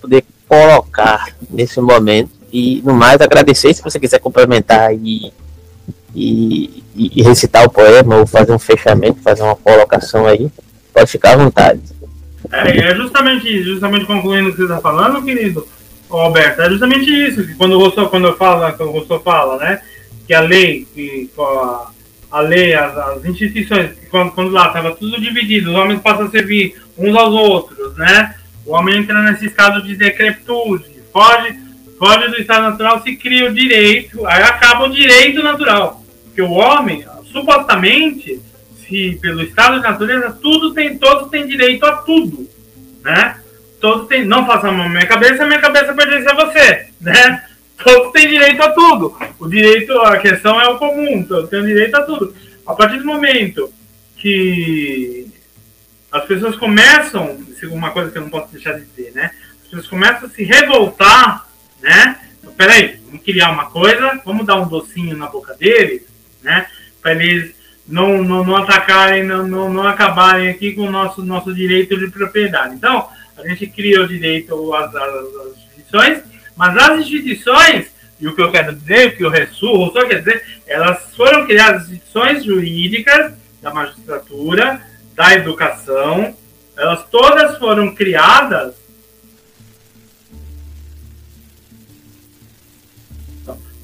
poder colocar nesse momento. E, no mais, agradecer se você quiser complementar e, e, e, recitar o poema ou fazer um fechamento, fazer uma colocação aí, pode ficar à vontade. É, é justamente, justamente concluindo o que você está falando, querido Alberto, é justamente isso, que quando o Rousseau, quando eu falo, quando o Rousseau fala, né, que a lei, que a, a lei, as, as instituições, quando, quando lá estava tudo dividido, os homens passam a servir uns aos outros, né? O homem entra nesse estado de decrepitude, foge, foge do estado natural, se cria o direito, aí acaba o direito natural. Porque o homem, supostamente, se pelo estado de natureza, tudo tem, todos têm direito a tudo, né? Todos têm, não faça a mão na minha cabeça, minha cabeça pertence a você, né? todos têm direito a tudo. O direito, a questão é o comum, todos têm direito a tudo. A partir do momento que as pessoas começam, é uma coisa que eu não posso deixar de dizer, né? As pessoas começam a se revoltar, né? Então, peraí, vamos criar uma coisa, vamos dar um docinho na boca deles, né? Para eles não, não, não atacarem, não, não, não acabarem aqui com o nosso, nosso direito de propriedade. Então, a gente cria o direito às, às, às instituições mas as instituições, e o que eu quero dizer, o que eu ressurro, só quer dizer, elas foram criadas instituições jurídicas da magistratura, da educação, elas todas foram criadas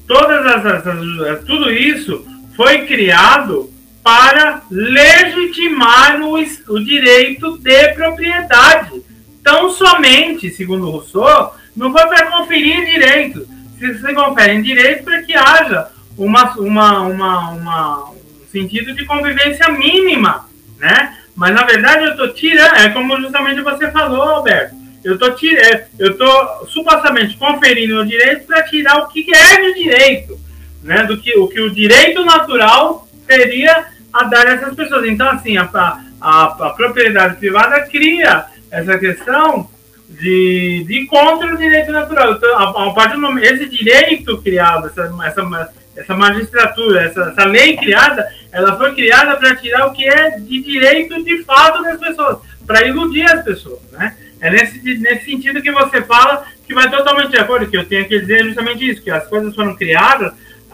todas as, as, tudo isso foi criado para legitimar o, o direito de propriedade. Tão somente, segundo Rousseau, não foi para conferir direito. Se você confere direito para que haja uma, uma, uma, uma, um sentido de convivência mínima, né? Mas na verdade eu estou tirando, é como justamente você falou, Alberto. Eu estou é, eu tô supostamente conferindo o direito para tirar o que é de direito, né? Do que o que o direito natural teria a dar a essas pessoas. Então, assim, a, a, a propriedade privada cria essa questão de, de contra o direito natural. Então, a, a partir do momento, esse direito criado, essa, essa, essa magistratura, essa, essa lei criada, ela foi criada para tirar o que é de direito de fato das pessoas, para iludir as pessoas, né? É nesse, nesse sentido que você fala que vai totalmente de acordo, que eu tenho que dizer justamente isso, que as coisas foram criadas,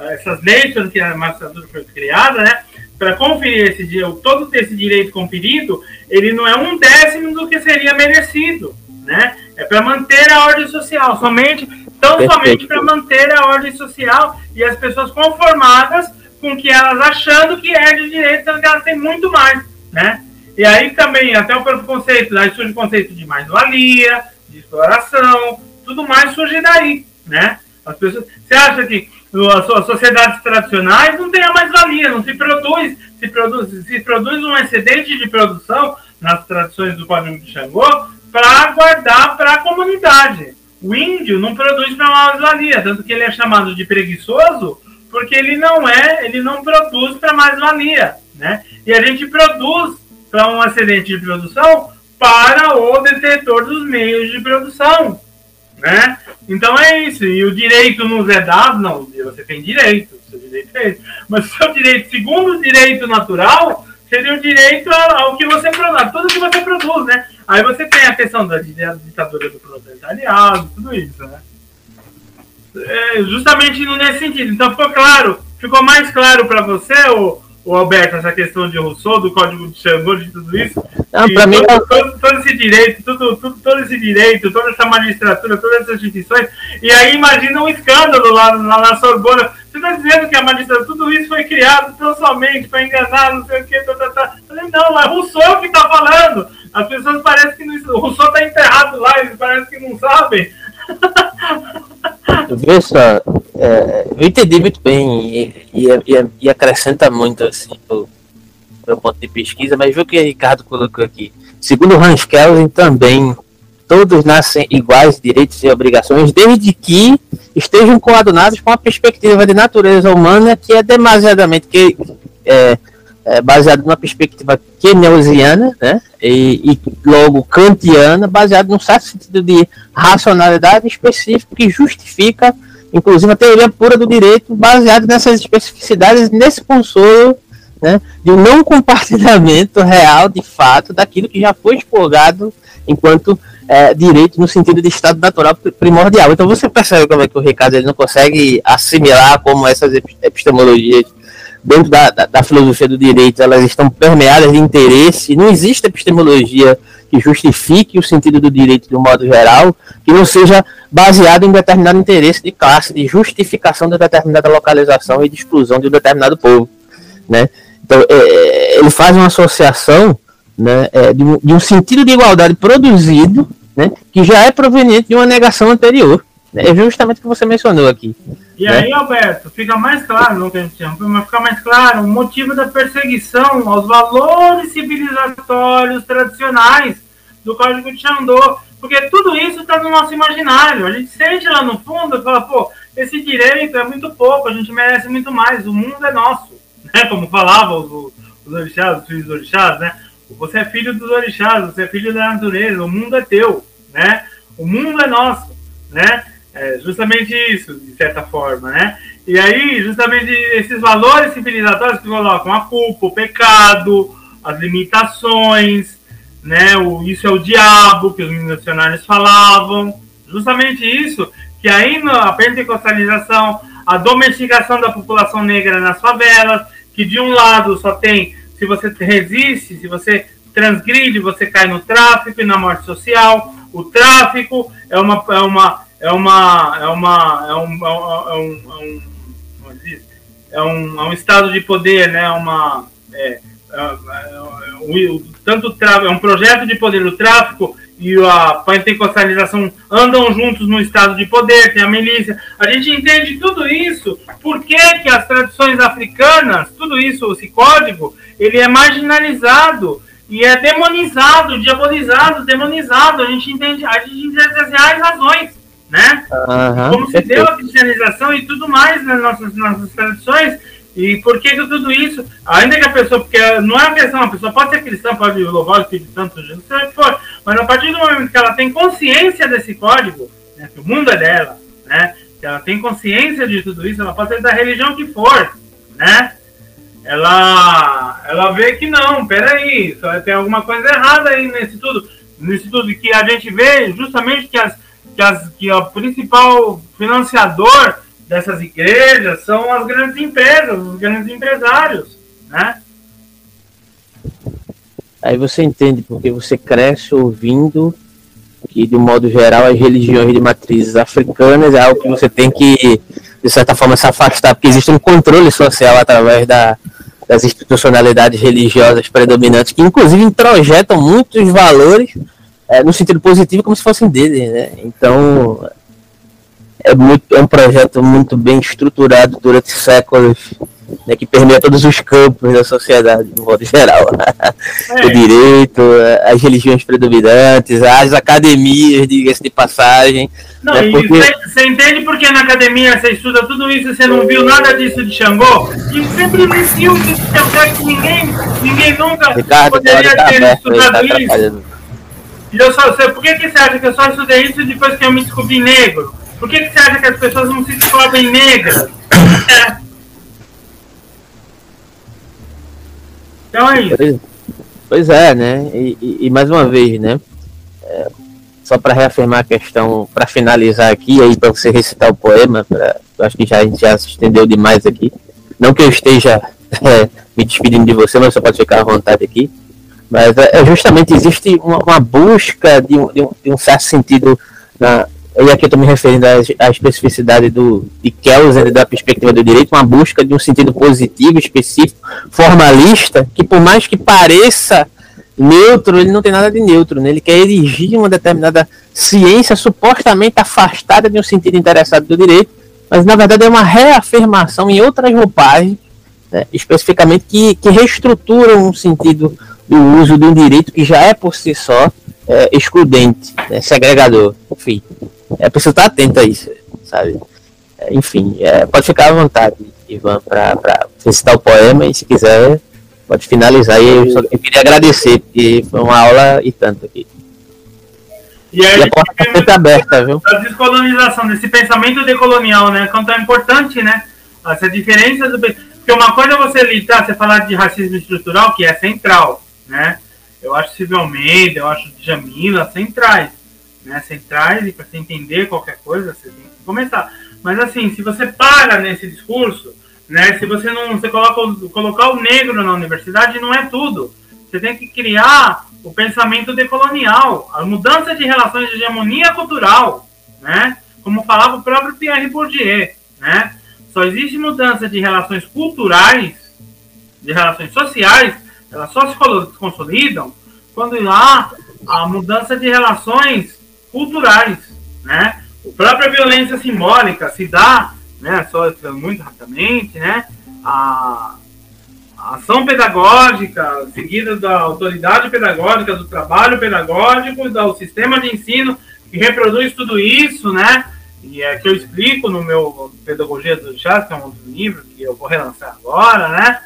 essas leis foram criadas, a magistratura foi criada, né? Para conferir esse todo esse direito conferido, ele não é um décimo do que seria merecido né? É para manter a ordem social, somente, tão Perfeito. somente para manter a ordem social e as pessoas conformadas com que elas achando que é de direito, que elas têm muito mais, né? E aí também, até o próprio conceito, aí surge o conceito de mais-valia, de exploração, tudo mais surge daí, né? As pessoas, você acha que as sociedades tradicionais não tem a mais-valia, não se produz, se produz, se produz um excedente de produção nas tradições do Código de Xangô, para guardar para a comunidade. O índio não produz para mais-valia, tanto que ele é chamado de preguiçoso, porque ele não é, ele não produz para mais-valia, né? E a gente produz para um acidente de produção para o detetor dos meios de produção, né? Então é isso. E o direito nos é dado, não, você tem direito, seu direito é esse. Mas o seu direito, segundo o direito natural, seria o direito ao que você produz, tudo que você produz, né? Aí você tem a questão da ditadura do proletariado, tudo isso, né? É, justamente nesse sentido. Então ficou claro, ficou mais claro para você, o, o Alberto, essa questão de Rousseau, do Código de Xangô, de tudo isso. Não, para mim, todo, todo, todo, esse direito, tudo, tudo, todo esse direito, toda essa magistratura, todas essas instituições. E aí imagina um escândalo lá, lá na Sorbona. Você está dizendo que a magistratura, tudo isso foi criado tão somente para enganar, não sei o quê, tá, tá, tá. Falei, não, é Rousseau que está falando. As pessoas parecem que não, o Rousseau está enterrado lá, eles parecem que não sabem. Vê só, é, eu entendi muito bem e, e, e, acrescenta muito assim pro ponto de pesquisa, mas viu o que o Ricardo colocou aqui. Segundo Hans Kelsen, também todos nascem iguais direitos e obrigações, desde que estejam coadunados com a perspectiva de natureza humana que é demasiadamente que, é, é, baseado numa perspectiva keynesiana, né? E, e, logo kantiana, baseado num certo sentido de racionalidade específico que justifica, inclusive, a teoria pura do direito, baseado nessas especificidades, nesse consolo né, de um não compartilhamento real, de fato, daquilo que já foi expurgado enquanto é, direito no sentido de estado natural primordial. Então você percebe como é que o Ricardo ele não consegue assimilar como essas epistemologias dentro da, da, da, filosofia do direito, elas estão permeadas de interesse. Não existe epistemologia que justifique o sentido do direito de um modo geral, que não seja baseado em determinado interesse de classe, de justificação de determinada localização e de exclusão de um determinado povo. Né? Então, é, é ele faz uma associação né, é, de, um, de um sentido de igualdade produzido, né, que já é proveniente de uma negação anterior. É justamente o que você mencionou aqui. E né? aí, Alberto, fica mais claro, não que a gente chama, mas fica mais claro o motivo da perseguição aos valores civilizatórios tradicionais do Código de Xandô. Porque tudo isso está no nosso imaginário. A gente sente lá no fundo e fala, pô, esse direito é muito pouco, a gente merece muito mais, o mundo é nosso. Né? Como falavam os, os orixás, os filhos dos orixás, né? Você é filho dos orixás, você é filho da natureza, o mundo é teu, né? O mundo é nosso, né? É justamente isso, de certa forma, né? E aí, justamente esses valores civilizatórios que colocam a culpa, o pecado, as limitações, né? O, isso é o diabo que os missionários falavam. Justamente isso, que aí a pentecostalização, a domesticação da população negra nas favelas, que de um lado só tem, se você resiste, se você transgride, você cai no tráfico e na morte social. O tráfico é uma, é uma é uma é uma é um, é um, é um, é um, é um estado de poder, né? Uma é, é, é, tanto é um projeto de poder, o tráfico e a pentecostalização andam juntos no estado de poder, tem a milícia. A gente entende tudo isso, por que, que as tradições africanas, tudo isso, esse código, ele é marginalizado e é demonizado, diabolizado, demonizado. A gente entende, a gente entende as reais razões né? Uhum, Como se deu a cristianização e tudo mais nas nossas, nossas tradições. E por que tudo isso? Ainda que a pessoa, porque não é uma questão, a pessoa pode ser cristã, pode louvar o Espírito Santo, Jesus, seja o que for, mas a partir do momento que ela tem consciência desse código, né, que o mundo é dela, né, que ela tem consciência de tudo isso, ela pode ser da religião que for, né, ela, ela vê que não, peraí, tem alguma coisa errada aí nesse tudo, nesse tudo, que a gente vê justamente que as, que, as, que o principal financiador dessas igrejas são as grandes empresas, os grandes empresários, né? Aí você entende porque você cresce ouvindo que, de modo geral, as religiões de matrizes africanas é algo que você tem que, de certa forma, se afastar, porque existe um controle social através da, das institucionalidades religiosas predominantes, que inclusive introjetam muitos valores é, no sentido positivo como se fossem dele, né? Então é, muito, é um projeto muito bem estruturado durante séculos, né, que permeia todos os campos da sociedade, no modo geral. É. o direito, as religiões predominantes, as academias, diga-se de passagem. Não, né, porque... você entende porque na academia você estuda tudo isso e você não viu nada disso de Xangô? E sempre me filmes de Xangô que ninguém, ninguém nunca Ricardo, poderia ter estudado isso. E eu só, por que, que você acha que eu só estudei isso depois que eu me descobri negro? Por que, que você acha que as pessoas não se descobrem negras? É. Então é isso. Pois é, né? E, e, e mais uma vez, né? É, só para reafirmar a questão, para finalizar aqui, aí para você recitar o poema, pra, eu acho que já, a gente já se estendeu demais aqui. Não que eu esteja é, me despedindo de você, mas você pode ficar à vontade aqui. Mas é, é justamente existe uma, uma busca de um, de, um, de um, certo sentido, na, e aqui eu estou me referindo à, especificidade do, de Kelsen, da perspectiva do direito, uma busca de um sentido positivo, específico, formalista, que por mais que pareça neutro, ele não tem nada de neutro, né? ele quer erigir uma determinada ciência supostamente afastada de um sentido interessado do direito, mas na verdade é uma reafirmação em outras roupagens, né? especificamente que, que reestruturam um sentido do uso de um direito que já é por si só é, excludente, né? segregador, enfim. É preciso estar atento a isso, sabe? É, enfim, é, pode ficar à vontade, Ivan, para recitar o poema e se quiser pode finalizar. E eu, só, eu queria agradecer, porque foi uma aula e tanto aqui. E, aí, e a porta está sempre aberta, viu? A descolonização, desse pensamento decolonial, né? Quanto é importante, né? Essa diferença do. Porque uma coisa é você lidar, você falar de racismo estrutural, que é central, né? Eu acho Silvio Almeida, eu acho Jamila centrais, né? Centrais, e para você entender qualquer coisa, você tem que começar. Mas assim, se você para nesse discurso, né? Se você não você coloca, colocar o negro na universidade, não é tudo. Você tem que criar o pensamento decolonial, a mudança de relações de hegemonia cultural, né? Como falava o próprio Pierre Bourdieu, né? Só existe mudança de relações culturais, de relações sociais, elas só se consolidam quando há a mudança de relações culturais, né? A própria violência simbólica se dá né, só muito rapidamente, né, a, a ação pedagógica seguida da autoridade pedagógica, do trabalho pedagógico, do sistema de ensino que reproduz tudo isso, né, e é que eu explico no meu Pedagogia do Chás, que é um outro livro que eu vou relançar agora, né,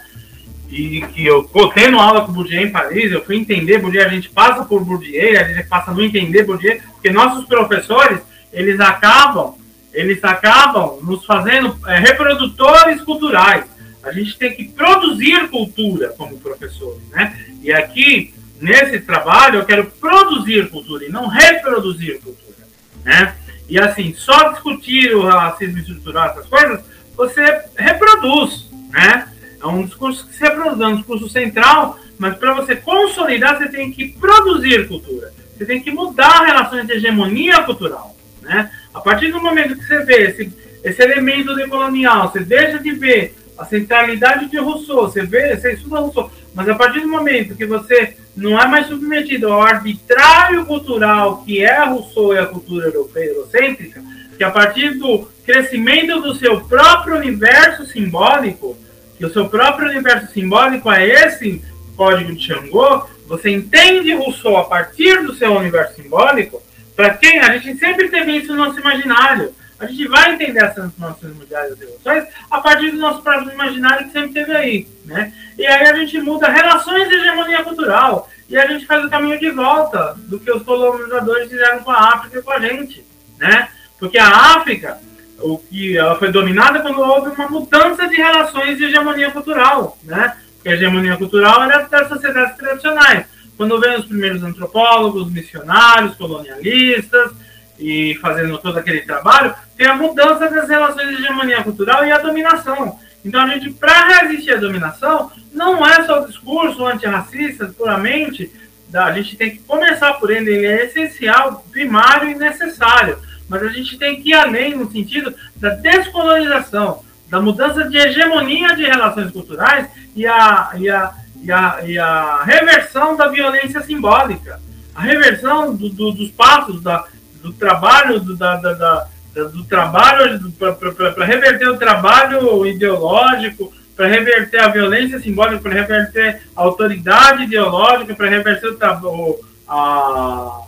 e que eu tendo aula com Bourdieu em Paris, eu fui entender Bourdieu, a gente passa por Bourdieu, a gente passa a não entender Bourdieu, porque nossos professores, eles acabam eles acabam nos fazendo é, reprodutores culturais. A gente tem que produzir cultura como professores, né? E aqui, nesse trabalho, eu quero produzir cultura e não reproduzir cultura, né? E assim, só discutir o racismo estrutural, essas coisas, você reproduz, né? É um discurso que se reproduz, é um discurso central, mas para você consolidar, você tem que produzir cultura. Você tem que mudar relações de hegemonia cultural, né? A partir do momento que você vê esse, esse elemento decolonial, você deixa de ver a centralidade de Rousseau, você vê, você estuda Rousseau, mas a partir do momento que você não é mais submetido ao arbitrário cultural que é Rousseau e a cultura europeia eurocêntrica, que a partir do crescimento do seu próprio universo simbólico, que o seu próprio universo simbólico é esse código de Xangô, você entende Rousseau a partir do seu universo simbólico, para quem? A gente sempre teve isso no nosso imaginário. A gente vai entender essas nossas mudanças emoções a partir do nosso próprio imaginário que sempre teve aí. Né? E aí a gente muda relações de hegemonia cultural. E a gente faz o caminho de volta do que os colonizadores fizeram com a África e com a gente. Né? Porque a África, o que ela foi dominada quando houve uma mudança de relações de hegemonia cultural. Né? Porque a hegemonia cultural era das sociedades tradicionais quando vem os primeiros antropólogos, missionários, colonialistas, e fazendo todo aquele trabalho, tem a mudança das relações de hegemonia cultural e a dominação. Então, a gente, para resistir à dominação, não é só o discurso antirracista puramente, a gente tem que começar por ele, ele é essencial, primário e necessário. Mas a gente tem que ir além no sentido da descolonização, da mudança de hegemonia de relações culturais e a, e a e a, e a reversão da violência simbólica, a reversão do, do, dos passos da, do trabalho do, da, da, da do trabalho para reverter o trabalho ideológico, para reverter a violência simbólica, para reverter a autoridade ideológica, para reverter o, a,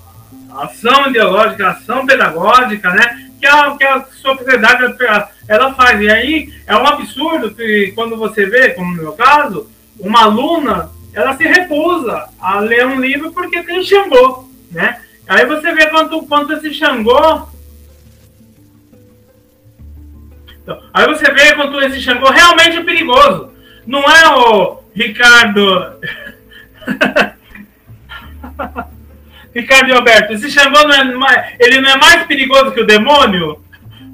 ação ideológica, ação pedagógica, né? Que a, que a sociedade ela faz. E aí é um absurdo que quando você vê, como no meu caso, uma aluna, ela se recusa a ler um livro porque tem Xangô, né? Aí você vê quanto, quanto esse Xangô. Então, aí você vê quanto esse Xangô realmente é perigoso. Não é o Ricardo. Ricardo e Alberto, esse Xangô não é mais, ele não é mais perigoso que o demônio?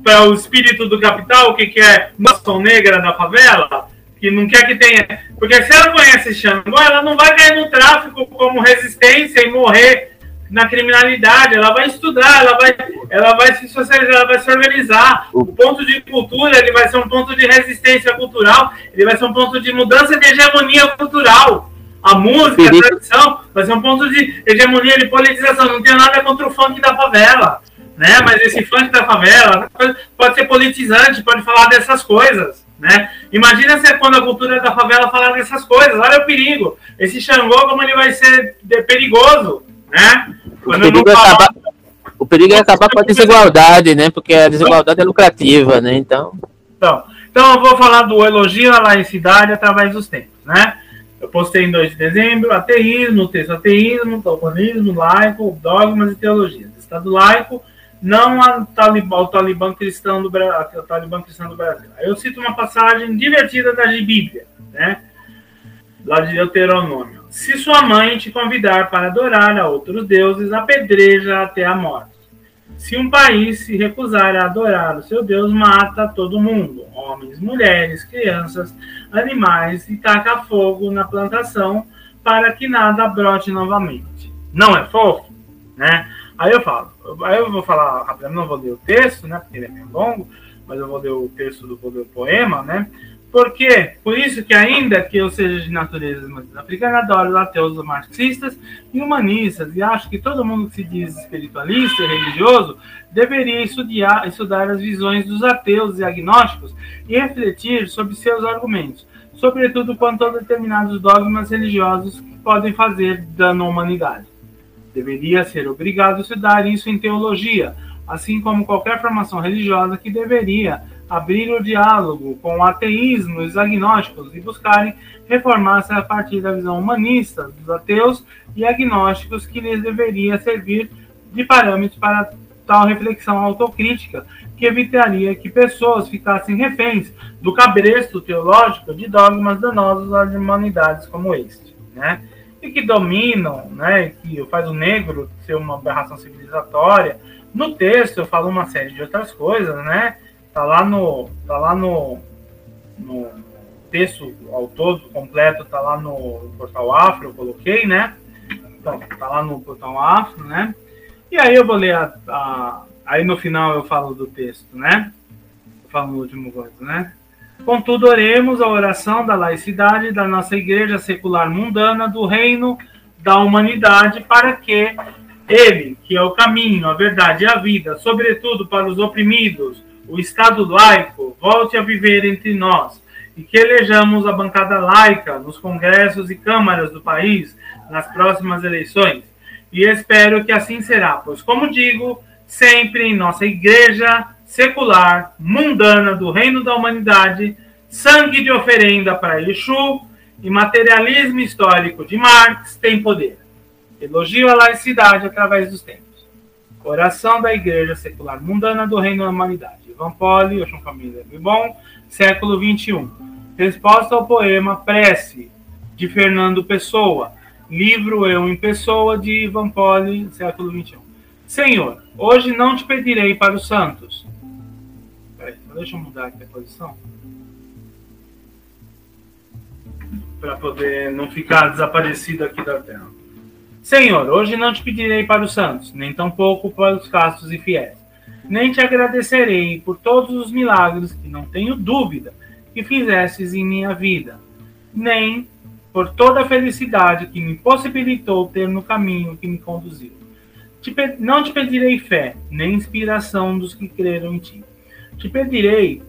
Para o espírito do capital, que, que é maçom negra da favela? Que não quer que tenha. Porque se ela conhece Xangô, ela não vai cair no tráfico como resistência e morrer na criminalidade, ela vai estudar, ela vai, ela vai se socializar, ela vai se organizar. O ponto de cultura ele vai ser um ponto de resistência cultural, ele vai ser um ponto de mudança de hegemonia cultural. A música, a tradição, vai ser um ponto de hegemonia, de politização. Não tem nada contra o funk da favela, né? Mas esse funk da favela pode ser politizante, pode falar dessas coisas. Né? Imagina se é quando a cultura da favela falar dessas coisas, olha o perigo. Esse Xangô, como ele vai ser perigoso, né? O perigo, é acabar, o perigo é acabar com a desigualdade, né? Porque a desigualdade é lucrativa, né? Então... então, então eu vou falar do elogio à laicidade através dos tempos, né? Eu postei em 2 de dezembro, ateísmo, texto ateísmo, toponismo, laico, dogmas e teologias. Estado laico, não ao talibã, talibã cristão do Brasil, talibã cristão do Brasil. Eu cito uma passagem divertida da Bíblia, né? Lá de Deuteronômio. Se sua mãe te convidar para adorar a outros deuses, apedreja até a morte. Se um país se recusar a adorar o seu Deus, mata todo mundo, homens, mulheres, crianças, animais, e taca fogo na plantação para que nada brote novamente. Não é fofo? Né? Aí eu falo, aí eu vou falar rapidamente, não vou ler o texto, né? Porque ele é meio longo, mas eu vou ler o texto do, do poema, né? Porque, por isso que ainda que eu seja de natureza africana, adoro ateus marxistas e humanistas, e acho que todo mundo que se diz espiritualista e religioso deveria estudar, estudar as visões dos ateus e agnósticos e refletir sobre seus argumentos, sobretudo quanto a determinados dogmas religiosos que podem fazer dano à humanidade. Deveria ser obrigado a estudar isso em teologia, assim como qualquer formação religiosa que deveria abrir o diálogo com ateísmos agnósticos e buscarem reformar-se a partir da visão humanista dos ateus e agnósticos que lhes deveria servir de parâmetro para tal reflexão autocrítica que evitaria que pessoas ficassem reféns do cabresto teológico de dogmas danosos às humanidades como este, né? E que dominam, né? Que faz o negro ser uma aberração civilizatória. No texto eu falo uma série de outras coisas, né? Tá lá no, tá lá no, no texto ao todo completo, tá lá no portal Afro, eu coloquei, né? Então, tá lá no portal Afro, né? E aí eu vou ler a, a aí no final eu falo do texto, né? Eu falo no último coisa, né? Contudo, oremos a oração da laicidade da nossa igreja secular mundana do reino da humanidade para que ele, que é o caminho, a verdade e a vida, sobretudo para os oprimidos, o Estado laico volte a viver entre nós e que elejamos a bancada laica nos congressos e câmaras do país nas próximas eleições. E espero que assim será, pois, como digo, sempre em nossa igreja secular, mundana do reino da humanidade, sangue de oferenda para Exu e materialismo histórico de Marx tem poder. Elogio a laicidade através dos tempos. Oração da Igreja Secular Mundana do Reino da Humanidade. Ivan Poli, Oxum Família Bom, século XXI. Resposta ao poema Prece, de Fernando Pessoa. Livro Eu em Pessoa, de Ivan Poli, século XXI. Senhor, hoje não te pedirei para os santos. Peraí, deixa eu mudar aqui a posição. Para poder não ficar desaparecido aqui da tela. Senhor, hoje não te pedirei para os santos, nem tampouco para os castos e fiéis nem te agradecerei por todos os milagres que não tenho dúvida que fizestes em minha vida, nem por toda a felicidade que me possibilitou ter no caminho que me conduziu. Te não te pedirei fé, nem inspiração dos que creram em ti. Te pedirei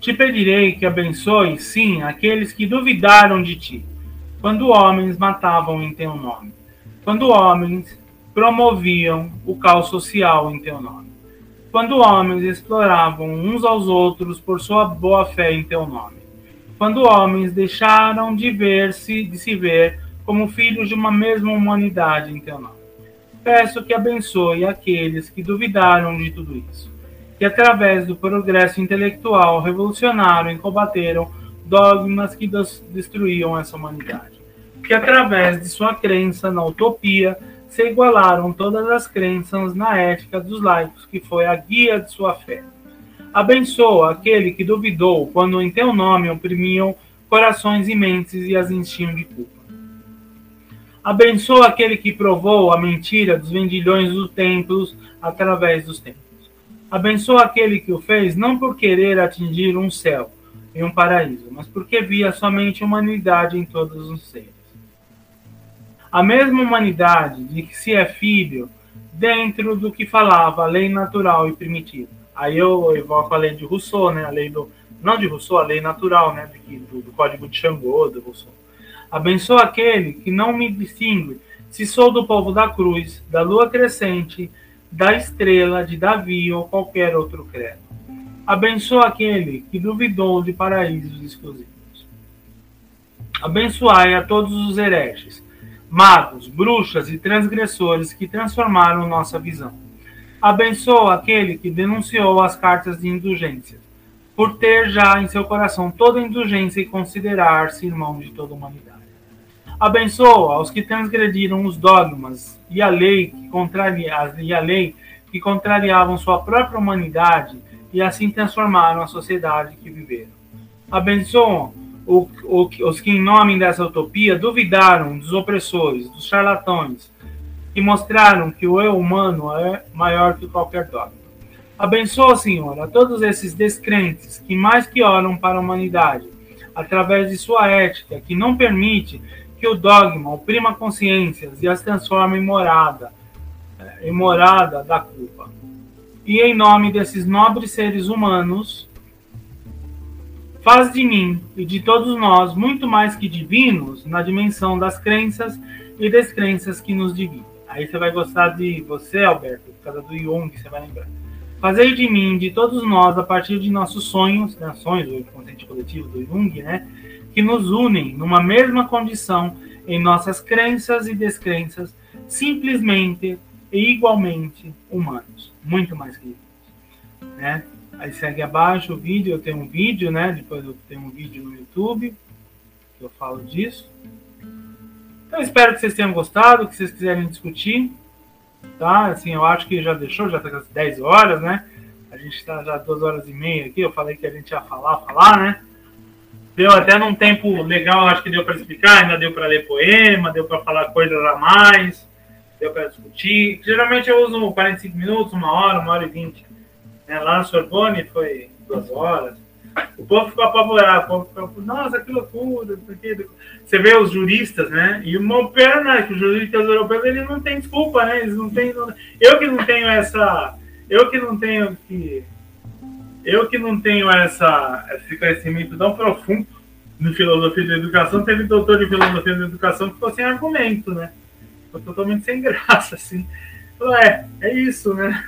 Te pedirei que abençoe, sim, aqueles que duvidaram de ti, quando homens matavam em teu nome, quando homens promoviam o caos social em teu nome. Quando homens exploravam uns aos outros por sua boa fé em teu nome. Quando homens deixaram de ver-se, de se ver como filhos de uma mesma humanidade em teu nome. Peço que abençoe aqueles que duvidaram de tudo isso, que através do progresso intelectual revolucionaram e combateram dogmas que destruíam essa humanidade, que através de sua crença na utopia se igualaram todas as crenças na ética dos laicos, que foi a guia de sua fé. Abençoa aquele que duvidou quando em teu nome oprimiam corações e mentes e as enchiam de culpa. Abençoa aquele que provou a mentira dos vendilhões dos templos através dos templos. Abençoa aquele que o fez não por querer atingir um céu e um paraíso, mas porque via somente humanidade em todos os seres. A mesma humanidade de que se é filho dentro do que falava a lei natural e primitiva. Aí eu evoco a lei de Rousseau, né? A lei do não de Rousseau, a lei natural, né? Do, do código de Xangô, do Rousseau. Abençoa aquele que não me distingue se sou do povo da cruz, da lua crescente, da estrela, de Davi ou qualquer outro credo. Abençoa aquele que duvidou de paraísos exclusivos. Abençoai a todos os hereges, magos, bruxas e transgressores que transformaram nossa visão. Abençoa aquele que denunciou as cartas de indulgência, por ter já em seu coração toda indulgência e considerar-se irmão de toda a humanidade. Abençoa os que transgrediram os dogmas e a lei que, contraria, e a lei que contrariavam sua própria humanidade e assim transformaram a sociedade que viveram. Abençoam os que, em nome dessa utopia, duvidaram dos opressores, dos charlatões, e mostraram que o eu humano é maior que qualquer dogma. Abençoa, Senhor, a todos esses descrentes que mais que oram para a humanidade, através de sua ética, que não permite que o dogma oprima consciências e as transforme em morada, eh, em morada da culpa. E em nome desses nobres seres humanos, faz de mim e de todos nós muito mais que divinos na dimensão das crenças e descrenças que nos dividem. Aí você vai gostar de você, Alberto, por causa do Jung, você vai lembrar. Fazer de mim, de todos nós, a partir de nossos sonhos, né, sonhos, o inconsciente coletivo do Jung, né, que nos unem numa mesma condição em nossas crenças e descrenças, simplesmente e igualmente humanos, muito mais que isso, né? Aí segue abaixo o vídeo, eu tenho um vídeo, né? Depois eu tenho um vídeo no YouTube que eu falo disso. Então espero que vocês tenham gostado, que vocês quiserem discutir, tá? Assim, eu acho que já deixou, já está às 10 horas, né? A gente está já duas horas e meia aqui, eu falei que a gente ia falar, falar, né? Deu até num tempo legal, acho que deu para explicar, ainda deu para ler poema, deu para falar coisas a mais, deu para discutir. Geralmente eu uso 45 minutos, uma hora, uma hora e vinte. Né? Lá na Sorbonne foi duas horas. O povo ficou apavorado, o povo ficou, nossa, que loucura. Porque... Você vê os juristas, né? E pena é que os juristas europeus eles não têm desculpa, né? Eles não têm. Eu que não tenho essa. Eu que não tenho que. Eu que não tenho essa, esse conhecimento tão profundo de filosofia da educação, teve doutor de filosofia da educação que ficou sem argumento, né? Ficou totalmente sem graça, assim. É, é isso, né?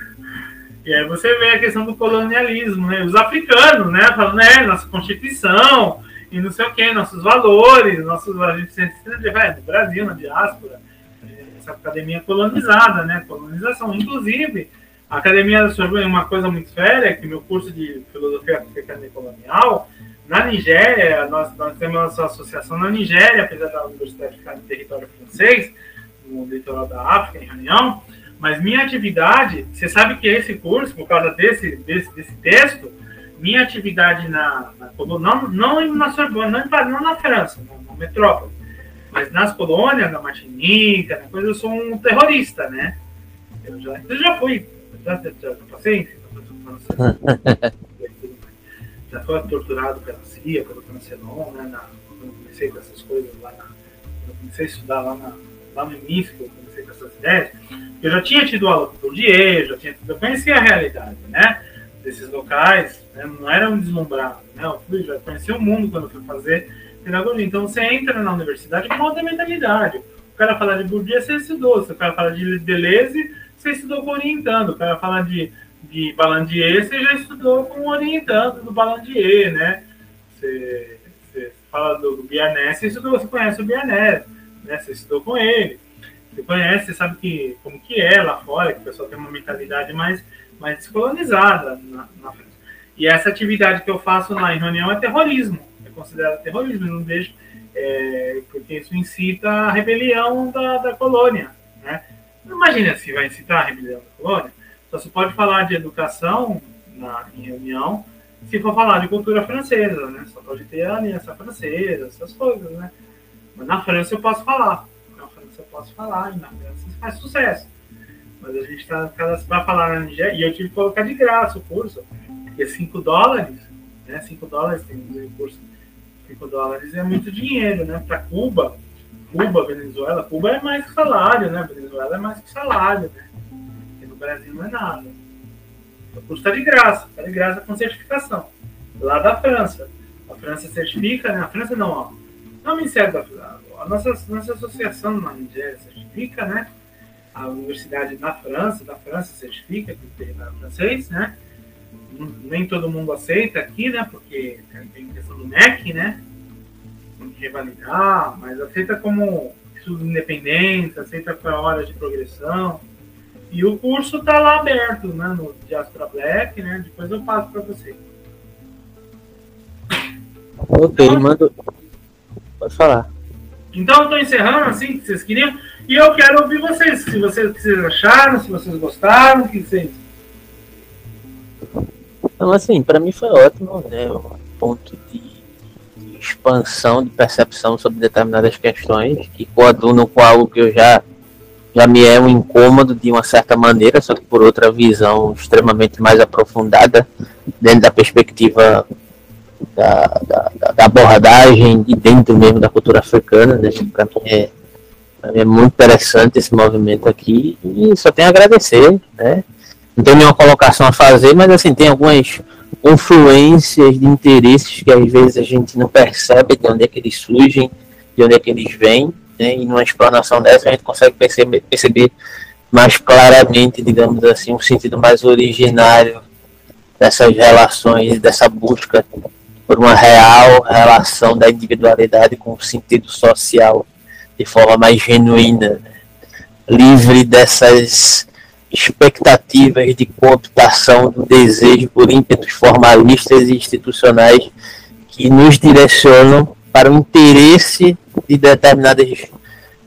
E aí você vê a questão do colonialismo, né? Os africanos, né? Falando, né? Nossa Constituição e não sei o quê, nossos valores, nossos. A gente sempre é, do Brasil, na diáspora, essa academia colonizada, né? Colonização. Inclusive, a academia da Sorbonne é uma coisa muito séria, que meu curso de filosofia africana e colonial, na Nigéria, nós, nós temos nossa associação na Nigéria, apesar da universidade ficar no território francês, no litoral da África, em Reunião, mas minha atividade, você sabe que esse curso, por causa desse, desse, desse texto, minha atividade na, na não, não na Sorbonne, não, não na França, na, na, metrópole, mas nas colônias, na Martinica, na coisa, eu sou um terrorista, né? Eu já, eu já fui, já, já, já passei, já fui torturado pela CIA, pelo Francenon, né? Na, quando comecei com essas coisas lá na, quando eu comecei a estudar lá, na, lá no início, essas ideias, eu já tinha tido aula com o Bourdieu, já tinha, eu conhecia a realidade, né? Desses locais, né, não era um deslumbrado, né? Eu fui, já conheci o mundo quando fui fazer pedagogia. Então você entra na universidade com outra mentalidade. O cara fala de Bourdieu, você estudou. O cara fala de Deleuze, você estudou com orientando. O cara fala de, de Balandier, você já estudou com orientando do Balandier, né? Você, você fala do, do Biané, você estudou, você conhece o Biané né? Você estudou com ele, você conhece, você sabe que, como que é lá fora, que o pessoal tem uma mentalidade mais, mais descolonizada na, na França. E essa atividade que eu faço lá em reunião é terrorismo, é considerado terrorismo, não vejo, é, porque isso incita a rebelião da, da colônia, né? Imagina se vai incitar a rebelião da colônia, só se pode falar de educação na, em reunião se for falar de cultura francesa, né? Só pode ter a aliança francesa, essas coisas, né? Mas na França eu posso falar. Eu posso falar, na França faz sucesso. Mas a gente está para falar na Nigéria, e eu tive que colocar de graça o curso, porque 5 dólares, né? 5 dólares tem um curso. 5 dólares é muito dinheiro, né? Para Cuba, Cuba, Venezuela, Cuba é mais que salário, né? Venezuela é mais que salário, né? E no Brasil não é nada. O curso está de graça, está de graça com certificação. Lá da França. A França certifica, né? A França não, ó. Não, Ministério da a nossa, nossa associação na Nigéria certifica, né? A universidade na França, da França certifica, que tem francês, né? Nem todo mundo aceita aqui, né? Porque tem questão do MEC, né? Tem que revalidar, mas aceita como estudo independente, aceita para hora de progressão. E o curso está lá aberto, né? No Diaspora Black, né? Depois eu passo para você. Ok, então, manda. Pode falar. Então estou encerrando assim, que vocês queriam. E eu quero ouvir vocês. Se vocês, vocês acharam, se vocês gostaram, o que vocês. Então, assim, para mim foi ótimo, né? Um ponto de expansão, de percepção sobre determinadas questões que coadunam com algo que eu já já me é um incômodo de uma certa maneira, só que por outra visão extremamente mais aprofundada, dentro da perspectiva da, da, da abordagem de dentro mesmo da cultura africana. Né? Para mim, é, mim é muito interessante esse movimento aqui e só tenho a agradecer. Né? Não tenho nenhuma colocação a fazer, mas assim, tem algumas influências de interesses que às vezes a gente não percebe de onde é que eles surgem, de onde é que eles vêm né? E numa explanação dessa a gente consegue perceber, perceber mais claramente, digamos assim, um sentido mais originário dessas relações, dessa busca por uma real relação da individualidade com o sentido social de forma mais genuína, né? livre dessas expectativas de cooptação do desejo por ímpetos formalistas e institucionais que nos direcionam para o interesse de determinadas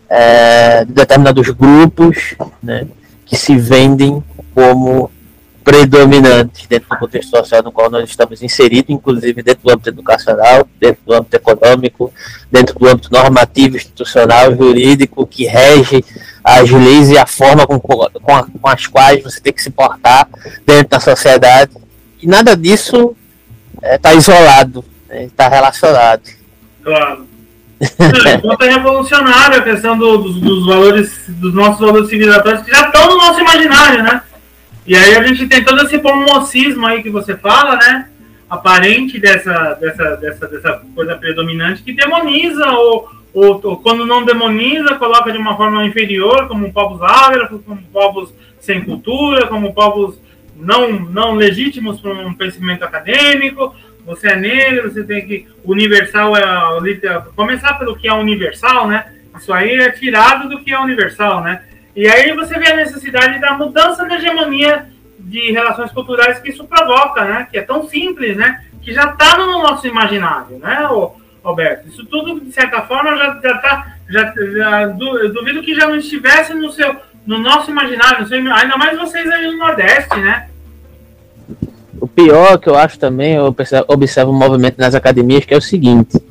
é, de determinados grupos né, que se vendem como predominantes dentro do contexto social no qual nós estamos inseridos, inclusive dentro do âmbito educacional, dentro do âmbito econômico, dentro do âmbito normativo, institucional, jurídico, que rege as leis e a forma com, com, a, com as quais você tem que se portar dentro da sociedade. E nada disso está é, isolado, está né, relacionado. Claro. É revolucionário a questão do, dos, dos, valores, dos nossos valores civilizatórios que já estão no nosso imaginário, né? E aí a gente tem todo esse pomocismo aí que você fala, né? Aparente dessa, dessa, dessa, dessa coisa predominante que demoniza ou, ou, ou, quando não demoniza, coloca de uma forma inferior, como povos ágrafos, como povos sem cultura, como povos não, não legítimos para um pensamento acadêmico, você é negro, você tem que. Universal é. Começar pelo que é universal, né? Isso aí é tirado do que é universal, né? E aí você vê a necessidade da mudança da hegemonia de relações culturais que isso provoca, né? Que é tão simples, né? Que já está no nosso imaginário, né, Alberto? Isso tudo, de certa forma, já está. Já, já, duvido que já não estivesse no seu no nosso imaginário, no seu, ainda mais vocês aí no Nordeste, né? O pior que eu acho também, eu observo um movimento nas academias que é o seguinte: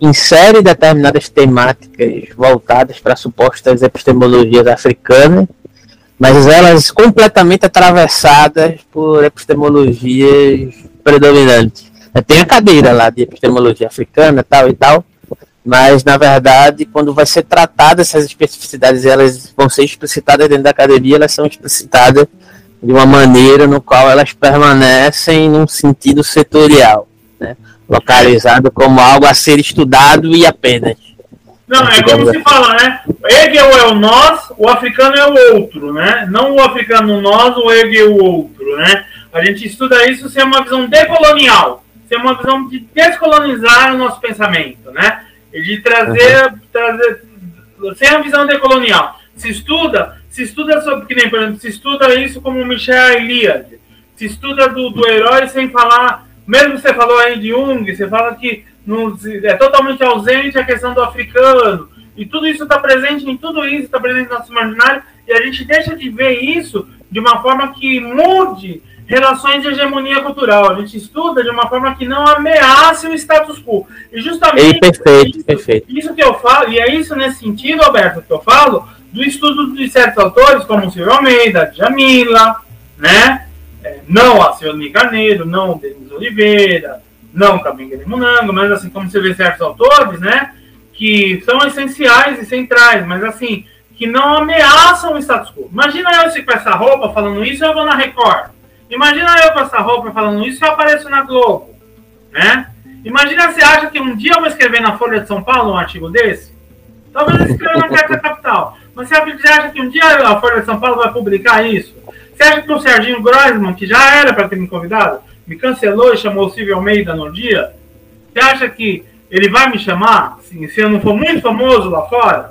insere determinadas temáticas voltadas para supostas epistemologias africanas, mas elas completamente atravessadas por epistemologias predominantes. Tem a cadeira lá de epistemologia africana, tal e tal, mas na verdade, quando vai ser tratada essas especificidades, elas vão ser explicitadas dentro da academia, elas são explicitadas de uma maneira no qual elas permanecem num sentido setorial, né? Localizado como algo a ser estudado e apenas. Não, é como se fala, né? Hegel é o nós, o africano é o outro, né? Não o africano nós, o Hegel o outro, né? A gente estuda isso sem uma visão decolonial, sem uma visão de descolonizar o nosso pensamento, né? E de trazer, uhum. trazer sem a visão decolonial. Se estuda, se estuda sobre, que nem, por exemplo, se estuda isso como Michel Eliade, se estuda do, do herói sem falar, mesmo você falou aí de Jung, você fala que no, é totalmente ausente a questão do africano, e tudo isso está presente em tudo isso, está presente no nosso imaginário, e a gente deixa de ver isso de uma forma que mude relações de hegemonia cultural. A gente estuda de uma forma que não ameace o status quo. E justamente perfeito, isso, perfeito. isso que eu falo, e é isso nesse sentido, Alberto, que eu falo, do estudo de certos autores, como o Silvio Almeida, Jamila, né? É, não a Cione Carneiro, não Denis Oliveira, não o Cabinguele Munango, mas assim, como você vê certos autores, né? Que são essenciais e centrais, mas assim, que não ameaçam o status quo. Imagina eu com essa roupa falando isso, eu vou na Record. Imagina eu com essa roupa falando isso eu apareço na Globo, né? Imagina você acha que um dia eu vou escrever na Folha de São Paulo um artigo desse? Talvez eu escreva na Carta Capital. Mas você acha que um dia a Folha de São Paulo vai publicar isso? Você acha que o Serginho Groisman, que já era para ter me convidado, me cancelou e chamou o Silvio Almeida no dia? Você acha que ele vai me chamar, assim, se eu não for muito famoso lá fora?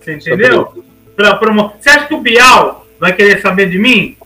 Você entendeu? Pra promo... Você acha que o Bial vai querer saber de mim?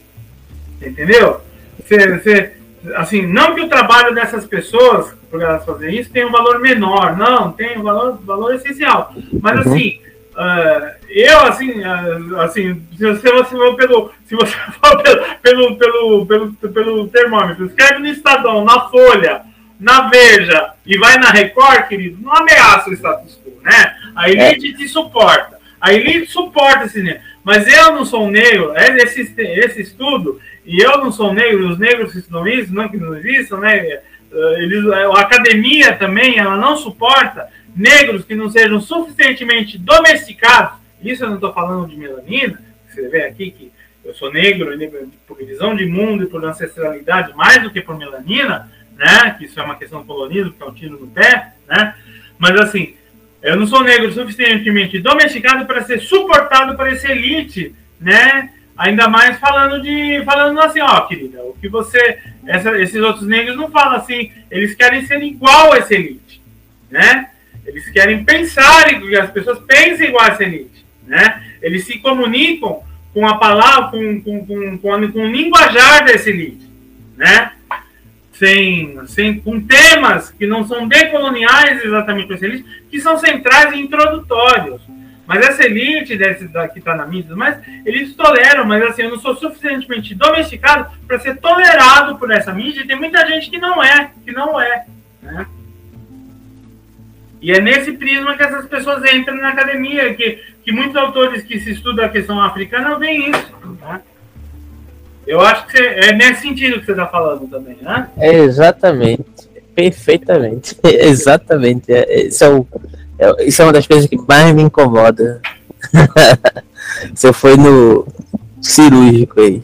Entendeu? Você, você, assim, não que o trabalho dessas pessoas, por elas fazerem isso, tenha um valor menor. Não, tem um valor, valor essencial. Mas, uhum. assim, uh, eu, assim, uh, assim se você, for pelo, se você for pelo, pelo, pelo, pelo, termômetro, escreve no Estadão, na Folha, na Veja e vai na Record, querido, não ameaça o status quo, né? A elite é. te suporta. A elite suporta esse negro. Mas eu não sou negro, é esse, esse estudo, e eu não sou negro, os negros que isso, não que não existam, né? Eles, a academia também, ela não suporta negros que não sejam suficientemente domesticados. Isso eu não estou falando de melanina, você vê aqui que eu sou negro por visão de mundo e por ancestralidade mais do que por melanina, né? Que isso é uma questão do colonismo, que é um tiro no pé, né? Mas assim, eu não sou negro suficientemente domesticado para ser suportado por essa elite, né? Ainda mais falando de falando assim, ó, querida, o que você essa, esses outros negros não falam assim, eles querem ser igual a essa elite, né? Eles querem pensar que as pessoas pensem igual a elite, né? Eles se comunicam com a palavra, com, com, com, com, com o linguajar dessa elite, né? Sem, sem, com temas que não são decoloniais exatamente para essa elite, que são centrais e introdutórios. Mas essa elite desse, da, que está na mídia, mas eles toleram, mas assim, eu não sou suficientemente domesticado para ser tolerado por essa mídia, e tem muita gente que não é, que não é. Né? E é nesse prisma que essas pessoas entram na academia, que, que muitos autores que se estudam a questão africana veem isso. Né? Eu acho que é nesse sentido que você está falando também, né? É exatamente, perfeitamente, exatamente. É, esse é o isso é uma das coisas que mais me incomoda. Você foi no cirúrgico aí.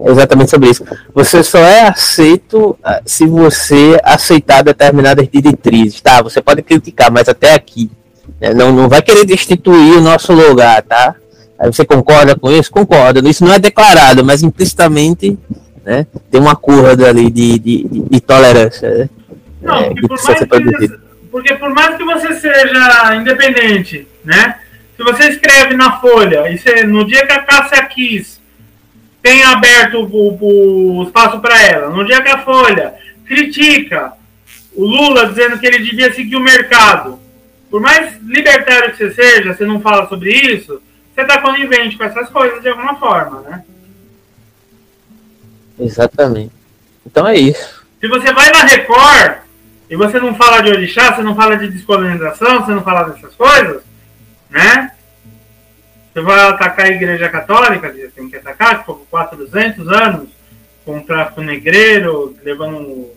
Exatamente sobre isso. Você só é aceito ah, se você aceitar determinadas diretrizes, tá? Você pode criticar, mas até aqui. Né? Não, não vai querer destituir o nosso lugar, tá? Aí você concorda com isso? Concorda. Isso não é declarado, mas implicitamente né, tem uma curva ali de, de, de, de tolerância. Né? Não, é, por mais que porque por mais que você seja independente, né? Se você escreve na Folha e você, no dia que a Cássia quis, tem aberto o, o espaço para ela, no dia que a Folha critica o Lula dizendo que ele devia seguir o mercado, por mais libertário que você seja, você não fala sobre isso, você está conivente com essas coisas de alguma forma, né? Exatamente. Então é isso. Se você vai na Record e você não fala de orixá, você não fala de descolonização, você não fala dessas coisas, né? Você vai atacar a igreja católica, tem que atacar, que ficou 400 anos com o tráfico negreiro, levando.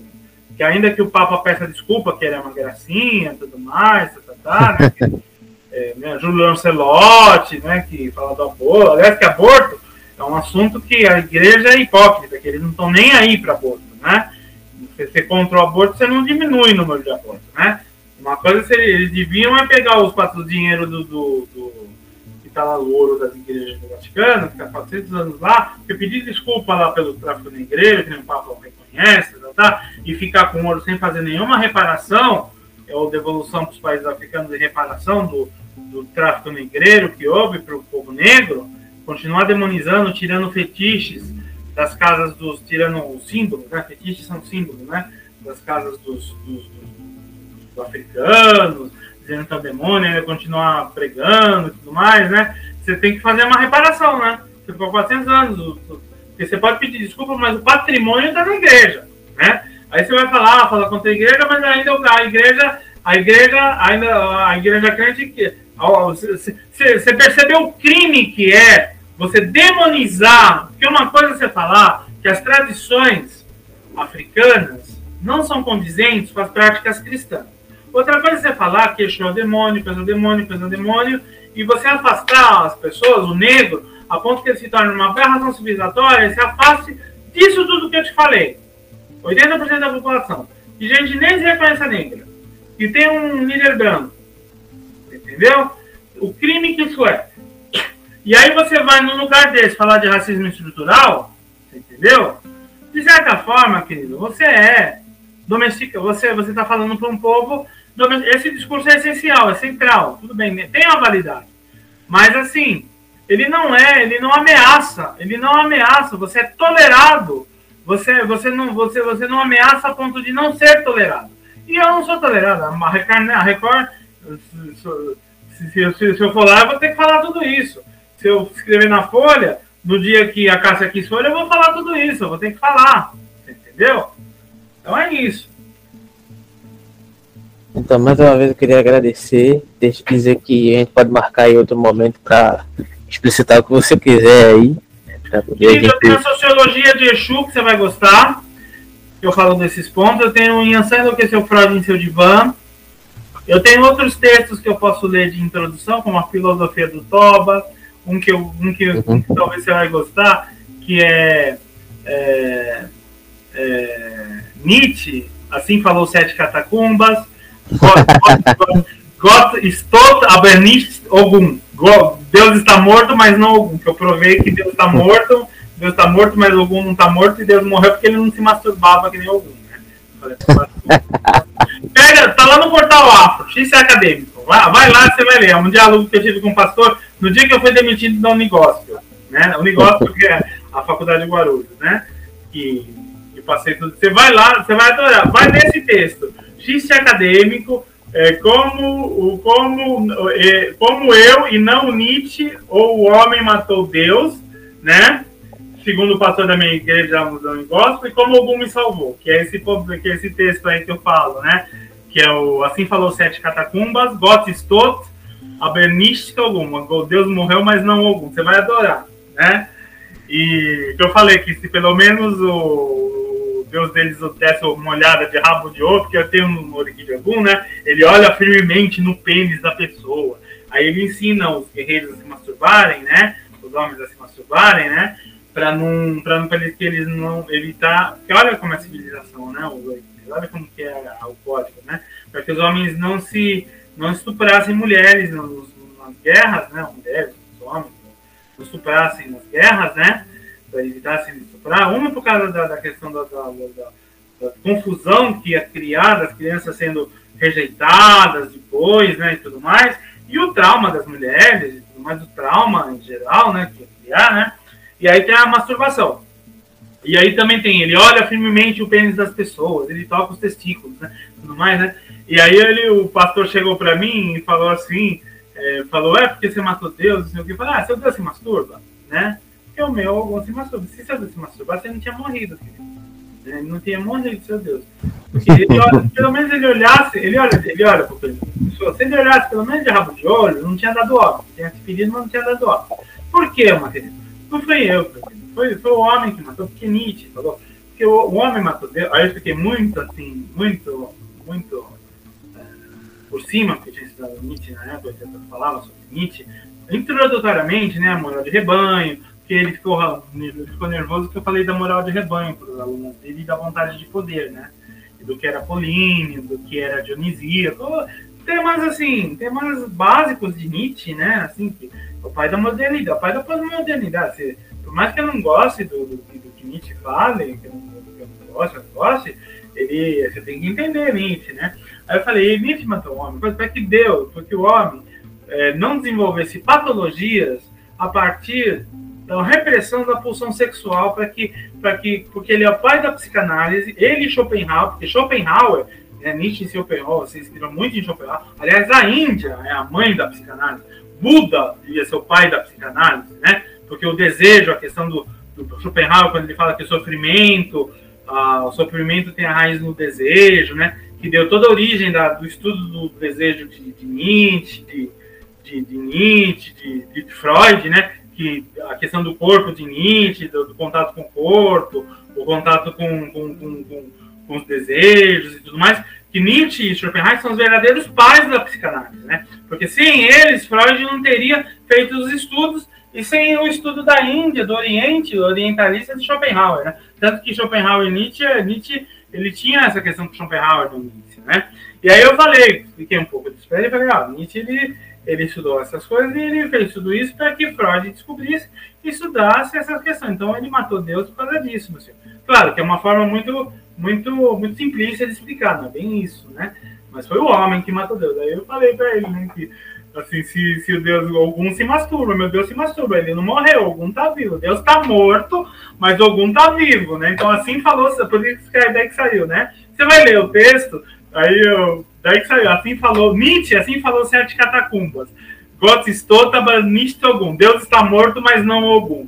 Que ainda que o Papa peça desculpa, que ele é uma gracinha tudo mais, tá, tá, tá né? Que, é, né? Júlio Lancelotti, né? Que fala do aborto. Aliás, que aborto é um assunto que a igreja é hipócrita, que eles não estão nem aí para aborto, né? Você ser contra o aborto, você não diminui o número de abortos, né? Uma coisa seria, eles deviam é pegar os quatro dinheiro do, do, do está lá louro das igrejas do Vaticano, que está 400 anos lá, e pedir desculpa lá pelo tráfico da igreja, que nem o Papa reconhece, tá, tá, e ficar com ouro sem fazer nenhuma reparação, é ou devolução para os países africanos de reparação do, do tráfico negreiro que houve para o povo negro, continuar demonizando, tirando fetiches das casas dos, tirando os símbolos, né? Fetiches são símbolos, né? Das casas dos, dos, dos, dos africanos, dizendo que é o demônio, ainda continuar pregando e tudo mais, né? Você tem que fazer uma reparação, né? Você ficou 400 anos, porque você pode pedir desculpa, mas o patrimônio está na igreja, né? Aí você vai falar, fala contra a igreja, mas ainda a igreja, a igreja, ainda a igreja crente que você percebeu o crime que é você demonizar, porque uma coisa é você falar que as tradições africanas não são condizentes com as práticas cristãs. Outra coisa é você falar que é o demônio, Exu é o demônio, Exu é o demônio, e você afastar as pessoas, o negro, a ponto que ele se torne uma aberração civilizatória, se afaste disso tudo que eu te falei. 80% da população. E gente nem se reconhece negra. E tem um líder branco. Entendeu? O crime que isso é. E aí você vai num lugar desse falar de racismo estrutural, entendeu? De certa forma, querido, você é domestica, você você está falando para um povo, esse discurso é essencial, é central, tudo bem, tem uma validade. Mas assim, ele não é, ele não ameaça, ele não ameaça, você é tolerado. Você você não você você não ameaça a ponto de não ser tolerado. E eu não sou tolerado. A Record, a Record se, se, se, se eu for lá, eu vou ter que falar tudo isso. Se eu escrever na Folha, no dia que a Cássia quis Folha, eu vou falar tudo isso. Eu vou ter que falar. Entendeu? Então é isso. Então, mais uma vez eu queria agradecer, deixa dizer que a gente pode marcar em outro momento para explicitar o que você quiser aí. Né, gente... eu tenho a sociologia de Exu, que você vai gostar. Eu falo desses pontos. Eu tenho o Yansan Enlouqueceu Freud em seu divã. Eu tenho outros textos que eu posso ler de introdução, como a filosofia do Toba, um que, eu, um que, uhum. um que talvez você vai gostar, que é, é, é Nietzsche, assim falou Sete Catacumbas, Gott stot aber nicht Ogum. Deus está morto, mas não Ogum. Que eu provei que Deus está morto, Deus está morto, mas Ogum não está morto, e Deus morreu porque ele não se masturbava que nem Ogum. Pega, tá lá no portal Afro, X é acadêmico. Vai, vai lá, você vai ler. É um diálogo que eu tive com o pastor no dia que eu fui demitido da Unigóspio. Né? Unigóspio, que é a faculdade de Guarulhos, né? Que, que passei tudo. Você vai lá, você vai adorar. Vai nesse texto. É acadêmico, é, como, como, é, como eu e não Nietzsche, ou o homem matou Deus, né? segundo o pastor da minha igreja, Musão em Gospel, e como algum me salvou, que é esse, que é esse texto aí que eu falo, né? Que é o Assim Falou Sete Catacumbas, Gott Stot, Abernística alguma. Deus morreu, mas não algum. Você vai adorar, né? E que eu falei que se pelo menos o Deus deles desse uma olhada de rabo de ovo, porque eu tenho no algum, né? Ele olha firmemente no pênis da pessoa. Aí ele ensina os guerreiros a se masturbarem, né? Os homens a se masturbarem, né? para não para que eles não evitar porque olha como é a civilização né olha como que é o código né para que os homens não se não estuprassem mulheres nos, nas guerras né mulheres os homens não estuprassem nas guerras né para evitar se estuprar uma por causa da, da questão da, da, da, confusão que ia criar das crianças sendo rejeitadas depois né e tudo mais e o trauma das mulheres e tudo mais o trauma em geral né que ia criar né e aí tem a masturbação. E aí também tem, ele olha firmemente o pênis das pessoas, ele toca os testículos, né? Tudo mais, né? E aí ele, o pastor chegou para mim e falou assim, é, falou, é porque você matou Deus, não sei o que. Falei, ah, seu Deus se masturba, né? O meu algum se masturba. Se seu Deus se masturbar, você não tinha morrido, filho. Ele não tinha morrido, seu Deus. Ele olha, pelo menos ele olhasse, ele olha, ele olha pro Se ele olhasse pelo menos de rabo de olho, não tinha dado óbvio. Tinha se pedido, mas não tinha dado óbvio. Por que, Matheus? Não foi eu, foi, foi o homem que matou, porque Nietzsche falou. Porque o, o homem matou Deus. Aí eu fiquei muito assim, muito, muito é, por cima, porque tinha estudado Nietzsche na época, eu falava sobre Nietzsche, introdutoriamente, né, a moral de rebanho, ele ficou, ele ficou nervoso que eu falei da moral de rebanho para os alunos dele e da vontade de poder, né? Do que era Políneo, do que era Dionisíaco, temas assim, temas básicos de Nietzsche, né? Assim, que o pai da modernidade, o pai da pós-modernidade. Por mais que eu não goste do, do, do que Nietzsche fale, que eu não, que eu não goste, eu não goste, ele, você tem que entender Nietzsche, né? Aí eu falei, Nietzsche matou o homem, foi que Deus, porque o homem, é, não desenvolvesse patologias a partir da repressão da pulsão sexual para que, para que, porque ele é o pai da psicanálise, ele e Schopenhauer, porque Schopenhauer, né, Nietzsche e Schopenhauer se inspiram muito em Schopenhauer. Aliás, a Índia é a mãe da psicanálise. Buda devia ser o pai da psicanálise, né? Porque o desejo, a questão do, do Schopenhauer, quando ele fala que o sofrimento, ah, o sofrimento tem a raiz no desejo, né? Que deu toda a origem da, do estudo do desejo de, de Nietzsche, de, de, de Nietzsche, de, de, Freud, né? Que a questão do corpo de Nietzsche, do, do contato com o corpo, o contato com, com, com, com, os desejos e tudo mais, que Nietzsche e Schopenhauer são os verdadeiros pais da psicanálise, né? Porque sem eles, Freud não teria feito os estudos e sem o estudo da Índia, do Oriente, orientalista de Schopenhauer, né? Tanto que Schopenhauer e Nietzsche, Nietzsche ele tinha essa questão com Schopenhauer no início, né? E aí eu falei, fiquei um pouco desesperado falei, ah, Nietzsche ele, ele estudou essas coisas e ele fez tudo isso para que Freud descobrisse e estudasse essas questões. Então ele matou Deus por causa disso, meu senhor. Claro que é uma forma muito, muito, muito simplista de explicar, não é bem isso, né? Mas foi o homem que matou Deus. Aí eu falei para ele, né, que Assim, se, se o Deus, algum se masturba, meu Deus se masturba, ele não morreu, algum tá vivo. Deus tá morto, mas algum tá vivo, né? Então assim falou, por isso que é daí que saiu, né? Você vai ler o texto, aí eu, daí que saiu, assim falou, Nietzsche, assim falou sete catacumbas. Gott estotaba nicht ogum. Deus está morto, mas não ogum.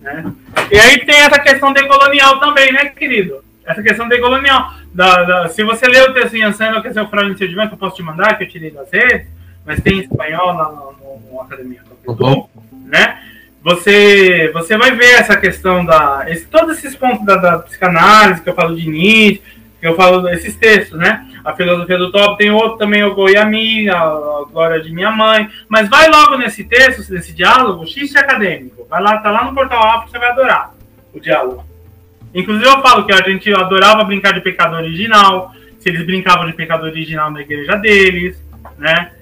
Né? E aí tem essa questão decolonial também, né, querido? Essa questão decolonial. Da, da, se você ler o texto em Ansano, que é o Fraude de eu posso te mandar, que eu tirei das redes, mas tem espanhol na, no, no Academia uhum. né? Você, você vai ver essa questão da. Esse, todos esses pontos da, da, psicanálise que eu falo de Nietzsche, que eu falo desses textos, né? A filosofia do top, tem outro também, o Goiami, a, a glória de minha mãe. Mas vai logo nesse texto, nesse diálogo, X acadêmico. Vai lá, tá lá no Portal Afro, você vai adorar o diálogo. Inclusive eu falo que a gente adorava brincar de pecado original, se eles brincavam de pecado original na igreja deles, né?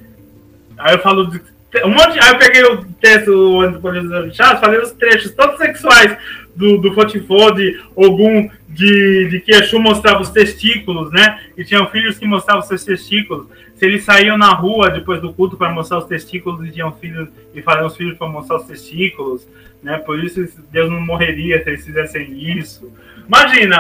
Aí eu falo de, um monte. Aí eu peguei o texto do Antropologia Chaves, falei os trechos todos sexuais do, do Fotifô, de Ogum, de, de que Exu mostrava os testículos, né? E tinham filhos que mostravam os seus testículos. Se eles saíam na rua depois do culto para mostrar os testículos e tinham filhos e faziam os filhos para mostrar os testículos, né? Por isso Deus não morreria se eles fizessem isso. Imagina,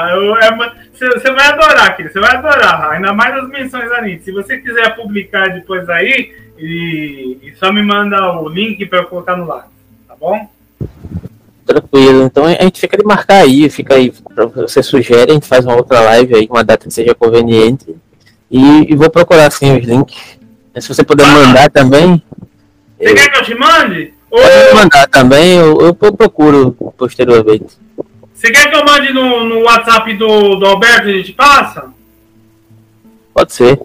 você é, vai adorar aqui, você vai adorar, ainda mais as menções ali. Se você quiser publicar depois aí, e, e só me manda o link para eu colocar no lado, tá bom? Tranquilo, então a gente fica de marcar aí, fica aí, você sugere, a gente faz uma outra live aí, uma data que seja conveniente. E, e vou procurar sim os links. Se você puder mandar também. Você eu... quer que eu te mande? Pode mandar também, eu, eu procuro posteriormente. Você quer que eu mande no, no WhatsApp do, do Alberto e a gente passa? Pode ser.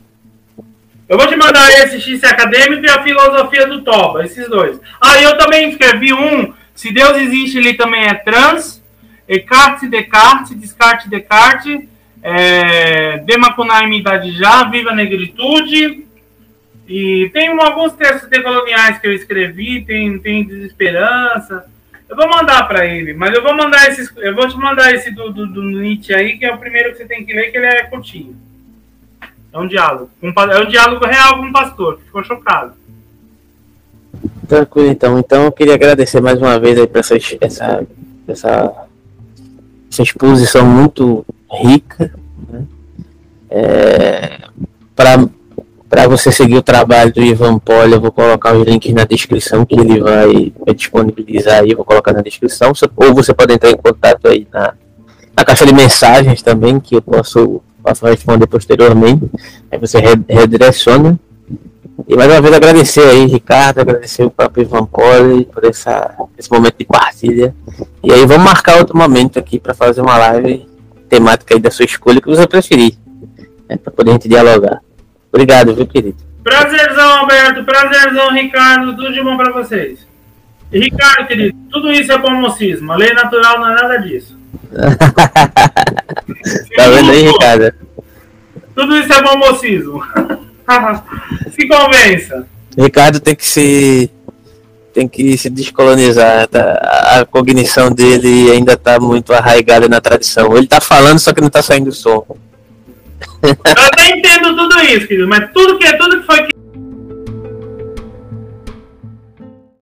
Eu vou te mandar esse X acadêmico e a filosofia do Toba, esses dois. Ah, eu também escrevi um. Se Deus existe, ele também é trans. Descartes, Descartes, Descartes, Descartes. É, Demacunaimidade já, Viva a Negritude. E tem alguns textos decoloniais que eu escrevi, tem, tem Desesperança. Eu vou mandar para ele, mas eu vou mandar esses, eu vou te mandar esse do, do, do Nietzsche aí, que é o primeiro que você tem que ler, que ele é curtinho. É um diálogo. é um diálogo real com um pastor, que ficou chocado. Tranquilo, então. Então eu queria agradecer mais uma vez aí por essa, essa, essa, essa exposição muito rica. Né? É, Para você seguir o trabalho do Ivan Poli, eu vou colocar os links na descrição que ele vai, vai disponibilizar aí, vou colocar na descrição. Ou você pode entrar em contato aí na, na caixa de mensagens também, que eu posso posso responder posteriormente. Aí você redireciona. E mais uma vez agradecer aí, Ricardo, agradecer o próprio Ivan Poli por essa, esse momento de partilha. E aí vamos marcar outro momento aqui para fazer uma live temática aí da sua escolha que você preferir. Né, para poder a gente dialogar. Obrigado, viu, querido? Prazerzão, Alberto. Prazerzão, Ricardo. Tudo de bom para vocês. E, Ricardo, querido, tudo isso é pomocismo. A lei natural não é nada disso. tá vendo aí, Ricardo? Tudo isso é bom mocismo. se convença. Ricardo tem que se tem que se descolonizar. Tá? A cognição dele ainda está muito arraigada na tradição. Ele está falando, só que não está saindo som. Eu até entendo tudo isso, querido, mas tudo que, tudo que foi